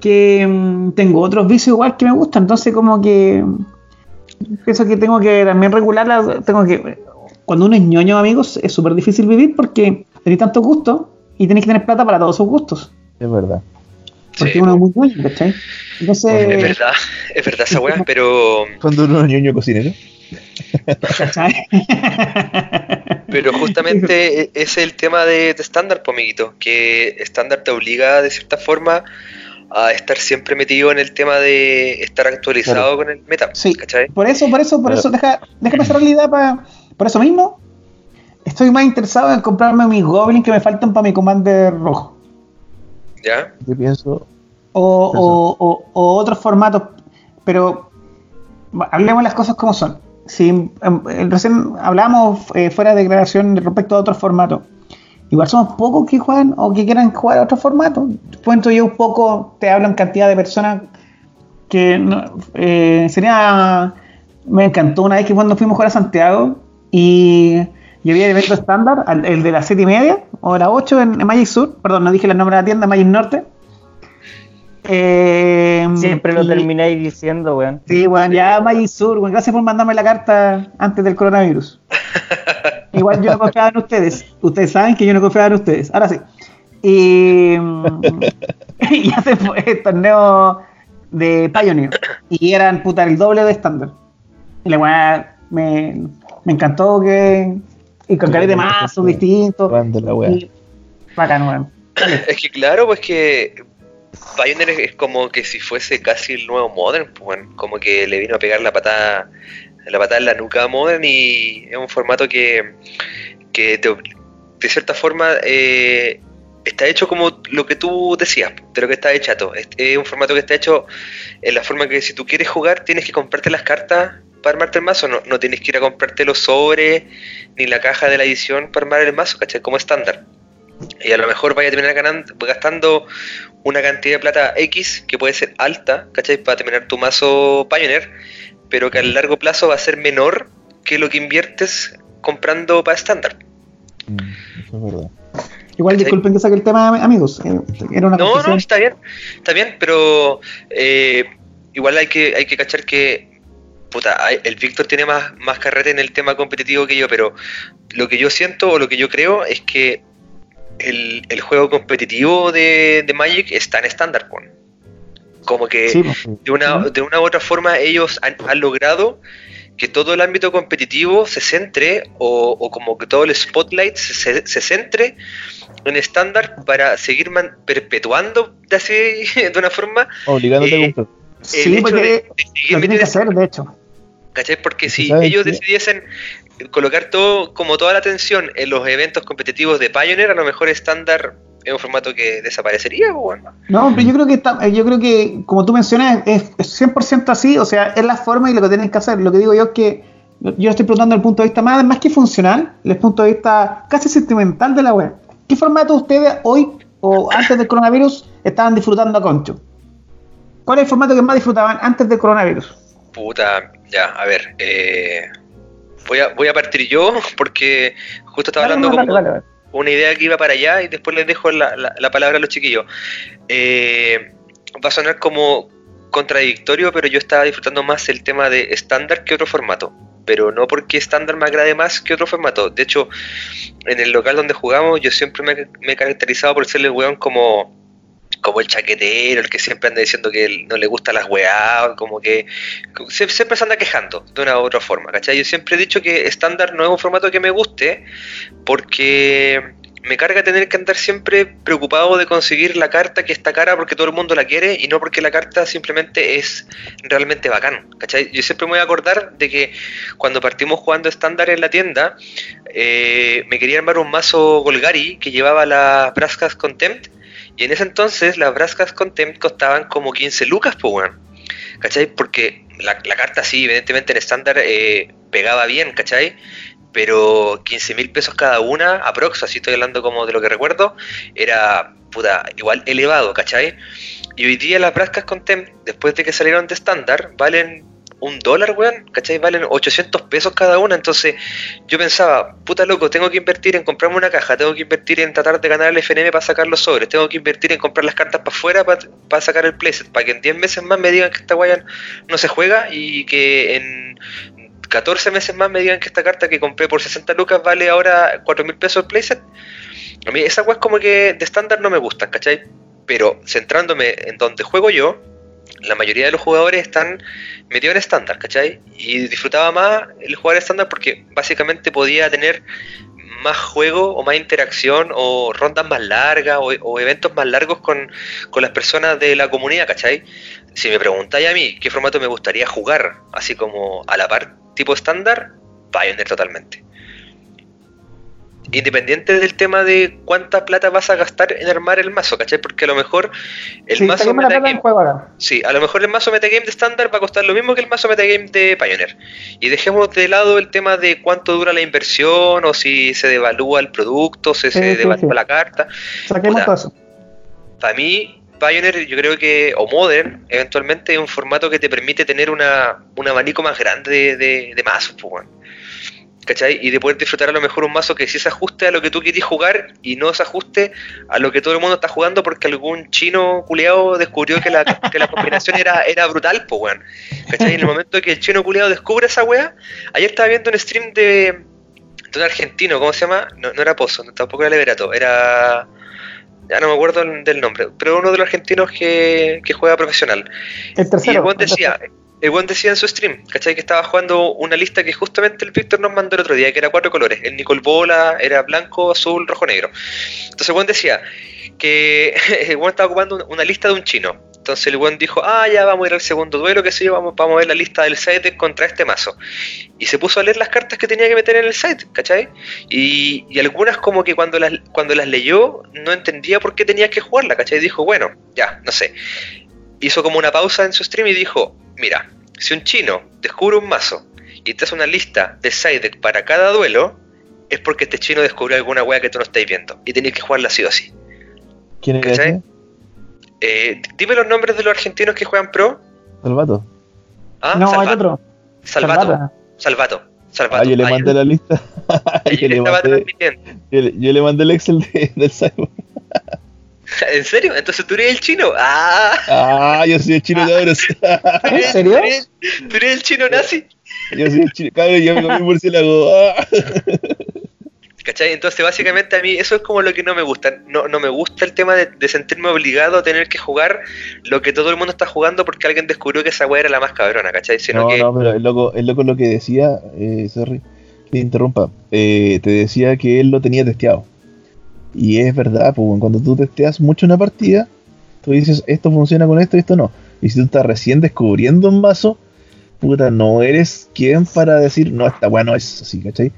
S1: que mmm, tengo otros vicios igual que me gustan, entonces como que pienso que tengo que también regularla, tengo que cuando uno es ñoño amigos es súper difícil vivir porque tenéis tantos gustos y tenéis que tener plata para todos sus gustos.
S4: Es verdad.
S1: Porque sí. uno es muy ñoño, ¿cachai?
S3: Entonces, es verdad, es verdad esa weá, pero...
S4: Cuando uno es ñoño cocinero.
S3: Pero justamente ese es el tema de estándar, amiguito, que estándar te obliga de cierta forma a estar siempre metido en el tema de estar actualizado claro. con el meta.
S1: Sí, ¿cachai? por eso, por eso, por eso, deja, déjame cerrar la idea para, por eso mismo. Estoy más interesado en comprarme mis goblins que me faltan para mi commander rojo.
S3: ¿Ya?
S4: Yo pienso.
S1: O, o, o, o otros formatos, pero hablemos las cosas como son si eh, recién hablamos eh, fuera de declaración respecto a otros formatos, igual somos pocos que juegan o que quieran jugar a otro formato. Cuento yo un poco, te hablo en cantidad de personas que eh, sería. Me encantó una vez que cuando fuimos a jugar a Santiago y yo vi el evento estándar, el de las 7 y media o las 8 en, en Magic Sur, perdón, no dije el nombre de la tienda, Magic Norte.
S2: Eh, Siempre lo y, termináis diciendo, weón.
S1: Sí, weón, ya Magic Sur, weón. Gracias por mandarme la carta antes del coronavirus. Igual yo no confiaba en ustedes. Ustedes saben que yo no confiaba en ustedes. Ahora sí. Y, y hace el torneo de Pioneer. Y eran puta el doble de estándar. Y la weá me, me encantó que. Y con caras de mazo distintos. Y bacán, weón.
S3: Es que claro, pues que Pioneer es como que si fuese casi el nuevo Modern, pues, bueno, como que le vino a pegar la patada, la patada en la nuca a Modern y es un formato que, que te, de cierta forma eh, está hecho como lo que tú decías, de lo que está hecho. Es, es un formato que está hecho en la forma que si tú quieres jugar tienes que comprarte las cartas para armarte el mazo, no, no tienes que ir a comprarte los sobres ni la caja de la edición para armar el mazo, ¿cachai? Como estándar. Y a lo mejor vaya a terminar ganando, gastando una cantidad de plata X que puede ser alta, ¿cachai? Para terminar tu mazo Pioneer, pero que a largo plazo va a ser menor que lo que inviertes comprando para estándar.
S4: Mm, eso es verdad.
S1: Igual ¿cachai? disculpen que saque el tema, amigos. Era una
S3: no, no, está bien, está bien, pero eh, igual hay que, hay que cachar que puta, el Víctor tiene más, más carrete en el tema competitivo que yo, pero lo que yo siento o lo que yo creo es que el, el juego competitivo de, de, Magic está en estándar, como que sí, de, una, de una u otra forma ellos han, han, logrado que todo el ámbito competitivo se centre o, o como que todo el spotlight se, se centre en estándar para seguir man, perpetuando de, así, de una forma
S4: obligándote
S1: eh, a Sí, porque de, de lo tienen que hacer, de hecho.
S3: ¿Cachai? Porque si ellos decidiesen colocar todo, como toda la atención en los eventos competitivos de Pioneer, a lo mejor estándar es un formato que desaparecería, bueno.
S1: No, pero yo creo que está, yo creo que, como tú mencionas, es, 100% así, o sea, es la forma y lo que tienen que hacer. Lo que digo yo es que yo estoy preguntando desde el punto de vista más, más que funcional, desde el punto de vista casi sentimental de la web. ¿Qué formato ustedes hoy o antes del coronavirus estaban disfrutando a concho? ¿Cuál es el formato que más disfrutaban antes del coronavirus?
S3: Puta, ya, a ver, eh, voy, a, voy a partir yo porque justo estaba hablando con una idea que iba para allá y después les dejo la, la, palabra a los chiquillos. Eh, va a sonar como contradictorio, pero yo estaba disfrutando más el tema de estándar que otro formato. Pero no porque estándar me agrade más que otro formato. De hecho, en el local donde jugamos, yo siempre me, me he caracterizado por ser el weón como como el chaquetero, el que siempre anda diciendo que no le gustan las weá, como que siempre se anda quejando de una u otra forma, ¿cachai? Yo siempre he dicho que estándar no es un formato que me guste porque me carga tener que andar siempre preocupado de conseguir la carta que está cara porque todo el mundo la quiere y no porque la carta simplemente es realmente bacán. ¿cachai? Yo siempre me voy a acordar de que cuando partimos jugando estándar en la tienda, eh, me quería armar un mazo Golgari que llevaba las Brascas Contempt y en ese entonces las Brascas Contempt costaban como 15 lucas, pues, weón. ¿Cachai? Porque la, carta sí, evidentemente en estándar eh, pegaba bien, ¿cachai? Pero 15 mil pesos cada una, aprox, así estoy hablando como de lo que recuerdo, era puta, igual elevado, ¿cachai? Y hoy día las Brascas Contempt, después de que salieron de estándar, valen un dólar, weón, ¿cachai? Valen 800 pesos cada una. Entonces yo pensaba, puta loco, tengo que invertir en comprarme una caja, tengo que invertir en tratar de ganar el FNM para sacar los sobres, tengo que invertir en comprar las cartas para afuera para, sacar el playset, para que en 10 meses más me digan que esta guaya no se juega y que en 14 meses más me digan que esta carta que compré por 60 lucas vale ahora 4 mil pesos el playset. A mí esa es como que de estándar no me gustan, ¿cachai? Pero centrándome en donde juego yo, la mayoría de los jugadores están metidos en estándar, ¿cachai? Y disfrutaba más el jugar estándar porque básicamente podía tener más juego o más interacción o rondas más largas o, eventos más largos con, con, las personas de la comunidad, ¿cachai? Si me preguntáis a mí qué formato me gustaría jugar, así como a la par tipo estándar, Pioneer totalmente independiente del tema de cuánta plata vas a gastar en armar el mazo, ¿cachai? Porque a lo mejor el mazo metagame. Sí, a lo mejor el mazo metagame de estándar va a costar lo mismo que el mazo metagame de Pioneer. Y dejemos de lado el tema de cuánto dura la inversión, o si se devalúa el producto, si se devalúa la carta.
S1: Saquemos todo eso.
S3: Para mí, Pioneer, yo creo que, o Modern, eventualmente es un formato que te permite tener una, un abanico más grande de, de, mazos, pues, ¿cachai? Y de poder disfrutar a lo mejor un mazo que sí se ajuste a lo que tú quieres jugar y no se ajuste a lo que todo el mundo está jugando porque algún chino culeado descubrió que la, que la combinación era, era brutal, pues weón. ¿cachai? En el momento que el chino culeado descubre esa wea, ayer estaba viendo un stream de, de un argentino, ¿cómo se llama? No, no era Pozo, tampoco era Liberato, era ya no me acuerdo del nombre, pero uno de los argentinos que, que juega profesional.
S1: El tercero.
S3: Y el decía, el buen decía en su stream, ¿cachai? Que estaba jugando una lista que justamente el Víctor nos mandó el otro día, que era cuatro colores. El Nicol Bola era blanco, azul, rojo, negro. Entonces el buen decía que el buen estaba ocupando una lista de un chino. Entonces el buen dijo, ah, ya vamos a ir al segundo duelo, que sé yo, vamos, vamos a ver la lista del site contra este mazo. Y se puso a leer las cartas que tenía que meter en el site, ¿cachai? Y, y algunas como que cuando las, cuando las leyó no entendía por qué tenía que jugarla, ¿cachai? Dijo, bueno, ya, no sé. Hizo como una pausa en su stream y dijo, mira, si un chino descubre un mazo y te hace una lista de side deck para cada duelo, es porque este chino descubrió alguna wea que tú no estáis viendo y tenéis que jugarla así o así.
S4: ¿Quién es?
S3: Eh, dime los nombres de los argentinos que juegan pro.
S4: Salvato.
S1: ¿Ah? No, hay otro.
S3: Salvato. Salvato. Salvato.
S4: Ah, yo le mandé la lista. yo, le mandé, yo, le, mandé el Excel del Cyber.
S3: ¿En serio? Entonces tú eres el chino. Ah,
S4: ah yo soy el chino de ahora.
S1: ¿En serio?
S3: ¿Tú eres, el chino nazi?
S4: Yo soy el chino. Cabrón, yo me comí murciélago. Ah.
S3: ¿Cachai? Entonces, básicamente a mí eso es como lo que no me gusta. No, no me gusta el tema de, sentirme obligado a tener que jugar lo que todo el mundo está jugando porque alguien descubrió que esa weá era la más cabrona, ¿cachai?
S4: no, no, pero el loco, el loco lo que decía, eh, sorry, que interrumpa, eh, te decía que él lo tenía testeado. Y es verdad, pues cuando tú testeas mucho una partida, tú dices, esto funciona con esto y esto no. Y si tú estás recién descubriendo un vaso, puta, no eres quien para decir, no, está bueno es así, ¿cachai?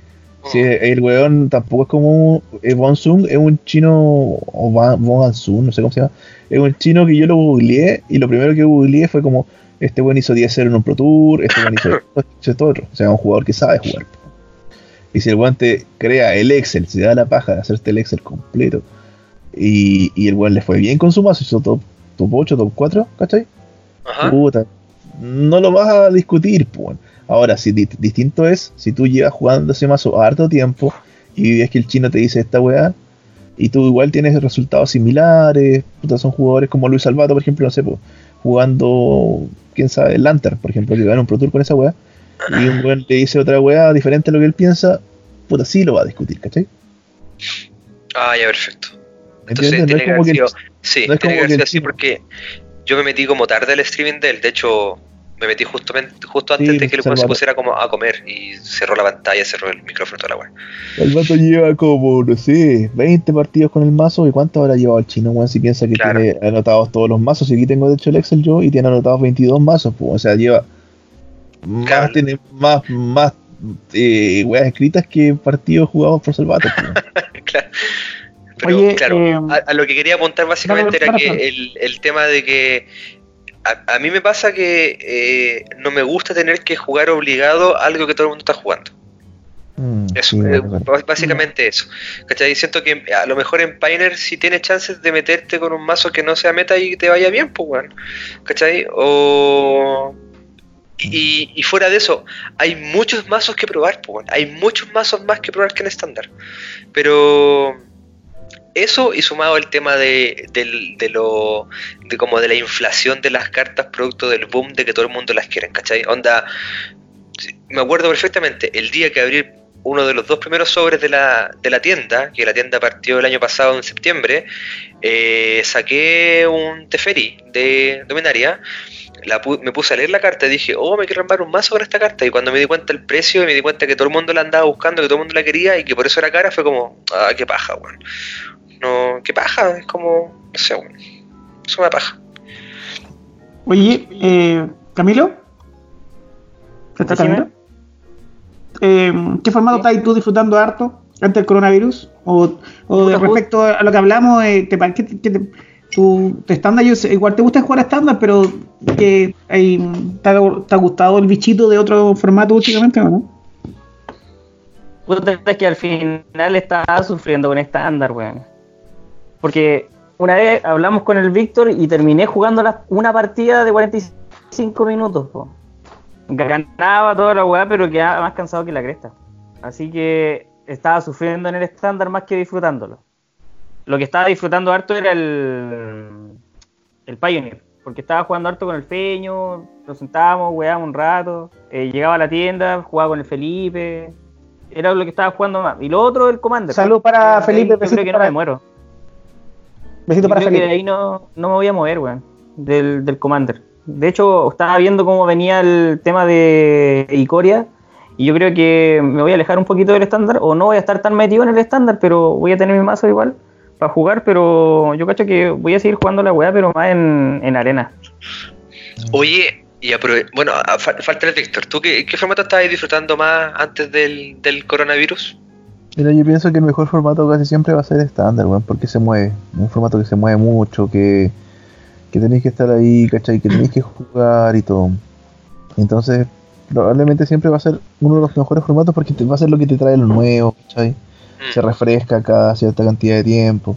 S4: Si el weón tampoco es como eh, Bonsung, es un chino, o Bon no sé cómo se llama, es un chino que yo lo googleé y lo primero que googleé fue como, este weón hizo 10-0 en un Pro Tour, este weón hizo esto, otro, o sea, un jugador que sabe jugar. Y si el weón te crea el Excel, se da la paja de hacerte el Excel completo, y, y el weón le fue bien con su mazo, hizo top, top 8, top 4, ¿cachai? Puta, no lo vas a discutir, pues. Ahora, si distinto es si tú llevas jugando ese mazo harto tiempo y ves que el chino te dice esta weá, y tú igual tienes resultados similares, puta, son jugadores como Luis Salvato, por ejemplo, no sé, pues, jugando, quién sabe, Lantern, por ejemplo, que gana un Pro Tour con esa weá, y un weón le dice otra weá diferente a lo que él piensa, puta, sí lo va a discutir, ¿cachai?
S3: Ah, ya, perfecto. Entonces tiene que haber sido, sí, tiene que así porque yo me metí como tarde al streaming de él, de hecho me metí justamente justo antes de que el se pusiera como a comer y cerró la pantalla, cerró el micrófono toda la weá.
S4: El vato lleva como, no sé, 20 partidos con el mazo y cuánto habrá llevado el chino, weón, si piensa que tiene anotados todos los mazos, y aquí tengo de hecho el Excel yo y tiene anotados 22 mazos, pues, o sea, lleva más, tiene más, más eh, weas escritas que partidos jugados por Salvato.
S3: Claro. Pero claro, eh, a, lo que quería apuntar básicamente era que el, el tema de que a, mí me pasa que eh, no me gusta tener que jugar obligado algo que todo el mundo está jugando. Mm, eso, eh, básicamente eso. ¿Cachai? Siento que a lo mejor en Pioneer si tienes chances de meterte con un mazo que no sea meta y te vaya bien, pues bueno. ¿Cachai? O... Y, y, fuera de eso, hay muchos mazos que probar, pues. Hay muchos mazos más que probar que en estándar. Pero eso y sumado el tema de, de, lo de como de la inflación de las cartas producto del boom de que todo el mundo las quiere, ¿cachai? Onda, me acuerdo perfectamente el día que abrí uno de los dos primeros sobres de la, de la tienda, que la tienda partió el año pasado en septiembre, eh, saqué un Teferi de Dominaria, la me puse a leer la carta y dije, oh, me quiero armar un mazo con esta carta. Y cuando me di cuenta el precio y me di cuenta que todo el mundo la andaba buscando, que todo el mundo la quería y que por eso era cara, fue como, ah, qué paja, weón. No, qué paja, es como, no sé, es una paja.
S1: Oye, eh, Camilo, ¿está Camilo? Eh, ¿Qué formato estás tú disfrutando harto antes del coronavirus? O, o de respecto a lo que hablamos, eh, te, ¿qué, qué te, tu, estándar, igual te gusta jugar estándar, pero que te, ha, gustado el bichito de otro formato últimamente, ¿o no?
S2: Es que al final estaba sufriendo con estándar, weón. Porque una vez hablamos con el Víctor y terminé jugando una partida de 45 minutos. Ganaba toda la weá, pero quedaba más cansado que la cresta. Así que estaba sufriendo en el estándar más que disfrutándolo. Lo que estaba disfrutando harto era el, el Pioneer, porque estaba jugando harto con el Peño, nos sentábamos, weábamos un rato, eh, llegaba a la tienda, jugaba con el Felipe, era lo que estaba jugando más. Y lo otro, el Commander.
S1: Salud para Felipe,
S2: yo creo que no me muero. Besito para Felipe. de ahí no, no me voy a mover, weón, del, del Commander. De hecho, estaba viendo cómo venía el tema de Icoria. Y yo creo que me voy a alejar un poquito del estándar, o no voy a estar tan metido en el estándar, pero voy a tener mi mazo igual para jugar, pero yo cacho que voy a seguir jugando la weá, pero más en, en arena.
S3: Oye, y bueno, falta el Víctor, ¿tú qué, qué formato estabas disfrutando más antes del, del coronavirus?
S4: Mira, yo pienso que el mejor formato casi siempre va a ser estándar, weón, porque se mueve. Un formato que se mueve mucho, que, que tenéis que estar ahí, ¿cachai? Que tenéis que jugar y todo. Entonces, probablemente siempre va a ser uno de los mejores formatos porque te, va a ser lo que te trae lo nuevo, ¿cachai? Mm. Se refresca cada cierta cantidad de tiempo,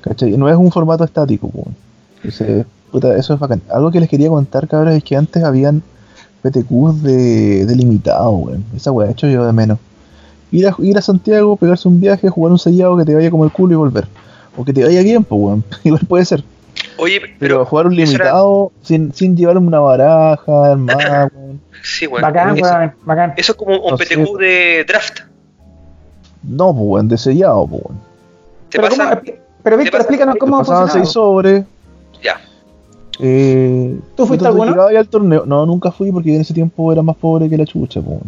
S4: ¿cachai? No es un formato estático, weón. eso es bacán. Algo que les quería contar, cabrón, es que antes habían PTQs de, de limitado, weón. Esa weá, hecho yo de menos ir a, ir a Santiago, pegarse un viaje, jugar un sellado que te vaya como el culo y volver. O que te vaya bien, pues, weón. Igual puede ser.
S3: Oye,
S4: pero, jugar un limitado sin, sin llevar una baraja, hermano.
S3: sí, weón. Bacán, eso, bacán. Eso es como un PTQ de draft.
S4: No, pues, weón, de sellado, pues, weón.
S1: Pero, pasa, pero Víctor, explícanos cómo
S4: pasaban seis sobres.
S3: Ya.
S4: Eh,
S1: ¿Tú fuiste alguno?
S4: al torneo. No, nunca fui porque en ese tiempo era más pobre que la chucha, pues.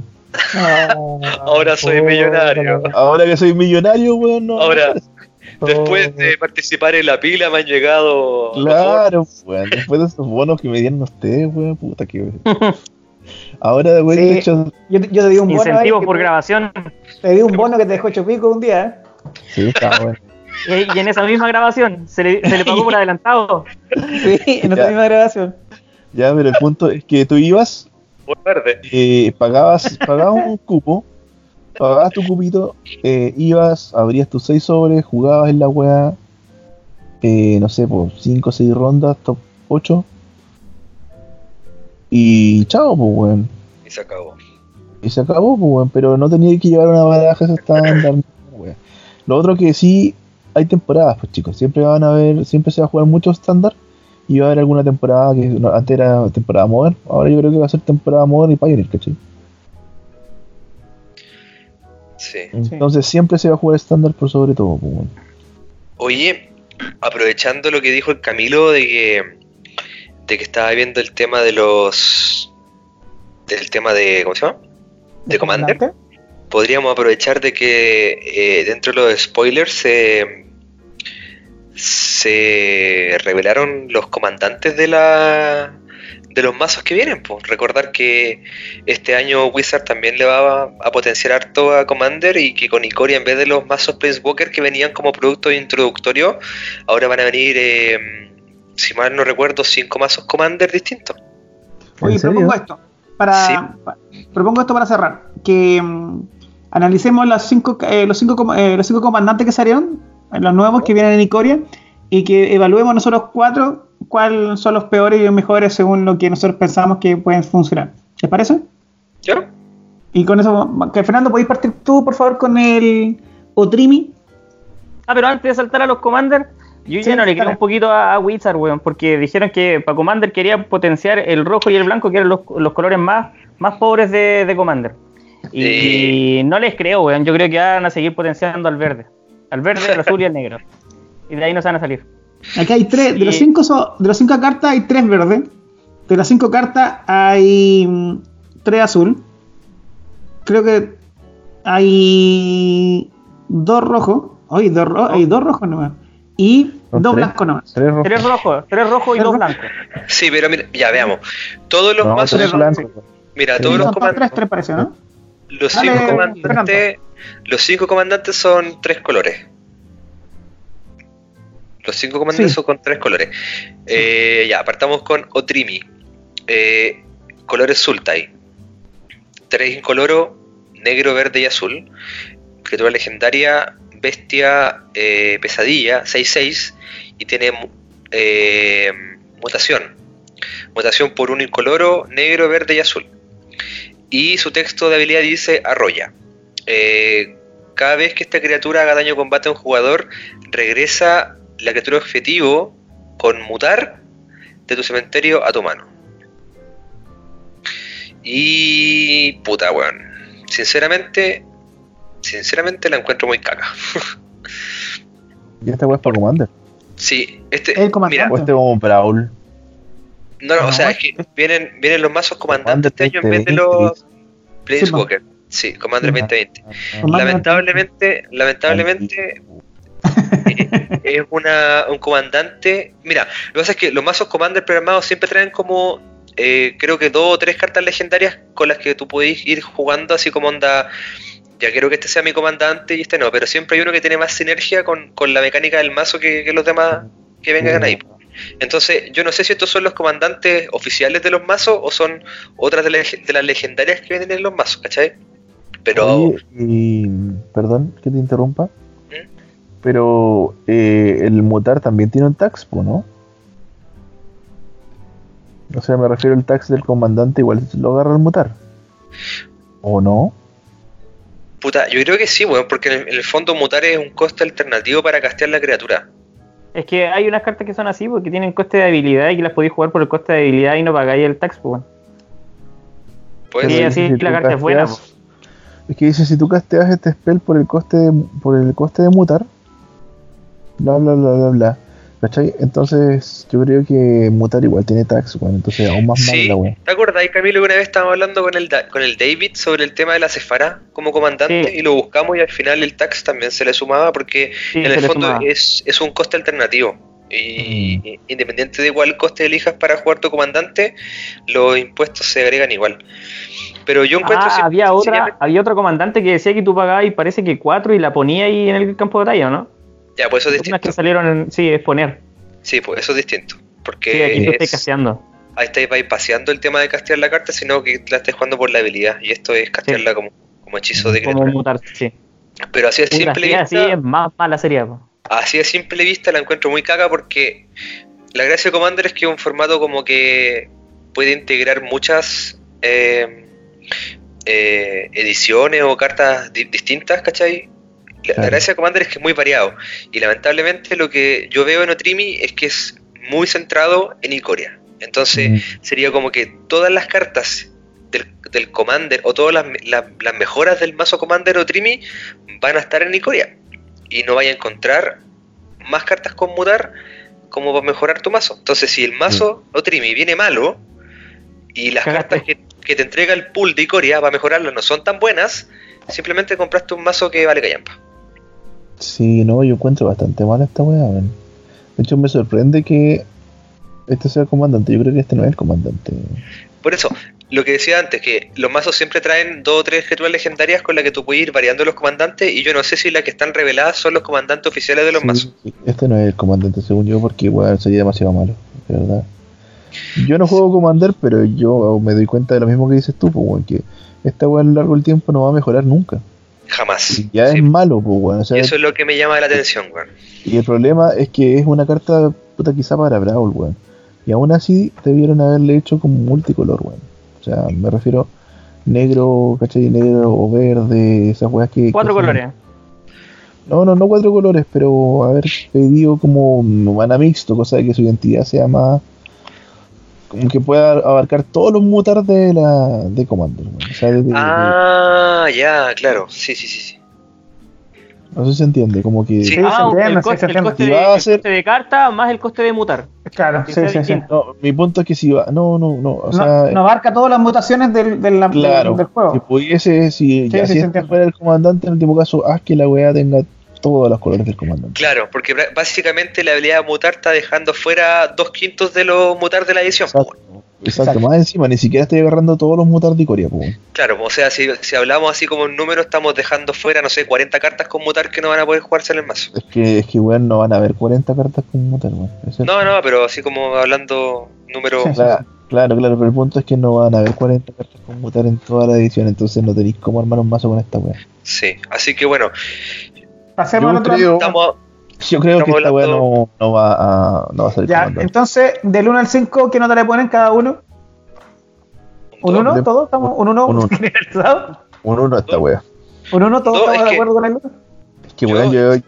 S3: Ahora soy millonario.
S4: Ahora que soy millonario, weón, no.
S3: Ahora, después de participar en la pila, me han llegado.
S4: Claro, weón. Después de esos bonos que me dieron ustedes, weón, puta que. Ahora, güey,
S1: Sí.
S4: hecho.
S1: Yo, te- yo te di un bono.
S2: Incentivos por grabación.
S1: Te di un bono que te dejó hecho pico un día. ¿eh?
S4: Sí, está bueno.
S2: Y, y en esa misma grabación se le, se le pagó por adelantado.
S1: Sí, en
S4: Ya.
S1: misma grabación.
S4: Ya, pero el punto es que tú ibas,
S3: Por verde.
S4: eh, pagabas, pagabas un cupo, pagabas tu cupito, eh, ibas, abrías tus seis sobres, jugabas en la weá, eh, no sé, por 5 o 6 rondas, top 8. Y chao, pues, weón.
S3: Y se acabó.
S4: Y se acabó, pues, weón. Pero no tenía que llevar una baraja estándar. weón. Lo otro que sí, hay temporadas, pues chicos. Siempre van a haber, siempre se va a jugar mucho estándar. Y va a haber alguna temporada que no, antes era temporada modern. Ahora yo creo que va a ser temporada modern y Pioneer, ¿cachai?
S3: Sí.
S4: Entonces siempre se va a jugar estándar por sobre todo, pues.
S3: Oye, aprovechando lo que dijo el Camilo de que, de que estaba viendo el tema de los. del tema de. ¿Cómo se llama? De Commander.
S1: comandante.
S3: Podríamos aprovechar de que eh, dentro de los spoilers se. se revelaron los comandantes de la. de los mazos que vienen. Pues. Recordar que este año Wizard también le va a, a potenciar harto a Commander y que con Ikoria en vez de los mazos Planeswalker que venían como producto introductorio, ahora van a venir, eh, si mal no recuerdo, cinco mazos Commander distintos.
S1: Oye. Para,
S3: Sí.
S1: pa- propongo esto para cerrar. Que mm, analicemos las cinco, eh, los, cinco, com- eh, los cinco comandantes que salieron, eh, los nuevos que vienen en Icoria, y que evaluemos nosotros cuatro cuáles son los peores y los mejores según lo que nosotros pensamos que pueden funcionar. ¿Les parece?
S3: ¿Ya?
S1: Y con eso, que Fernando, ¿podéis partir tú, por favor, con el Otrimi?
S2: Ah, pero antes de saltar a los Commander, yo
S1: Sí,
S2: ya no le creo un poquito a, a Wizard, weón, porque dijeron que para Commander querían potenciar el rojo y el blanco, que eran los, los colores más, más pobres de, de Commander. Y no les creo, weón. Yo creo que van a seguir potenciando al verde. Al verde, al azul y al negro. Y de ahí no se van a salir.
S1: Aquí hay tres, de
S2: Sí.
S1: los cinco so- de los cinco cartas hay tres verdes. De las cinco cartas hay mm, tres azul. Creo que hay dos rojos. Oye, dos ro- hay dos rojos nomás. Y dos
S4: tres.
S1: blancos nomás.
S4: Tres rojos.
S2: Tres rojos, tres rojos y dos blancos.
S3: Sí, pero mira, ya veamos. Todos los
S4: No,
S3: mazos,
S4: tres
S1: son-
S4: blancos.
S3: mira,
S4: Sí.
S3: todos los comandantes,
S1: tres parece, ¿no?
S3: los
S1: Dale,
S3: cinco comandantes, los cinco comandantes son tres colores. Los cinco comandantes
S1: Sí.
S3: son con tres colores. Eh, ya, partamos con Otrimi. Eh, colores Sultai. Tres incoloro, negro, verde y azul. Criatura legendaria, bestia, eh, pesadilla, 6-6. Y tiene eh, mutación. Mutación por un incoloro, negro, verde y azul. Y su texto de habilidad dice arrolla. Eh, cada vez que esta criatura haga daño combate a un jugador, regresa la criatura objetivo con mutar de tu cementerio a tu mano. Y puta, weón. Sinceramente, sinceramente la encuentro muy caca.
S4: Y esta weá es para Commander.
S3: Sí, este,
S1: El comandante.
S3: mira,
S4: O este como Brawl.
S3: no, no,
S1: No,
S3: o sea, es que vienen, vienen los mazos comandantes este año en vez de
S4: 2020,
S3: los Planeswalker. Sí, Commander
S1: Sí,
S3: 2020.
S1: Commander
S3: Lamentablemente, lamentablemente eh, es una, un comandante. Mira, lo que pasa es que los mazos Commander programados siempre traen como, eh, creo que dos o tres cartas legendarias con las que tú podéis ir jugando así como onda. Ya quiero que este sea mi comandante y este no, pero siempre hay uno que tiene más sinergia con, con la mecánica del mazo que, que los demás que vengan ahí. Entonces, yo no sé si estos son los comandantes oficiales de los mazos o son otras de, las- de las legendarias que vienen en los mazos, ¿cachai? Pero
S4: y, perdón que te interrumpa.
S3: ¿Mm?
S4: Pero eh, el mutar también tiene un tax, ¿no? O sea, me refiero al tax del comandante, igual lo agarra el mutar. ¿O no?
S3: Puta, yo creo que sí, weón, porque en el, en el fondo mutar es un coste alternativo para castear la criatura.
S2: Es que hay unas cartas que son así porque tienen coste de habilidad y que las podéis jugar por el coste de habilidad y no pagáis el tax, pues. weón.
S3: Pues,
S2: Sí,
S4: Pero
S2: así
S4: si
S2: la carta es buena,
S4: casteas- Es que dice, si tú casteas este spell por el coste de, por el coste de mutar, bla bla bla bla bla. ¿Cachai? Entonces, yo creo que mutar igual tiene tax, bueno, entonces aún más mal
S3: sí,
S4: la wea.
S3: ¿te acuerdas, Camilo, que una vez estábamos hablando con el, Da- con el David sobre el tema de la cefara como comandante
S2: Sí.
S3: y lo buscamos y al final el tax también se le sumaba porque
S2: Sí,
S3: en el fondo es, es un coste alternativo. Y mm. independiente de cuál coste elijas para jugar tu comandante, los impuestos se agregan igual. Pero yo encuentro.
S2: Ah, había, otra, había otro comandante que decía que tú pagabas y parece que cuatro y la ponía ahí en el campo de batalla, ¿no?
S3: Ya, pues eso es distinto.
S2: Que salieron en. Sí, es poner.
S3: Sí, pues eso es distinto. Porque.
S2: Sí, aquí tú estás casteando.
S3: Ahí estáis paseando el tema de castear la carta, sino que la estáis jugando por la habilidad. Y esto es castearla como, como hechizo de.
S2: Como mutar, sí.
S3: Pero así es simple vista.
S2: Así es más mala sería.
S3: Así de simple vista la encuentro muy caga porque la gracia de Commander es que es un formato como que puede integrar muchas eh, eh, ediciones o cartas distintas, ¿cachai? La, gracia de Commander es que es muy variado. Y lamentablemente lo que yo veo en Otrimi es que es muy centrado en Icoria. Entonces mm. sería como que todas las cartas del, Commander o todas las, mejoras del mazo Commander Otrimi van a estar en Icoria. Y no vaya a encontrar más cartas con mutar como para mejorar tu mazo. Entonces si el mazo mm. Otrimi viene malo y las cartas que que te entrega el pool de Icoria para mejorarlo no son tan buenas, simplemente compraste un mazo que vale callampa.
S4: Sí, no, yo encuentro bastante mal esta weá, De hecho, me sorprende que este sea el comandante. Yo creo que este no es el comandante.
S3: Por eso, lo que decía antes, que los mazos siempre traen dos o tres criaturas legendarias con las que tú puedes ir variando los comandantes. Y yo no sé si las que están reveladas son los comandantes oficiales de los mazos.
S4: Este no es el comandante, según yo, porque igual sería demasiado malo, de verdad. Yo no juego Commander, pero yo me doy cuenta de lo mismo que dices tú, pues, que esta weá a lo largo del tiempo no va a mejorar nunca.
S3: Jamás.
S4: ya es malo, pues,
S3: eso es lo que me llama la atención, weón.
S4: Y el problema es que es una carta puta quizá para Brawl, weón. Y aún así debieron haberle hecho como multicolor, weón. O sea, me refiero negro, ¿cachai? Negro o verde, esas weas que...
S2: Cuatro colores.
S4: No, no, no cuatro colores, pero haber pedido como mana mixto, cosa de que su identidad sea más como que pueda abarcar todos los mutar de la de Commander.
S3: ah, ya, claro. Sí, sí, sí, sí.
S4: No sé si se entiende, como que.
S2: Sí, ah, el, coste, el coste, de, de, carta más el coste de mutar.
S1: Claro, sí, sí, sí.
S4: mi punto es que si va. No, no, no. O
S1: sea, no, abarca todas las mutaciones del, del,
S4: claro,
S1: del, juego.
S4: Si pudiese, si, ya, si este fuera el comandante, en el último caso, haz que la weá tenga todos los colores del comandante.
S3: Claro, porque básicamente la habilidad de mutar está dejando fuera dos quintos de los mutar de la edición.
S4: Exacto, más encima, ni siquiera estoy agarrando todos los mutar de Corea.
S3: Claro, o sea, si, hablamos así como en número, estamos dejando fuera, no sé, 40 cartas con mutar que no van a poder jugarse en el mazo.
S4: Es que, es que bueno, no van a haber 40 cartas con mutar,
S3: No, no, pero así como hablando número...
S4: Claro, claro, pero el punto es que no van a haber 40 cartas con mutar en toda la edición, entonces no tenéis cómo armar un mazo con esta weá.
S3: Sí, así que bueno,
S1: Pasemos
S4: yo creo, yo creo que esta weá no, no, va a, no va a salir.
S1: Ya, entonces, del 1 al 5, ¿qué nota le ponen cada uno? ¿Un 1? ¿Todos? ¿Estamos? ¿Un 1?
S4: ¿Un 1? Un 1 esta weá.
S1: ¿Un 1? ¿Todos estamos de acuerdo con él?
S4: Es que weón, yo, yo, yo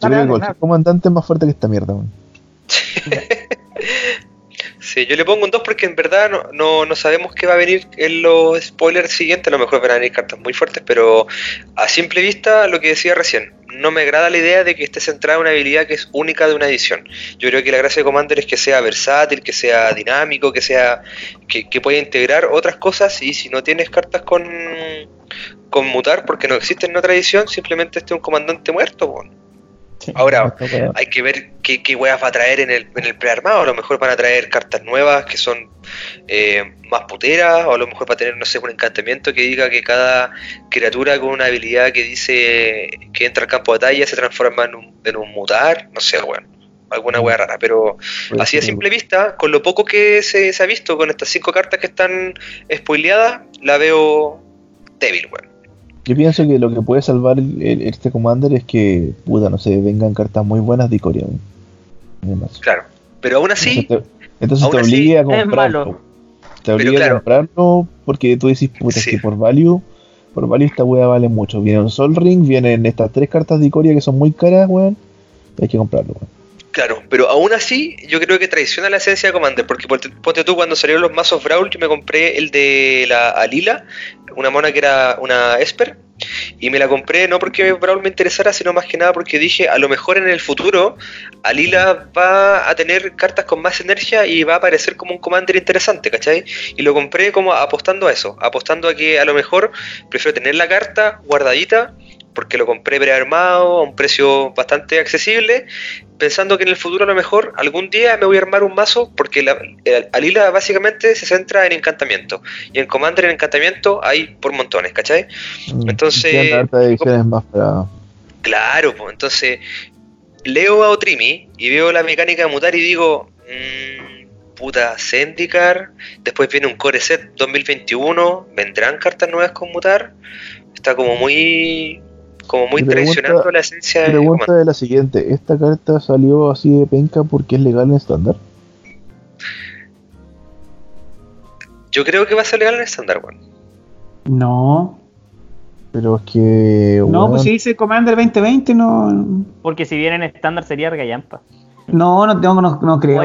S4: creo que cualquier comandante es más fuerte que esta mierda, weón.
S3: Sí, yo le pongo un 2 porque en verdad no, no, sabemos qué va a venir en los spoilers siguientes. A lo mejor van a venir cartas muy fuertes, pero a simple vista, lo que decía recién, no me agrada la idea de que esté centrada en una habilidad que es única de una edición. Yo creo que la gracia de Commander es que sea versátil, que sea dinámico, que sea que, que pueda integrar otras cosas y si no tienes cartas con, con mutar porque no existen en otra edición, simplemente esté un comandante muerto. Ahora, hay que ver qué, qué weas va a traer en el, en el prearmado. A lo mejor van a traer cartas nuevas que son eh, más puteras, o a lo mejor va a tener, no sé, un encantamiento que diga que cada criatura con una habilidad que dice que entra al campo de batalla se transforma en un, en un mutar. No sé, weón. Alguna wea rara, pero así a simple vista, con lo poco que se, se ha visto con estas cinco cartas que están spoileadas, la veo débil, weón.
S4: Yo pienso que lo que puede salvar este Commander es que, puta, no sé, vengan cartas muy buenas de Corea.
S3: Claro, pero aún así.
S4: Entonces te, obligue a comprarlo. Te obliga a comprarlo porque tú dices, puta, es que por value, por value esta wea vale mucho. Viene un Sol Ring, vienen estas tres cartas de Icoria que son muy caras, weón. Hay que comprarlo, weón.
S3: Claro, pero aún así yo creo que traiciona la esencia de Commander, porque ponte tú cuando salieron los mazos Brawl, yo me compré el de la Alila, una mona que era una Esper, y me la compré no porque Brawl me interesara, sino más que nada porque dije, a lo mejor en el futuro Alila va a tener cartas con más energía y va a aparecer como un Commander interesante, ¿cachai? Y lo compré como apostando a eso, apostando a que a lo mejor prefiero tener la carta guardadita porque lo compré prearmado a un precio bastante accesible, pensando que en el futuro a lo mejor algún día me voy a armar un mazo, porque la, Alila básicamente se centra en encantamiento, y en Commander en encantamiento hay por montones, ¿cachai?
S4: Mm,
S3: Entonces...
S4: más para...
S3: Claro, pues entonces leo a Otrimi y veo la mecánica de mutar y digo, mmm, puta, Zendikar, después viene un Core Set 2021, ¿vendrán cartas nuevas con mutar? Está como muy como muy traicionando la esencia
S4: de pregunta de la siguiente, ¿esta carta salió así de penca porque es legal en estándar?
S3: Yo creo que va a ser legal en estándar, weón.
S1: No.
S4: Pero es que.
S1: No, pues si dice Commander 2020, no.
S2: Porque si viene en estándar sería Gallampa.
S1: No, no, tengo, no, no creo.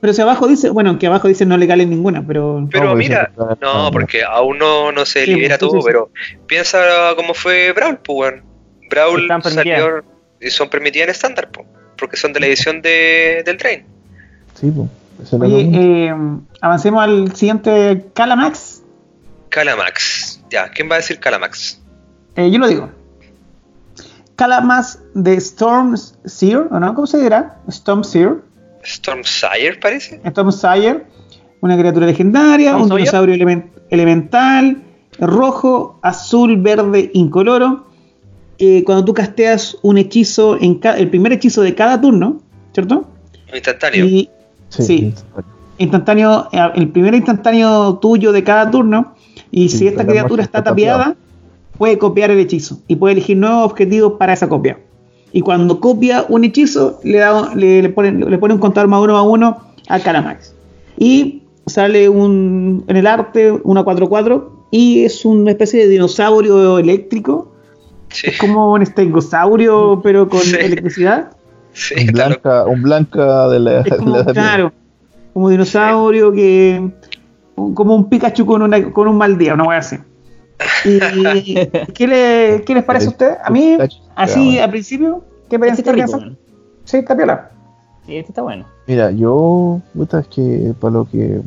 S1: Pero si abajo dice, bueno, que abajo dice no legal en ninguna, pero.
S3: Pero mira, no, porque aún no, no se libera todo, pero piensa cómo fue Brawl, pues, bueno. Brawl salió y son permitidas en estándar, pues, porque son de la edición de, del train.
S1: Sí, pues. Oye, eh, avancemos al siguiente Calamax.
S3: Calamax, ya, ¿quién va a decir Calamax?
S1: Eh, yo lo digo. Calamax de Storm Seer, ¿o no? ¿Cómo se dirá? Storm Seer.
S3: Storm Sire, parece.
S1: Storm Sire, una criatura legendaria, un dinosaurio elemental, rojo, azul, verde, incoloro. Eh, cuando tú casteas un hechizo, en el primer hechizo de cada turno, ¿cierto?
S3: Instantáneo.
S1: sí, instantáneo, eh, el primer instantáneo tuyo de cada turno. Y si esta criatura está tapiada, puede copiar el hechizo y puede elegir nuevos objetivos para esa copia. Y cuando copia un hechizo, le, da, le, pone, le pone un contador más uno a uno a Calamax. Y sale un, en el arte una 4-4 y es una especie de dinosaurio eléctrico. Es como un estegosaurio, pero con electricidad.
S4: un, blanca, un blanca de la,
S1: Claro, como dinosaurio que. Como un Pikachu con, una, con un mal día, una wea así. ¿Y qué, le, qué les parece a usted? A mí, así al principio, ¿qué
S2: este está
S1: Sí, está piola.
S2: Sí, este está bueno.
S4: Mira, yo, puta, es que para lo que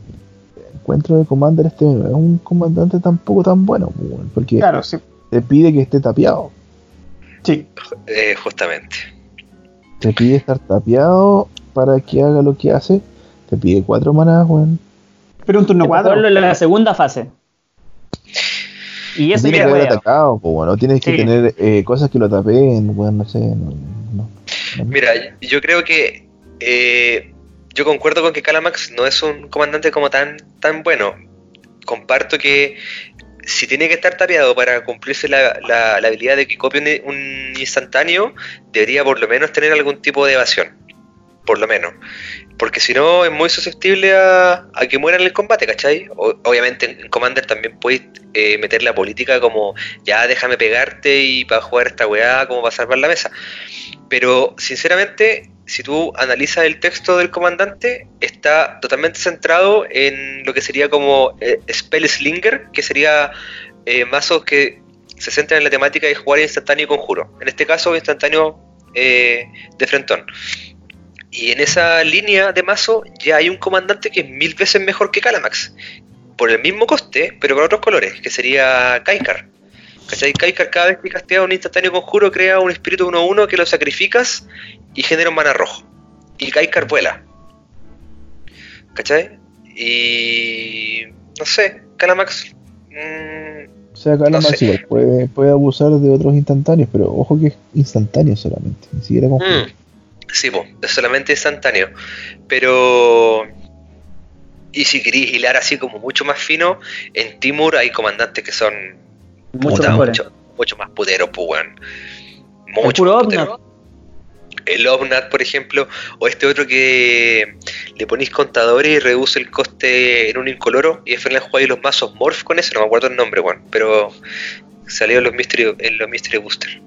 S4: encuentro de Commander, este es un comandante tampoco tan bueno, pues, porque
S1: claro, sí.
S4: te pide que esté tapiado.
S1: Sí.
S3: Eh, justamente.
S4: Te pide estar tapiado para que haga lo que hace. Te pide cuatro manas, weón.
S1: Pero un turno cuatro.
S2: En la segunda fase.
S4: Y eso tiene que haber atacado, pues bueno, tienes que tener eh, cosas que lo tapen, bueno, no sé, no,
S3: Mira, yo creo que eh, yo concuerdo con que Calamax no es un comandante como tan, tan bueno. Comparto que si tiene que estar tapeado para cumplirse la, la, habilidad de que copie un, instantáneo, debería por lo menos tener algún tipo de evasión. Por lo menos. Porque si no, es muy susceptible a, que muera en el combate, ¿cachai? obviamente en Commander también puedes eh, meter la política como, ya déjame pegarte y para jugar esta weá, como para salvar la mesa. Pero sinceramente, si tú analizas el texto del comandante, está totalmente centrado en lo que sería como eh, Spell Slinger, que sería eh, mazos que se centran en la temática de jugar instantáneo y conjuro. En este caso, instantáneo de frentón. Y en esa línea de mazo ya hay un comandante que es mil veces mejor que Calamax. Por el mismo coste, pero con otros colores, que sería Kaikar. ¿Cachai? Kaikar cada vez que castea un instantáneo conjuro crea un espíritu 1-1 que lo sacrificas y genera un mana rojo. Y Kaikar vuela. ¿Cachai? Y... no sé, Calamax...
S4: Mmm, o sea, Calamax puede, puede abusar de otros instantáneos, pero ojo que es instantáneo solamente, ni siquiera conjuro. Mm.
S3: Sí, es solamente instantáneo. Pero. Y si queréis hilar así como mucho más fino, en Timur hay comandantes que son. Mucho, mucho, más puteros, pues, weón. Mucho más puteros. El Omnat, por ejemplo, o este otro que le ponéis contadores y reduce el coste en un incoloro y después le jugáis los mazos Morph con eso, no me acuerdo el nombre, weón, pero salió en los Mystery, en los Mystery Booster.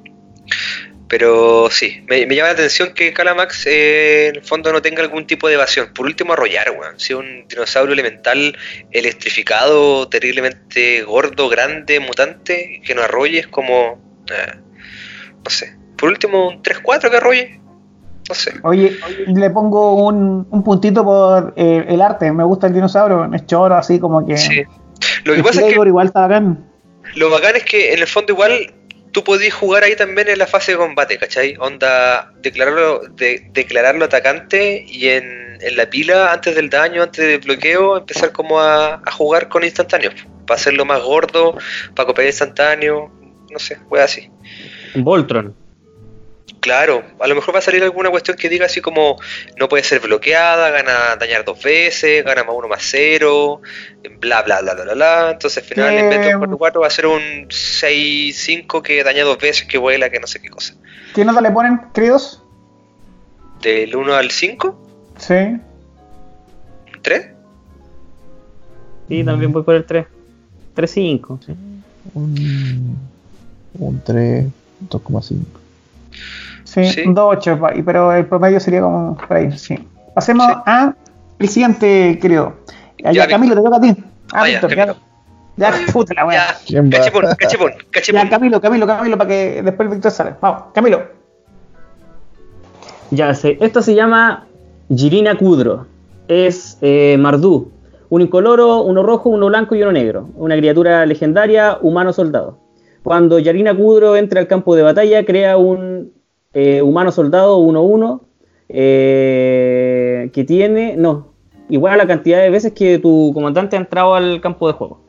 S3: Pero sí, me, llama la atención que Calamax eh, en el fondo no tenga algún tipo de evasión. Por último, arrollar, weón. Si un dinosaurio elemental electrificado, terriblemente gordo, grande, mutante, que no arrolle, es como. Eh, no sé. Por último, un 3-4 que arrolle. No sé.
S1: Oye, le pongo un, puntito por eh, el arte. Me gusta el dinosaurio, es choro, así como que.
S3: Sí. Lo que pasa es que.
S1: Igual está bacán.
S3: Lo bacán es que en el fondo, igual tú podías jugar ahí también en la fase de combate, ¿cachai? Onda, declararlo, de, declararlo atacante y en, la pila, antes del daño, antes del bloqueo, empezar como a, a jugar con instantáneos. Para hacerlo más gordo, para copiar instantáneo, no sé, fue así.
S2: Voltron.
S3: Claro, a lo mejor va a salir alguna cuestión que diga así como no puede ser bloqueada, gana dañar dos veces, gana más uno más cero, bla bla bla bla bla. Entonces al final en vez de un 4 4 va a ser un 6-5 que daña dos veces, que vuela, que no sé qué cosa.
S1: ¿Qué nota le ponen, queridos?
S3: ¿Del 1 al 5?
S1: Sí.
S3: ¿Un 3?
S2: Sí, también voy por el 3. 3-5.
S4: Sí. Un, un 3, 2,5.
S1: Sí, sí. un 2.8, pero el promedio sería como por ahí, sí. Pasemos sí. a el siguiente, creo. Ya, ya Camilo, te toca a ti. Ah,
S3: Ah,
S1: Víctor,
S3: ya,
S1: ya.
S3: Camilo.
S1: Ya, puta la wea.
S3: Ya,
S1: Camilo, Camilo, Camilo, para que después Víctor sale. Vamos, Camilo.
S2: Ya sé, esto se llama Girina Kudro. Es eh, Mardú. Un incoloro, uno rojo, uno blanco y uno negro. Una criatura legendaria, humano soldado. Cuando Yarina Kudro entra al campo de batalla, crea un eh, humano soldado 1-1 eh, que tiene, no, igual a la cantidad de veces que tu comandante ha entrado al campo de juego.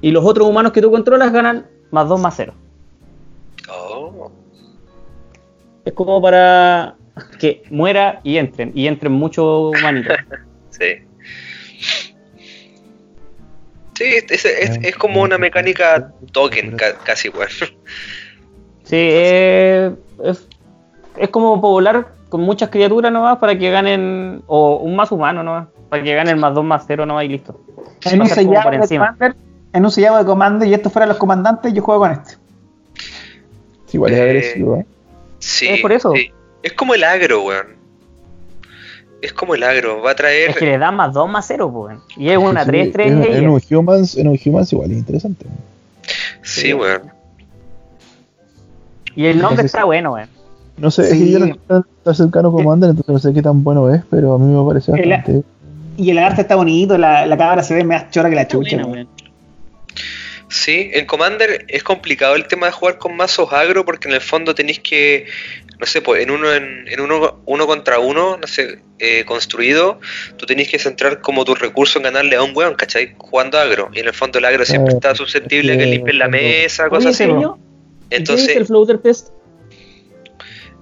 S2: Y los otros humanos que tú controlas ganan más 2 más 0.
S3: Oh,
S2: Es como para que muera y entren, y entren muchos humanitos.
S3: sí. Sí, es, es, es como una mecánica token, ca- casi igual.
S2: Sí, eh, es, es como poblar con muchas criaturas nomás para que ganen, o un más humano nomás, para que ganen más 2 más 0 nomás y listo.
S1: En un sellado
S2: por
S1: de. Commander, en un sellado de Commander y estos fueran los comandantes, yo juego con este.
S4: Sí, igual es
S3: Eh,
S4: agresivo, ¿eh?
S3: Sí,
S2: Es por eso.
S3: sí. Es como el agro, weón. Es como el agro, va a traer...
S2: Es que le da más 2 más 0, pues. Y es una
S4: Sí,
S2: 3-3
S4: en, en un humans, en un humans igual es interesante.
S3: Sí, weón.
S2: Y el nombre está
S4: sí.
S2: bueno, weón.
S4: No sé, es que yo no estoy tan cercano a Commander, entonces no sé qué tan bueno es, pero a mí me parece
S1: El-
S4: bastante.
S1: Y el arte está bonito, la, la cámara se ve más chora que la
S2: Está
S1: chucha.
S2: buena.
S3: Sí, en Commander es complicado el tema de jugar con mazos agro porque en el fondo tenéis que, no sé, pues en uno en, en uno, uno contra uno, no sé, eh, construido, tú tenés que centrar como tu recurso en ganarle a un weón, ¿cachai? Jugando agro. Y en el fondo el agro siempre
S4: Eh,
S3: está susceptible a que
S4: eh,
S3: limpien la mesa, cosas así.
S2: genio, ¿y qué dice el
S3: Entonces,
S2: Floater Fest?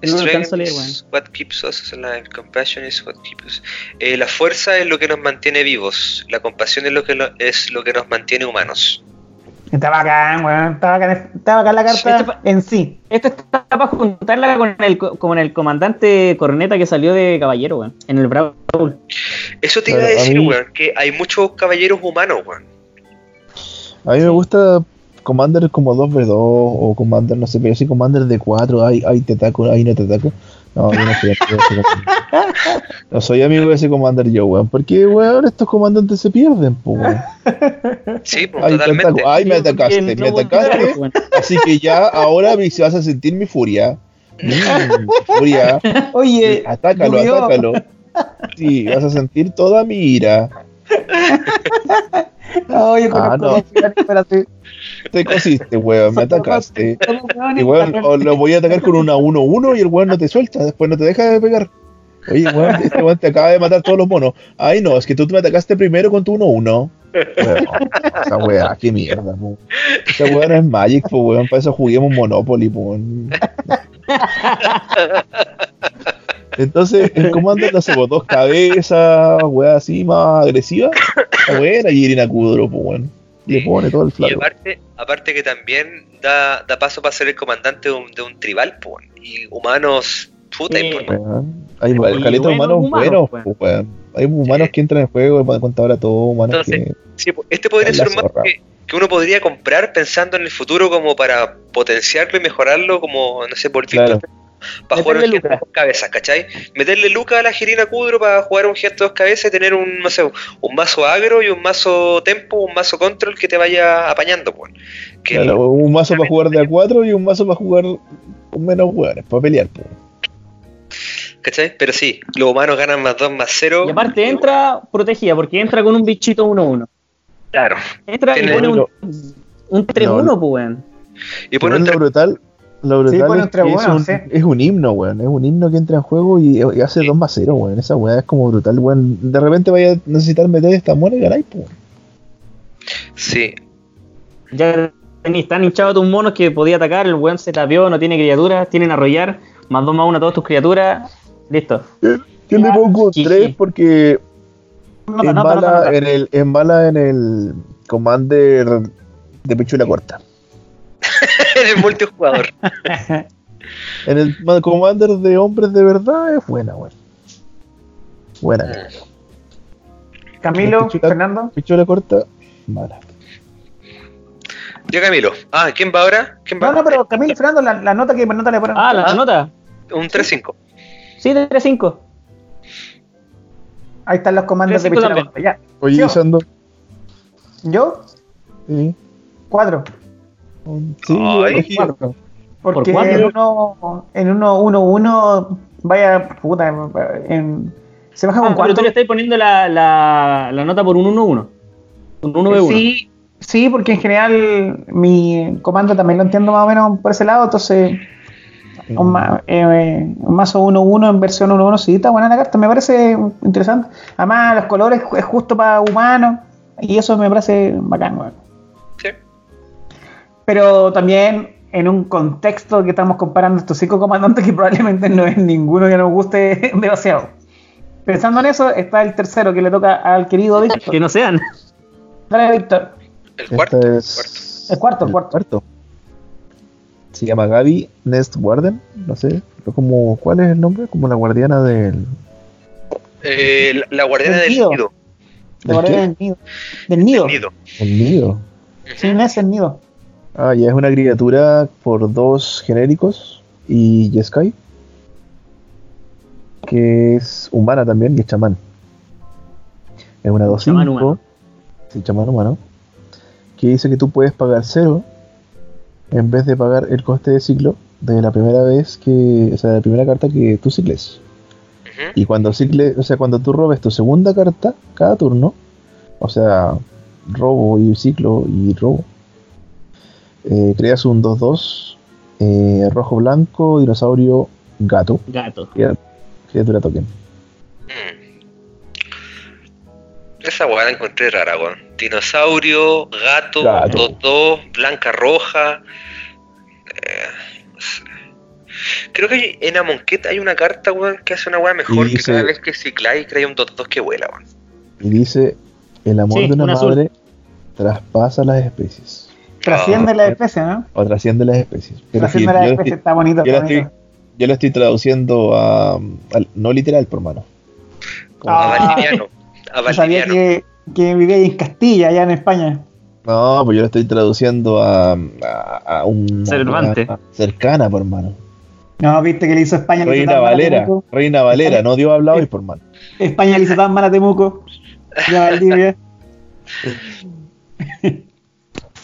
S2: No lo
S3: strength
S2: alcanzo a leer, weón.
S3: is what keeps us alive, compassion is what keeps us. Eh, la fuerza es lo que nos mantiene vivos, la compasión es lo que lo- es lo que nos mantiene humanos.
S1: Está bacán, weón. Está bacán, está bacán la carta en sí.
S2: Esto está para juntarla con el, co- con el comandante Corneta que salió de Caballero, weón. En el Brawl.
S3: Eso te iba a decir,
S4: mí-
S3: weón, que hay muchos caballeros humanos, weón.
S4: A mí me gusta Commander como 2v2 o Commander, no sé, pero si Commander de 4, ay, ay, te ataco, ay, no te ataco. No, yo no soy amigo de ese. No soy amigo de ese Commander yo, weón. Porque, weón, estos comandantes se pierden, pues, weón.
S3: Sí, pues,
S4: Ay, te
S3: totalmente.
S4: ataco, ay, me atacaste, me
S2: no
S4: atacaste.
S2: weón.
S4: Así que ya ahora me vas a sentir mi furia. Mm, furia.
S1: Oye,
S4: Atácalo,
S1: Yu-Gi-Oh!
S4: atácalo. Sí, vas a sentir toda mi ira.
S1: Oye,
S4: Ah,
S1: conozco
S4: no.
S1: ciudades, espérate.
S4: Te cosiste, weón, me atacaste. Y weón,
S1: weón.
S4: o lo voy a atacar con una 1-1 y el weón no te suelta, después no te deja de pegar. Oye, weón, este weón te acaba de matar todos los monos. Ay, no, es que tú me atacaste primero con tu 1-1. Weón, Esa weá, qué mierda, po. Esa weá no es Magic, po, weón, para eso juguemos Monopoly, po. weón. Entonces, el comando no dos cabezas, weá así, más agresiva. Está buena y Irina Kudro, po, weón. Le pone todo el
S3: Y
S4: flaco.
S3: aparte, aparte que también da, da paso para ser el comandante de un, de un tribal, pues. Y humanos, puta,
S2: Sí.
S3: y.
S4: Hay
S2: Y
S4: caleta de
S2: buenos
S4: humanos
S2: humanos,
S4: buenos, po, weón. Hay humanos
S3: Sí.
S4: que entran en juego para contar a todos, humanos
S3: Entonces,
S4: que.
S3: sí, pues, este podría
S4: La
S3: ser un que, que uno podría comprar pensando en el futuro como para potenciarlo y mejorarlo, como, no sé, por
S4: Claro.
S3: Para jugar un
S2: Meterle
S3: gesto de dos cabezas, ¿cachai? Meterle Luca a la Girina Kudro para jugar un gesto de dos cabezas y tener un, no sé, un mazo agro y un mazo tempo, un mazo control que te vaya apañando, pues. Que
S4: Claro, un mazo para jugar de A4 y un mazo para jugar con menos hueones, para pelear, po.
S3: ¿Cachai? Pero sí, los humanos ganan más 2 más 0.
S2: Y aparte entra protegida, porque entra con un bichito 1-1.
S3: Claro.
S2: Entra y
S3: Tiene-
S2: pone un, un 3-1, pues, weón.
S3: Y pone un
S4: brutal, Lo brutal es, que es, un, es, un, himno, weón. Es un himno que entra en juego y, hace 2 más 0, weón. Esa weá es como brutal, weón. De repente vaya a necesitar meter esta buena y ganáis, pues.
S3: Sí.
S2: Ya están hinchados tus monos que podía atacar, el weón se tapió, no tiene criaturas, tienen arrollar, más 2 más 1 a todas tus criaturas. Listo.
S4: Yo le pongo 3 porque en, bala, en, el, en bala en el Commander de pichula corta.
S3: en el multijugador.
S4: en el Commander de hombres de verdad es buena, weón. Buena.
S1: Mm. Camilo, Fernando.
S4: Pichula corta, mala.
S3: Ya Camilo. Ah, ¿quién va ahora? ¿Quién va?
S1: No, no, pero Camilo y Fernando, la, nota que nota le ponen.
S2: Ah, la, nota.
S3: Un 3-5.
S2: Sí, 3-5.
S1: Ahí están los comandos de pichula corta. Ya.
S4: Oye, usando.
S1: ¿Yo?
S4: Sí.
S1: Cuatro.
S4: Sí,
S1: cuatro. Porque en uno, en uno, uno, uno, vaya puta, en, se baja con ah, cuatro.
S2: Pero tú le estás poniendo la, la, la nota por un 1-1. Un 1
S1: Sí, sí, porque en general mi comando también lo entiendo más o menos por ese lado, entonces un, eh, un mazo 1-1 en versión 1-1 sí está buena la carta, me parece interesante. Además, los colores es justo para humanos y eso me parece bacán,
S3: Sí.
S1: Pero también en un contexto que estamos comparando estos cinco comandantes que probablemente no es ninguno que nos guste demasiado. Pensando en eso, está el tercero que le toca al querido Víctor.
S2: Que no sean.
S1: Dale, Víctor.
S3: El cuarto.
S1: Es... El cuarto, el cuarto.
S4: Se llama Gaby Nest Warden, no sé, como, ¿cuál es el nombre? Como la guardiana del...
S3: Eh, la guardiana del nido.
S1: Del, nido. Del nido.
S4: El nido.
S1: Sí, no es el nido.
S4: Ah, ya es una criatura por dos genéricos y Yeskai. Que es humana también y es chamán. Es una 2 Chamán humano. Sí, chamán humano. Que dice que tú puedes pagar cero en vez de pagar el coste de ciclo de la primera vez que. O sea, la primera carta que tú cicles. Y cuando cicle, o sea, cuando tú robes tu segunda carta cada turno, o sea, robo y ciclo y robo, eh, creas un 2-2 eh, rojo-blanco, dinosaurio, gato.
S2: Gato.
S4: Criatura token.
S3: Mm. Esa weá la encontré rara, weón. Dinosaurio, gato, 2-2, blanca-roja. Eh, Creo que en Amonkhet hay una carta, weón, que hace una weá mejor que cada vez que cicláis crea un 2-2 que vuela, weón.
S4: Y dice, el amor de una, madre traspasa las especies.
S1: Trasciende las especies, ¿no?
S4: O trasciende las especies.
S1: trasciende las especies, está bonito.
S4: Yo, lo estoy, traduciendo a, no literal, por mano.
S3: a valeriano. A.
S1: Sabía que, que vivía en Castilla, allá en España.
S4: No, pues yo lo estoy traduciendo a, a, un.
S2: Cervante.
S4: cercana, por mano.
S1: No, viste que le hizo España.
S4: Reina Valera, Reina Valera, no dio hablado y por mano.
S1: España le hizo tan mal a Temuco. Ya Valdivia.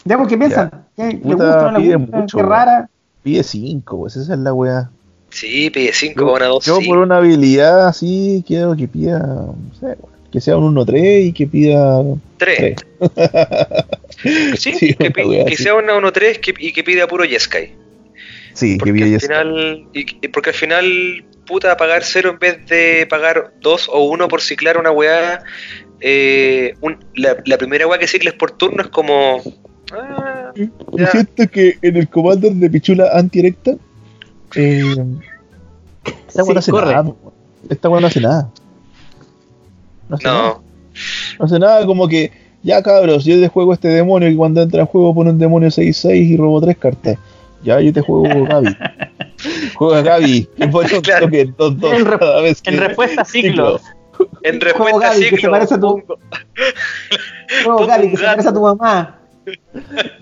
S1: ya, ¿qué piensan? ¿Qué, ¿Le gusta no le gusta? Mucho, Qué rara.
S4: Pide 5, pues esa es la weá.
S3: Sí, pide 5 para una 2.
S4: Yo por una habilidad así quiero que pida, no sé, que sea un 1-3 y que pida
S3: 3. sí, sí, que, que sea una 1-3 y que pida puro Yeskai.
S4: Sí,
S3: porque
S4: que
S3: al final, y, porque al final, puta, pagar 0 en vez de pagar 2 o 1 por ciclar una weá, eh, la, la, primera weá que cicles por turno es como...
S4: Ah, siento que en el Commander de Pichula antirecta, eh, esta weá no hace nada. Esta no hace nada. No hace, Nada. no hace nada, como que, ya cabros, yo te juego este demonio y cuando entra en juego pone un demonio 6-6 y robo 3 cartas. Ya, yo te juego Gaby. Juega Gaby.
S2: claro. que dos, dos, en, cada vez que en respuesta ciclo.
S3: En respuesta Gaby, ciclo.
S1: Que se parece a tu... Juego Gaby, que se parece a tu mamá.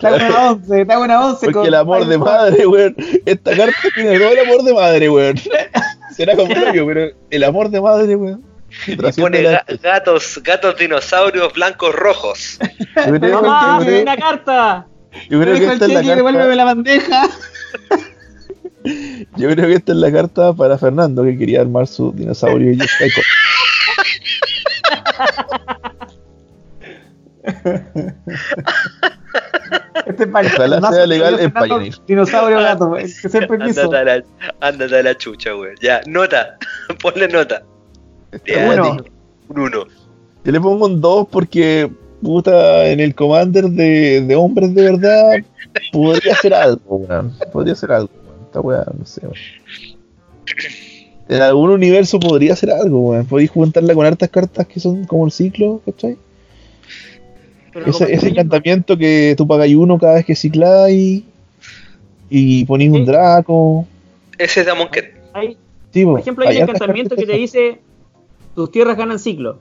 S1: Hago una once, hago una once.
S4: Porque con... el amor de madre, weón. Esta carta tiene todo el amor de madre, weón. Será como yo, pero el amor de madre, weón.
S3: Y pone gatos, gatos dinosaurios blancos rojos.
S2: ¡Mamá, una carta!
S4: Yo creo que esta es la carta.
S1: la bandeja.
S4: Yo creo que esta es la carta para Fernando que quería armar su dinosaurio y
S1: Este es
S4: Ojalá
S1: mazo
S4: sea legal en Pioneer.
S1: Dinosaurio gato, que siempre quiso.
S3: Ándate a la, ándate a la chucha, weón. Ya, nota. Ponle nota. Ya,
S1: Uno.
S3: di- Un uno.
S4: Yo le pongo un 2 porque, puta, en el Commander de, de hombres de verdad, podría ser algo, weón. Podría ser algo, weón. Esta weá, no sé, weón. En algún universo podría ser algo, weón. Podéis juntarla con hartas cartas que son como el ciclo, ¿cachai? Ese, ese
S2: que-
S4: encantamiento que tú pagáis uno cada vez que cicláis y ponéis un. Draco.
S3: Ese es Damon Ket.
S2: hay-
S4: Sí,
S2: por ejemplo, hay un encantamiento que te dice tus tierras ganan ciclo.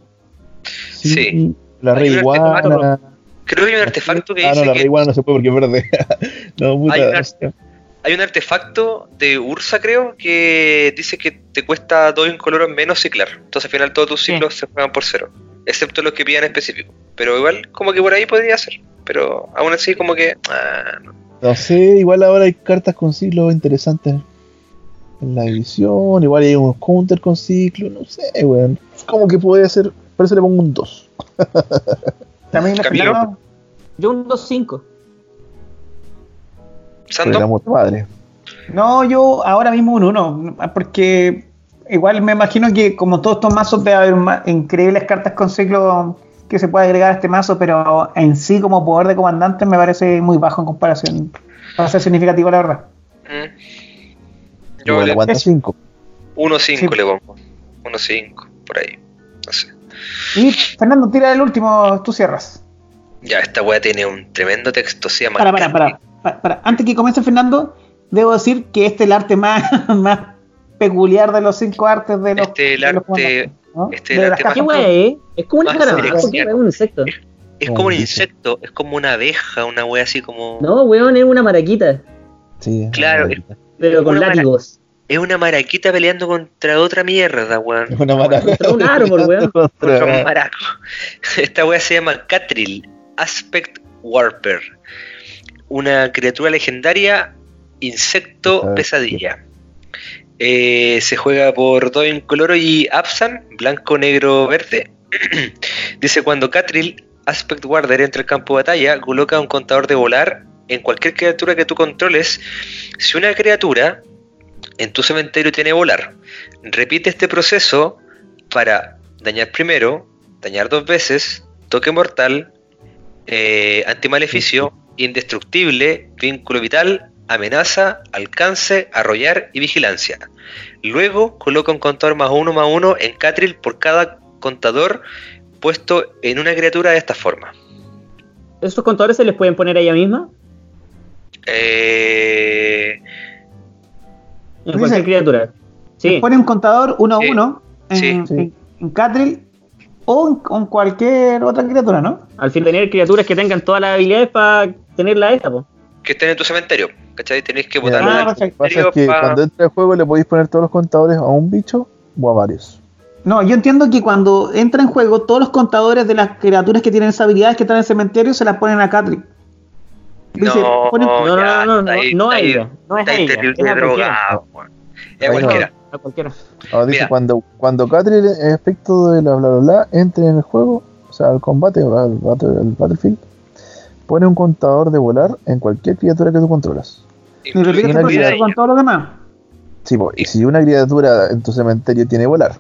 S4: Sí,
S3: Sí.
S4: La Rey Iguana.
S3: Creo que hay un artefacto que
S4: Ah, no,
S3: dice
S4: la Rey
S3: que
S4: Iguana no se puede porque es verde. no, puta.
S3: Hay una- hay un artefacto de Ursa, creo, que dice que te cuesta dos incoloros menos ciclar. Entonces al final todos tus
S2: Sí.
S3: ciclos se juegan por cero. Excepto los que pidan específico. Pero igual, como que por ahí podría ser. Pero aún así, como que. ah, no.
S4: No sé, igual ahora hay cartas con ciclos interesantes en la edición. Igual hay unos counter con ciclo. No sé, weón. Como que puede ser. Por eso le pongo un 2.
S1: También
S3: Camilo.
S1: Fernando,
S2: Yo un 2-5.
S4: Pero
S3: ¿Sando?
S4: padre.
S1: No, yo ahora mismo un 1, porque igual me imagino que como todos estos mazos debe haber increíbles cartas con ciclo que se puede agregar a este mazo, pero en sí como poder de comandante me parece muy bajo en comparación. Para ser significativo, la verdad.
S3: Mm. Yo le
S4: aguanta 5.
S3: 1-5
S1: Sí.
S3: le pongo. 1-5, por ahí. No sé.
S1: Y Fernando, tira el último, tú cierras.
S3: Ya, esta wea tiene un tremendo texto. Se llama.
S1: Para, para, para, para, para. Antes que comience Fernando, debo decir que este es el arte más, más peculiar de los cinco artes de los.
S3: Este el arte- este el
S1: las
S3: arte
S1: cajas
S2: ¿Qué
S3: más-
S2: wea es? Es como un. ¿qué? Es un insecto.
S3: Es como un
S4: Como dice.
S3: insecto, es como una abeja, una wea así como.
S2: No, weón, es una maraquita.
S4: Sí,
S3: Claro,
S4: es
S2: Pero con
S3: Una
S2: látigos.
S3: Es una maraquita peleando contra otra mierda, weón.
S4: una maraca.
S2: Contra un árbol, weón.
S3: Contra un maraco. Esta wea se llama Catril Aspect Warper. Una criatura legendaria, insecto
S4: Ah,
S3: pesadilla. Eh, se juega por dos incoloro y Absan, blanco, negro, verde. Dice cuando Catril Aspect Warder entra al campo de batalla, coloca un contador de volar en cualquier criatura que tú controles. Si una criatura en tu cementerio tiene volar, repite este proceso para dañar primero, dañar dos veces, toque mortal, eh, antimaleficio, indestructible, vínculo vital, amenaza, alcance, arrollar y vigilancia. Luego coloca un contador más uno más uno en Catril por cada contador puesto en una criatura de esta forma.
S2: ¿Esos contadores se les pueden poner a ella misma?
S3: Eh,
S2: En cualquier criatura. Sí.
S1: Pone un contador 1 a
S3: Sí.
S1: 1 en,
S3: Sí.
S1: en, en Catril o en, con cualquier otra criatura, ¿no?
S2: Al fin tener criaturas que tengan todas las habilidades para tenerla esta, po.
S3: Que estén en tu cementerio. ¿Cachai? Tenéis que botarlo
S1: Ah,
S4: que pasa es
S3: cementerio
S4: que
S3: pa-
S4: cuando entra el juego le podéis poner todos los contadores a un bicho o a varios.
S1: No, yo entiendo que cuando entra en juego, todos los contadores de las criaturas que tienen esas habilidades que están en el cementerio se las ponen a Catril. Dice,
S3: No,
S1: ponen-
S2: No, no,
S3: ya,
S2: no, no,
S3: está ahí-
S2: no
S3: ahí-
S2: ella, no es ella,
S3: terrible
S2: es
S3: drogado. Es a
S4: no.
S3: cualquiera.
S2: A cualquiera.
S4: Ahora dice
S3: Mira.
S4: cuando, cuando Catril, en efecto de la bla bla bla, entre en el juego, o sea, al combate o al, battle- al battlefield, pone un contador de volar en cualquier criatura que tú controlas.
S1: y repite este proceso
S3: ella.
S1: con todos los demás.
S4: Sí, po, y si una criatura en tu cementerio tiene volar,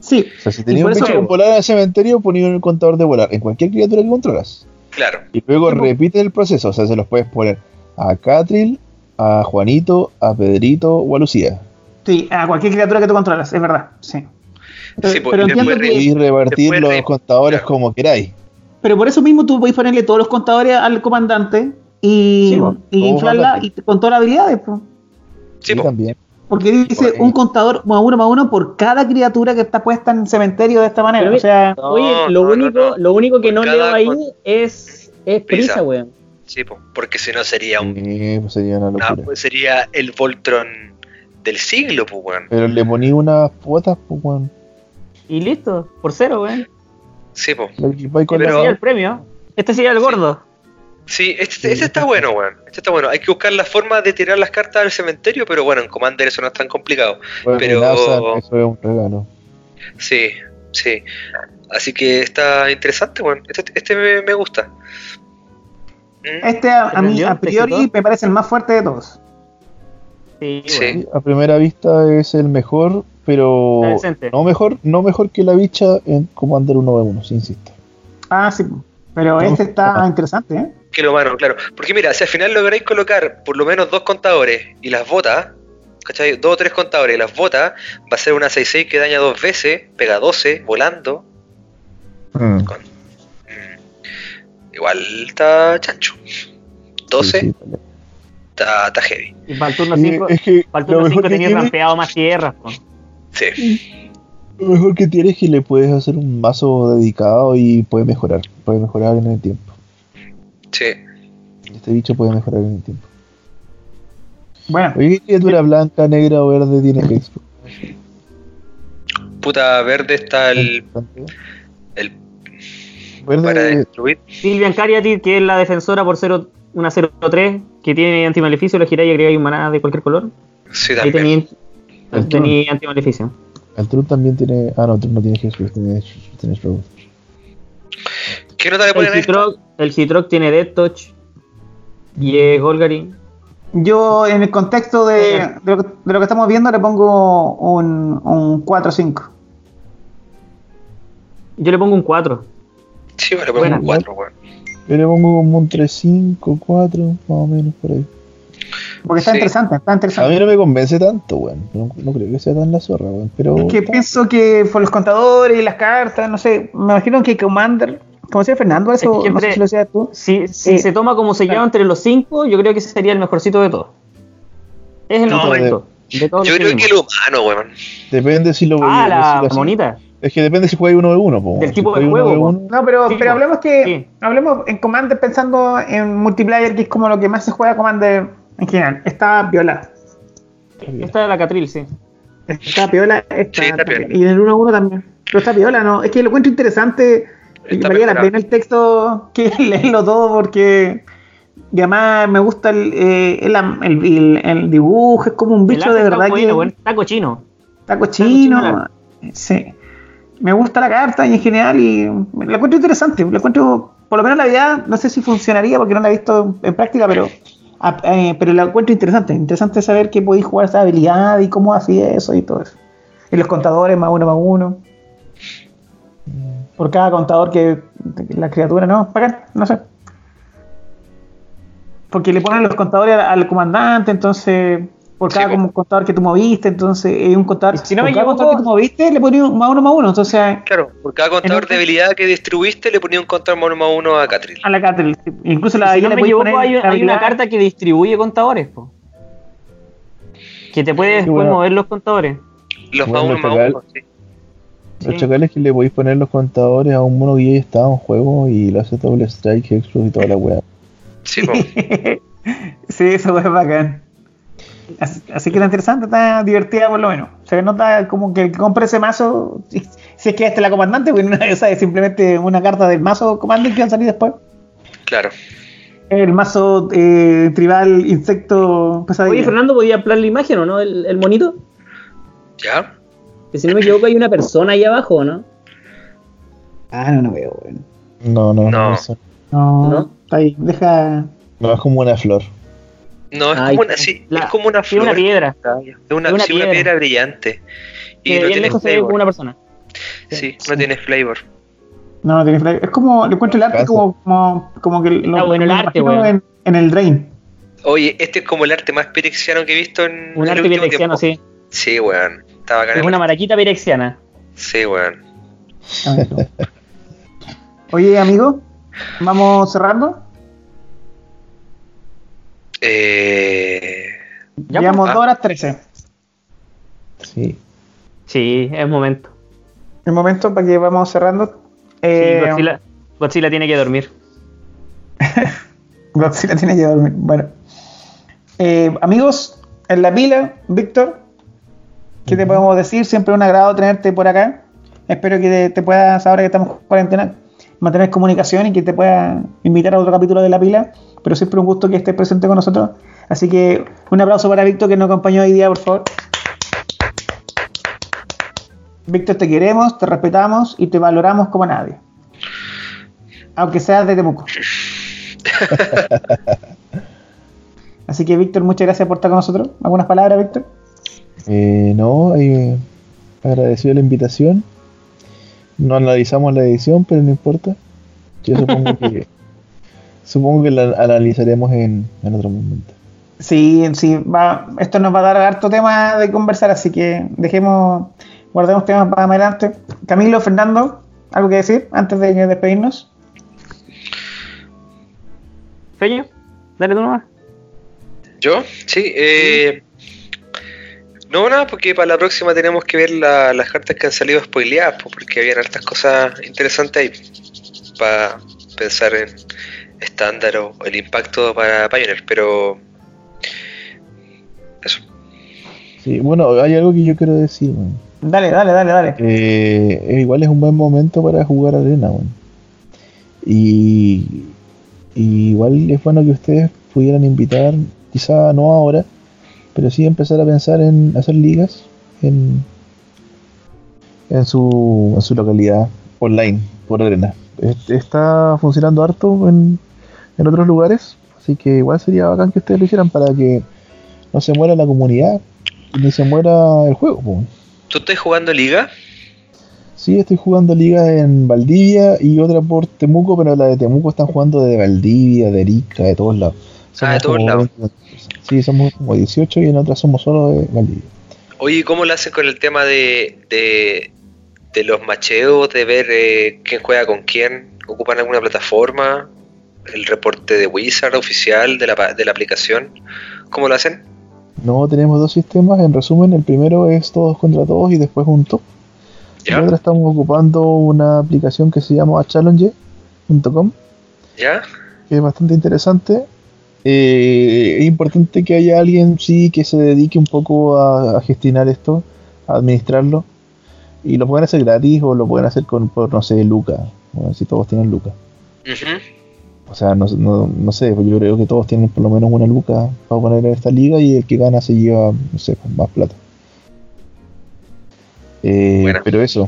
S1: Sí,
S4: o sea, si tenías un bicho con volar en el cementerio, ponías un contador de volar en cualquier criatura que controlas.
S3: Claro.
S4: Y luego repite el proceso, o sea, se los puedes poner a Catril, a Juanito, a Pedrito o a Lucía.
S1: sí, a cualquier criatura que tú controlas, es verdad, sí. Pero,
S3: Sí, pues,
S1: pero
S3: y
S1: entiendo que,
S4: Y repartir los
S3: re-
S4: contadores
S3: claro.
S4: como queráis.
S1: Pero por eso mismo tú podés ponerle todos los contadores al comandante y,
S4: Sí,
S1: inflarla y con todas las habilidades, po.
S3: Sí, po.
S4: también.
S1: porque dice un contador más uno más uno por cada criatura que está puesta en el cementerio de esta manera.
S2: Pero
S1: O sea,
S3: No,
S2: Oye, lo,
S3: no,
S2: único,
S3: no.
S2: lo único que
S3: Por
S2: no
S3: cada
S2: leo ahí es, es prisa,
S3: Prisa.
S2: weón.
S3: Sí, po, porque si no sería un
S4: Sí, pues sería una locura.
S3: pues sería el Voltron del siglo, pues, weón.
S4: Pero le poní unas cuotas, pues, weón.
S2: Y listo, por cero, weón.
S3: Sí, po.
S4: Con
S2: Este
S3: Pero-
S2: sería el premio. Este sería el gordo.
S3: Sí, este, este está bueno, weón. Este está bueno. Hay que buscar la forma de tirar las cartas al cementerio, pero bueno, en Commander eso no es tan complicado.
S4: Bueno,
S3: pero-
S4: eso es un regalo.
S3: Sí, sí. Así que está interesante, weón. Este, este me, me gusta.
S1: Este a, mí a priori me parece el más fuerte de todos.
S4: Sí, sí. A primera vista es el mejor, pero no mejor, no mejor que la bicha en Commander 1v1, si insisto.
S1: Ah, sí, pero este está interesante, ¿eh?
S3: Que lo mano, claro. Porque mira, si al final lográis colocar por lo menos dos contadores y las botas, ¿cachai? Dos o tres contadores y las botas, va a ser una 6-6 que daña dos veces, pega 12, volando. Mm. Igual está chancho. 12 está, heavy.
S2: Y para el turno 5 es que tenía rampeado más tierras.
S3: Sí.
S4: Lo mejor que tiene es que le puedes hacer un mazo dedicado y puede mejorar. Puede mejorar en el tiempo.
S3: Sí.
S4: Este bicho puede mejorar en el tiempo. Bueno. ¿qué criatura blanca, negra o verde tiene que
S3: Puta, verde está el. El.
S2: Verde para destruir. Silvian Cariatis, que es la defensora por 0, una 0-3, que tiene antimaleficio, lo giráis y agregáis un maná de cualquier color.
S3: Sí, también.
S2: Ahí tenía, antimaleficio.
S4: El Trun también tiene. Ah, no, el Trun no tiene Hexproof, tiene, tiene
S3: ¿Qué nota le ponen
S2: el Citroc, el Citroc tiene Death Touch y es Golgari.
S1: Yo, en el contexto de, de, lo que, estamos viendo, le pongo un, un 4-5.
S2: Yo le pongo un 4.
S3: Sí, le pongo un 4, weón.
S4: Yo le pongo como un 3-5, 4, más o menos por ahí.
S1: Porque está interesante, está interesante.
S4: A mí no me convence tanto, weón. No, no, creo que sea tan la zorra, weón. Pero...
S1: Es que pienso que por los contadores y las cartas, no sé, me imagino que Commander como decía Fernando, eso no sé si lo decías tú.
S2: Si, si eh, se toma como se llama entre los cinco, yo creo que ese sería el mejorcito de todos. Es el no, mejorcito.
S3: De, todos yo creo que el humano, weón.
S4: Depende si lo
S2: Ah, la monita.
S4: Es que depende si juega uno de uno, po.
S2: Del tipo de juego.
S1: no, pero, pero hablemos que hablemos en Commander pensando en multiplayer, que es como lo que más se juega Commander en general. Está Viola.
S2: Esta es la Catril, sí.
S1: Está Piola, está, sí, está y en el 1-1 también. Pero está Piola, ¿no? Es que lo encuentro interesante y valía la pena el texto que leerlo todo porque además me gusta el, eh, el, el, dibujo, es como un bicho de verdad
S2: que... está cochino.
S1: Está cochino. Sí. Me gusta la carta y en general y la encuentro interesante. La encuentro, por lo menos la idea, no sé si funcionaría porque no la he visto en práctica, pero eh, pero la encuentro interesante. Interesante saber que podéis jugar esa habilidad y cómo hacía eso y todo eso. Y los contadores más uno más uno por cada contador que la criatura no pagan, no sé. Porque le ponen los contadores al, comandante, entonces por cada contador que tú moviste, entonces es un contador.
S2: Si no
S1: por
S2: cada
S1: contador que tú moviste le ponía un más uno más uno, entonces.
S3: Claro, por cada contador de habilidad que distribuiste le ponía un contador más uno más uno a Catril.
S1: A la Catril, incluso la.
S2: Si no me equivoco, hay, hay una carta que distribuye contadores, po. Que te puede después mover los contadores.
S3: Los más uno más uno, sí.
S4: Los chacales que le podéis poner los contadores a un mono que ya estaba en juego y lo hace doble strike, explode y toda la weá.
S3: Sí,
S1: sí, eso es bacán. Así, que está interesante, está divertida por lo menos. Se nota como que el que compre ese mazo, si, es que este la comandante, porque una es simplemente una carta del mazo comandante que va a salir después.
S3: Claro.
S1: El mazo eh, tribal insecto
S2: pesadilla. Oye, Fernando, ¿podía ampliar la imagen o no? El, el monito.
S3: Ya.
S2: Que si no me equivoco hay una persona ahí abajo, ¿no?
S1: Ah, no, no veo, bueno.
S4: No, no,
S3: no.
S1: No, no. Está ahí, deja.
S4: No, es como una flor.
S3: No, es como una, sí, es como una flor.
S2: Es una piedra.
S3: Es una, una, sí, piedra. una piedra brillante.
S2: Y no tiene flavor. como una persona.
S3: Sí, no tiene flavor.
S1: No, no tiene flavor. Es como, le encuentro el arte como, como, como que
S2: lo, bueno el arte,
S1: en, en, el Drain.
S3: Oye, este es como el arte más pirexiano que he visto en
S2: Un arte pirexiano, sí.
S3: Sí, weón.
S2: Es una maraquita pirexiana.
S3: Sí, weón.
S1: Oye, amigo, ¿vamos cerrando?
S3: Eh...
S1: Llevamos pues. dos horas trece.
S4: Sí.
S2: Sí, es momento.
S1: Es momento para que vamos cerrando.
S2: Eh... Sí, Godzilla, Godzilla tiene que dormir.
S1: Godzilla tiene que dormir. Bueno. Eh, amigos, en la pila, Víctor, ¿Qué te podemos decir? Siempre un agrado tenerte por acá. Espero que te, puedas, ahora que estamos en cuarentena, mantener comunicación y que te pueda invitar a otro capítulo de La Pila. Pero siempre un gusto que estés presente con nosotros. Así que un aplauso para Víctor que nos acompañó hoy día, por favor. Víctor, te queremos, te respetamos y te valoramos como nadie. Aunque seas de Temuco. Así que, Víctor, muchas gracias por estar con nosotros. ¿Algunas palabras, Víctor?
S4: Eh, no, eh, agradecido la invitación. No analizamos la edición, pero no importa. Yo supongo que supongo que la analizaremos en, otro momento.
S1: Sí, sí, va, esto nos va a dar harto tema de conversar, así que dejemos, guardemos temas para adelante. Camilo, Fernando, ¿algo que decir antes de despedirnos?
S2: Feño, dale tú nomás.
S3: ¿Yo? Sí, eh, no, nada, porque para la próxima tenemos que ver las cartas que han salido spoileadas, porque habían hartas cosas interesantes ahí para pensar en estándar o el impacto para Pioneer, pero eso.
S4: Sí, bueno, hay algo que yo quiero decir.
S1: Dale, dale, dale, dale.
S4: Eh, igual es un buen momento para jugar arena, y, y igual es bueno que ustedes pudieran invitar quizá no ahora, pero sí empezar a pensar en hacer ligas en, en, su, en su localidad online, por arena. Está funcionando harto en, en otros lugares, así que igual sería bacán que ustedes lo hicieran para que no se muera la comunidad ni se muera el juego.
S3: ¿Tú estás jugando liga?
S4: Sí, estoy jugando liga en Valdivia y otra por Temuco, pero la de Temuco están jugando de Valdivia, de Arica, de todos lados.
S3: ah, de todos lados.
S4: Sí, somos como 18 y en otras somos solo de Valdivia.
S3: Oye, ¿cómo lo hacen con el tema de, de, los macheos, de ver eh, quién juega con quién? ¿Ocupan alguna plataforma? ¿El reporte de Wizard oficial de la, de la aplicación? ¿Cómo lo hacen?
S4: No, tenemos dos sistemas. En resumen, el primero es todos contra todos y después un top. Y ahora estamos ocupando una aplicación que se llama challenge.com.
S3: ¿Ya?
S4: Que es bastante interesante eh, es importante que haya alguien, sí, que se dedique un poco a, gestionar esto, a administrarlo. Y lo pueden hacer gratis o lo pueden hacer con, por, no sé, Luca. Bueno, si todos tienen Luca. O sea, no, no, sé, yo creo que todos tienen por lo menos una Luca para poner en esta liga y el que gana se lleva, no sé, más plata. Eh, pero eso.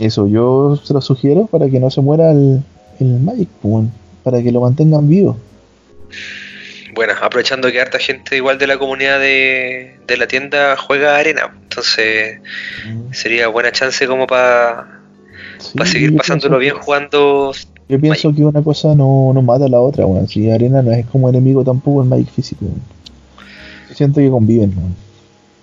S4: Eso, yo se lo sugiero para que no se muera el, el Magic. Pues, para que lo mantengan vivo.
S3: Bueno, aprovechando que harta gente igual de la comunidad de, la tienda juega arena, entonces mm. sería buena chance como para seguir pasándolo bien jugando.
S4: Yo pienso que una cosa no, mata a la otra, bueno, si arena no es como enemigo tampoco el Magic físico. Siento que conviven.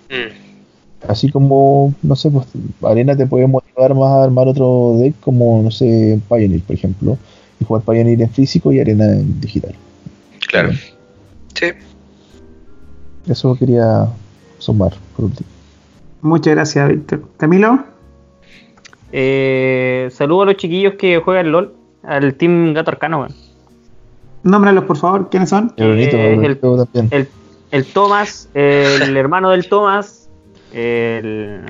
S4: Mm. Así como, no sé, pues arena te puede motivar más a armar otro deck como, no sé, Pioneer, por ejemplo y jugar Pioneer en físico y Arena en digital.
S3: Claro. Sí.
S4: Eso quería sumar por último.
S1: Muchas gracias, Víctor. Camilo.
S2: Eh, saludo a los chiquillos que juegan LOL, al Team Gato Arcano.
S1: Nómbralos, por favor. ¿Quiénes son?
S2: Eh, el, el, Thomas, el hermano del Thomas, el,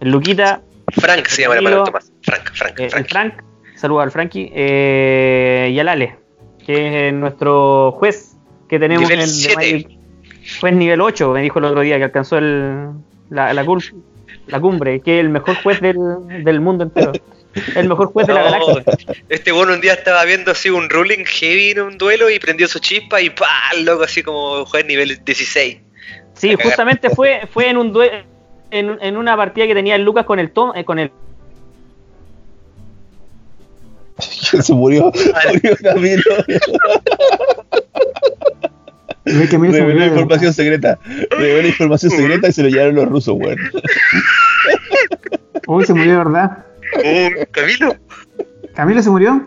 S2: el Luquita.
S3: Frank se llama el hermano del Thomas. Frank, Frank,
S2: eh, Frank. Saludos al Frankie. Eh, y al Ale, que es nuestro juez que tenemos
S3: en el
S2: Juez nivel 8, me dijo el otro día que alcanzó el, la, la, la cumbre, que es el mejor juez del, del mundo entero. El mejor juez de la galaxia.
S3: Este bueno un día estaba viendo así un ruling heavy en un duelo y prendió su chispa y ¡pah! Loco, así como juez nivel 16.
S2: Sí, justamente fue, fue en un duelo, en, en, una partida que tenía el Lucas con el Tom, eh, con el
S4: se murió, murió Camilo. Reveló información secreta. Reveló información secreta y se lo llevaron los rusos, weón.
S1: Uy, se murió, ¿verdad?
S3: Camilo.
S1: ¿Camilo se murió?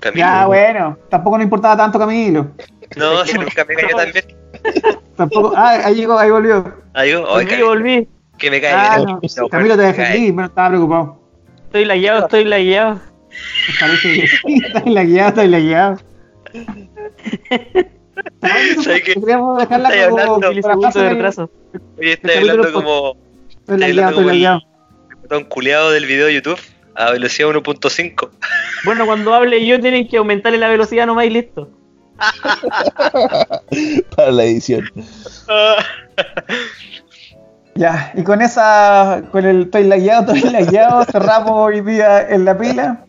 S1: Camilo. Ya, bueno. Tampoco no importaba tanto Camilo.
S3: No, si nunca me cayó también.
S1: Tampoco. Ah, ahí llegó, ahí volvió.
S3: Ahí llegó.
S2: Volví, volví.
S3: Que me cae.
S1: Ah, no. Camilo te defendí, pero estaba preocupado.
S2: Estoy lagueado, estoy lagueado.
S1: Parece que está en la guía, está en la guía.
S3: ¿Sabes qué? Podríamos dejarla como hablando, de retraso. Oye, estoy hablando como. Estoy la estoy la guía. El botón culeado del video de YouTube a velocidad 1.5.
S2: Bueno, cuando hable yo tienen que aumentarle la velocidad nomás y listo.
S4: Para la edición.
S1: ya, y con esa, con el estoy lagueado, estoy lagueado, cerramos hoy día en la pila.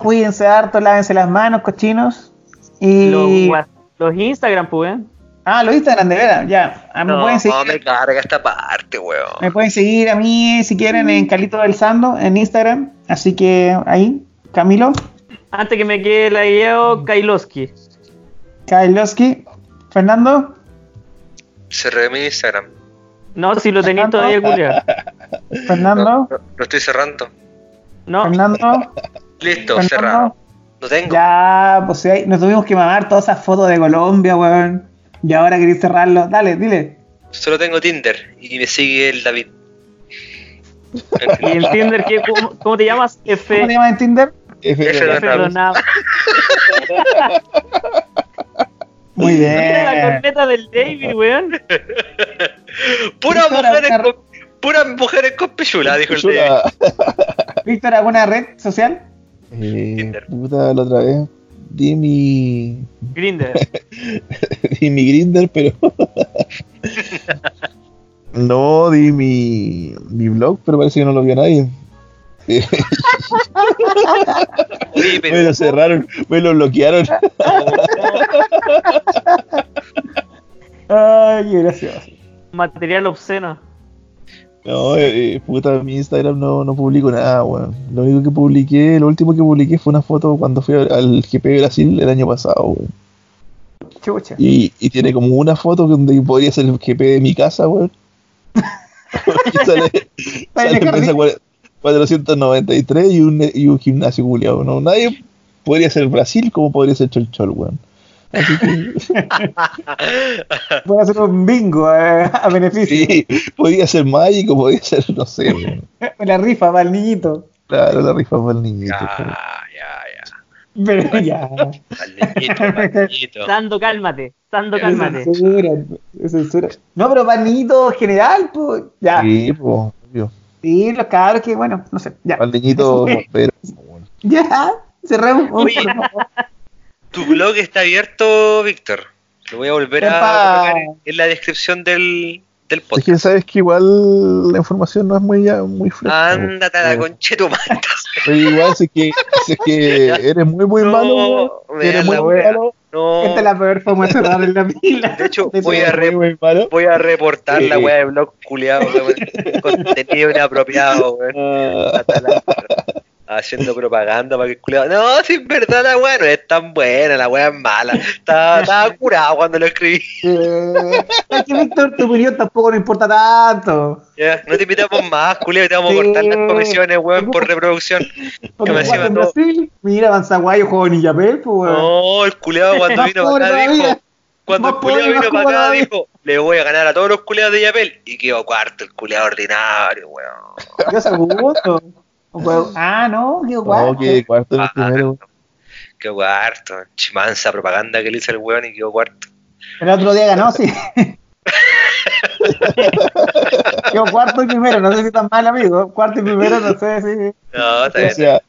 S1: Cuídense harto, lávense las manos, cochinos. Y.
S2: Los, los Instagram, pues.
S1: Ah, los Instagram, de verdad, ya. A mí
S3: No,
S1: pueden seguir,
S3: no me carga esta parte, weón.
S1: me pueden seguir a mí si quieren en Calito del Sando en Instagram. Así que ahí, Camilo,
S2: Antes que me quede la guiado, Kailoski.
S1: Kailoski, Fernando,
S3: Cerré mi Instagram.
S2: No, si lo tenéis todavía, culiao.
S1: Fernando,
S3: No, no, lo estoy cerrando.
S2: No,
S1: Fernando.
S3: Listo, cerrado. No tengo.
S1: Ya, pues sí, nos tuvimos que mamar todas esas fotos de Colombia, weón. Y ahora queréis cerrarlo. Dale, dile.
S3: Solo tengo Tinder y me sigue el David.
S2: y en Tinder, ¿qué, cómo, cómo te llamas? F.
S1: ¿Cómo te llamas en Tinder?
S4: F-
S3: F-
S2: F. Donado.
S1: Muy
S2: Mira la
S1: bien.
S2: corneta del David, weón.
S3: Puras mujeres con, puras mujeres con pichula, dijo el David.
S1: Víctor, ¿alguna red social?
S4: Eh, puta, la otra vez di mi,
S2: Grinder.
S4: di mi grinder, pero no di mi, mi blog, pero parece que no lo vio nadie.
S3: Oye,
S4: me lo cerraron, me lo bloquearon.
S1: Ay, qué gracioso.
S2: Material obsceno.
S4: No, eh, eh, puta, mi Instagram no, no publico nada, weón. Lo único que publiqué, lo último que publiqué fue una foto cuando fui al- GP de Brasil el año pasado, weón.
S1: Chucha.
S4: Y, y tiene como una foto donde podría ser el GP de mi casa, weón. sale, sale cua- 493 y un, y un gimnasio culiado, ¿no? Nadie podría ser Brasil como podría ser Cholchol, weón. Así que,
S1: Voy a hacer un bingo eh, a beneficio.
S4: sí, podría ser mágico, podría ser, no sé, weón.
S1: La rifa para el niñito.
S4: Claro, la rifa para el niñito.
S3: ya,
S4: weón.
S3: ya,
S1: Pero ya.
S3: ya. Al niñito, al niñito.
S2: Sando, cálmate. Sando,
S1: Es
S2: cálmate.
S1: censura, es censura. No, pero para el niñito general, pues. Ya. Sí.
S4: Sí, pues, obvio.
S1: los cabros que, bueno, no sé. Ya.
S4: Para el niñito, pero.
S1: Ya. Cerremos.
S3: Oye. Tu blog está abierto, Víctor. Lo voy a volver a colocar en, en la descripción del, del
S4: Es
S3: podcast.
S4: que sabes que igual la información no es muy, ya- muy fresca.
S3: Ándate a la conchetumanta.
S4: Pero igual, si es que, si es que eres muy, muy
S3: No,
S4: malo, eres muy, malo,
S3: No,
S1: Esta es la peor forma de cerrar en la pila.
S3: De hecho,
S1: De
S3: voy a re-
S4: muy, muy malo.
S3: voy a reportar la weá de blog culiado. Contenido inapropiado, weón. Hasta la- Haciendo propaganda para que el culiado. No, si en verdad la weá no es tan buena, la weá es mala. Estaba, estaba curado cuando lo escribí.
S1: Es que, Víctor, tu opinión tampoco nos importa tanto.
S3: No te invitamos más, culiado, te vamos a cortar las comisiones, weón, por reproducción. Que me
S1: en
S3: todo-
S1: Brasil, mira, Manzaguayo jugó en Illapel, pues, weón.
S3: No, el culiado cuando vino para acá
S1: todavía.
S3: dijo. Cuando
S1: Más
S3: el culiado vino para acá
S1: todavía.
S3: dijo, le voy a ganar a todos los culiados de Yapel. Y quedó cuarto el culiado ordinario, weón.
S1: Yo segundo. Weón, Ah, no, qué guapo.
S4: no, que cuarto en el
S3: Ah,
S4: primero.
S3: Quedó cuarto. Chimanza propaganda que le hizo el weón y quedó cuarto.
S1: El otro día ganó, sí. Quedó cuarto y primero, no sé si tan mal, amigo. Cuarto y primero, no sé si.
S3: No, está
S4: O
S3: bien.
S4: sea,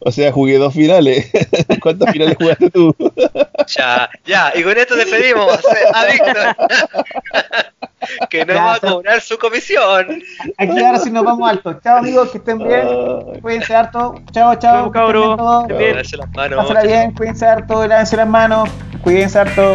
S4: o sea, jugué dos finales. ¿Cuántas finales jugaste tú?
S3: Ya, ya, y con esto despedimos a Víctor. que no
S1: Ya,
S3: va a cobrar su comisión.
S1: Aquí ahora sí nos vamos alto. Chao, amigos, que estén bien. Cuídense harto. Chao, chao.
S2: Bien.
S3: Lavarse las manos.
S1: Pásenla bien, cuídense harto, lávense las manos. Cuídense harto.